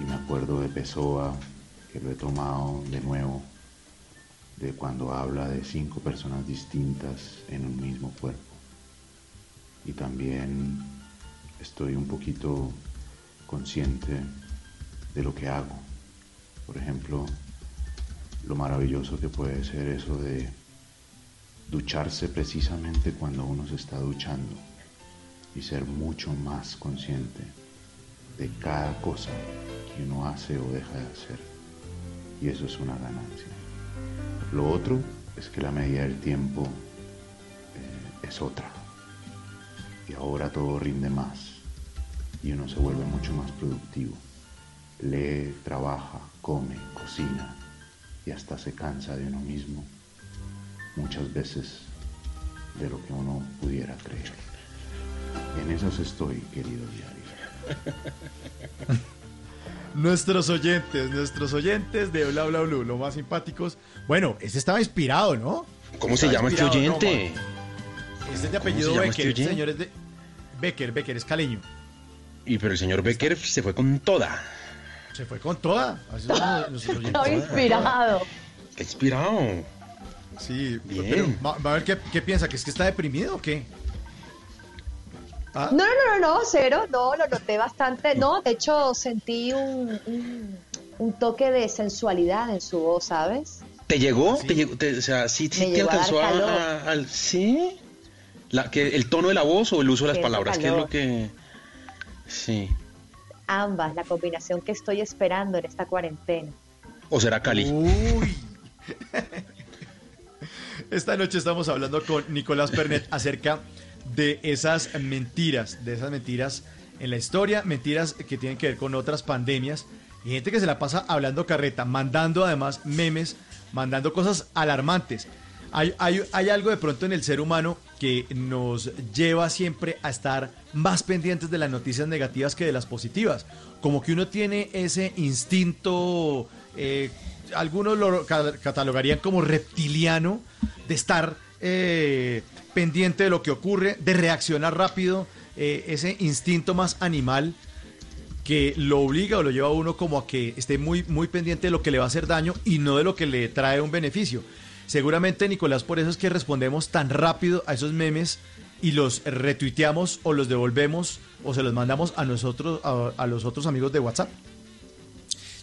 Y me acuerdo de Pessoa, que lo he tomado de nuevo, de cuando habla de cinco personas distintas en un mismo cuerpo. Y también estoy un poquito consciente de lo que hago. Por ejemplo, lo maravilloso que puede ser eso de ducharse precisamente cuando uno se está duchando y ser mucho más consciente de cada cosa que uno hace o deja de hacer. Y eso es una ganancia. Lo otro es que la medida del tiempo eh, es otra. Y ahora todo rinde más y uno se vuelve mucho más productivo. Lee, trabaja, come, cocina y hasta se cansa de uno mismo muchas veces de lo que uno pudiera creer. En esas estoy, querido diario. [laughs] Nuestros oyentes, nuestros oyentes de Bla Bla Blue, los más simpáticos. Bueno, ese estaba inspirado, ¿no? ¿Cómo se Estaba llama este oyente? este es de ¿Cómo apellido se Becker, este este oyente? señor es de Becker, Becker es caleño. Y pero el señor Becker se fue con toda. Se fue con toda. Estaba [laughs] inspirado. Está inspirado. Sí, Bien. pero va, a ver qué, qué piensa, que es que está deprimido o qué. Ah, No, no, no, no, no, cero, no, lo noté bastante, no, de hecho sentí un, un, un toque de sensualidad en su voz, ¿sabes? ¿Te llegó? ¿Te llegó? Te- o sea, sí, sí te alcanzó a, al- ¿Sí? La, que, ¿El tono de la voz o el uso de las palabras? ¿Qué es lo que...? Sí. Ambas, la combinación que estoy esperando en esta cuarentena. ¿O será Cali? Uy. Esta noche estamos hablando con Nicolás Pernet acerca de esas mentiras, de esas mentiras en la historia, mentiras que tienen que ver con otras pandemias y gente que se la pasa hablando carreta, mandando además memes, mandando cosas alarmantes. Hay, hay, algo de pronto en el ser humano que nos lleva siempre a estar más pendientes de las noticias negativas que de las positivas. Como que uno tiene ese instinto, eh, algunos lo ca- catalogarían como reptiliano, de estar eh, pendiente de lo que ocurre, de reaccionar rápido, eh, ese instinto más animal que lo obliga o lo lleva a uno como a que esté muy, muy pendiente de lo que le va a hacer daño y no de lo que le trae un beneficio. Seguramente, Nicolás, por eso es que respondemos tan rápido a esos memes y los retuiteamos o los devolvemos o se los mandamos a nosotros, a, a los otros amigos de WhatsApp.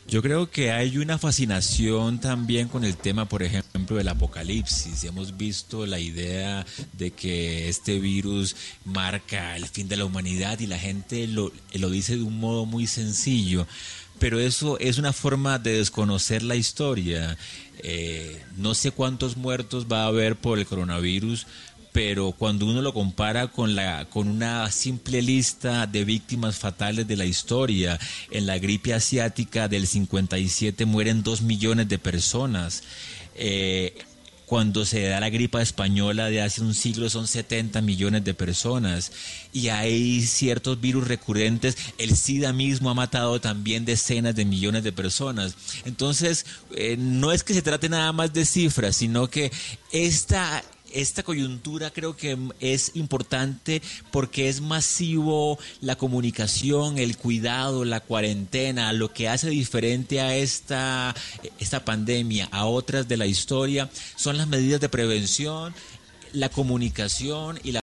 Yo creo que hay una fascinación también con el tema, por ejemplo, del apocalipsis. Hemos visto la idea de que este virus marca el fin de la humanidad y la gente lo, lo dice de un modo muy sencillo. Pero eso es una forma de desconocer la historia. Eh, no sé cuántos muertos va a haber por el coronavirus, pero cuando uno lo compara con la con una simple lista de víctimas fatales de la historia, en la gripe asiática del 57 mueren dos millones de personas. Eh, cuando se da la gripa española de hace un siglo son 70 millones de personas y hay ciertos virus recurrentes. El SIDA mismo ha matado también decenas de millones de personas. Entonces, eh, no es que se trate nada más de cifras, sino que esta esta coyuntura creo que es importante porque es masivo la comunicación, el cuidado, la cuarentena, lo que hace diferente a esta, esta pandemia, a otras de la historia, son las medidas de prevención, la comunicación y la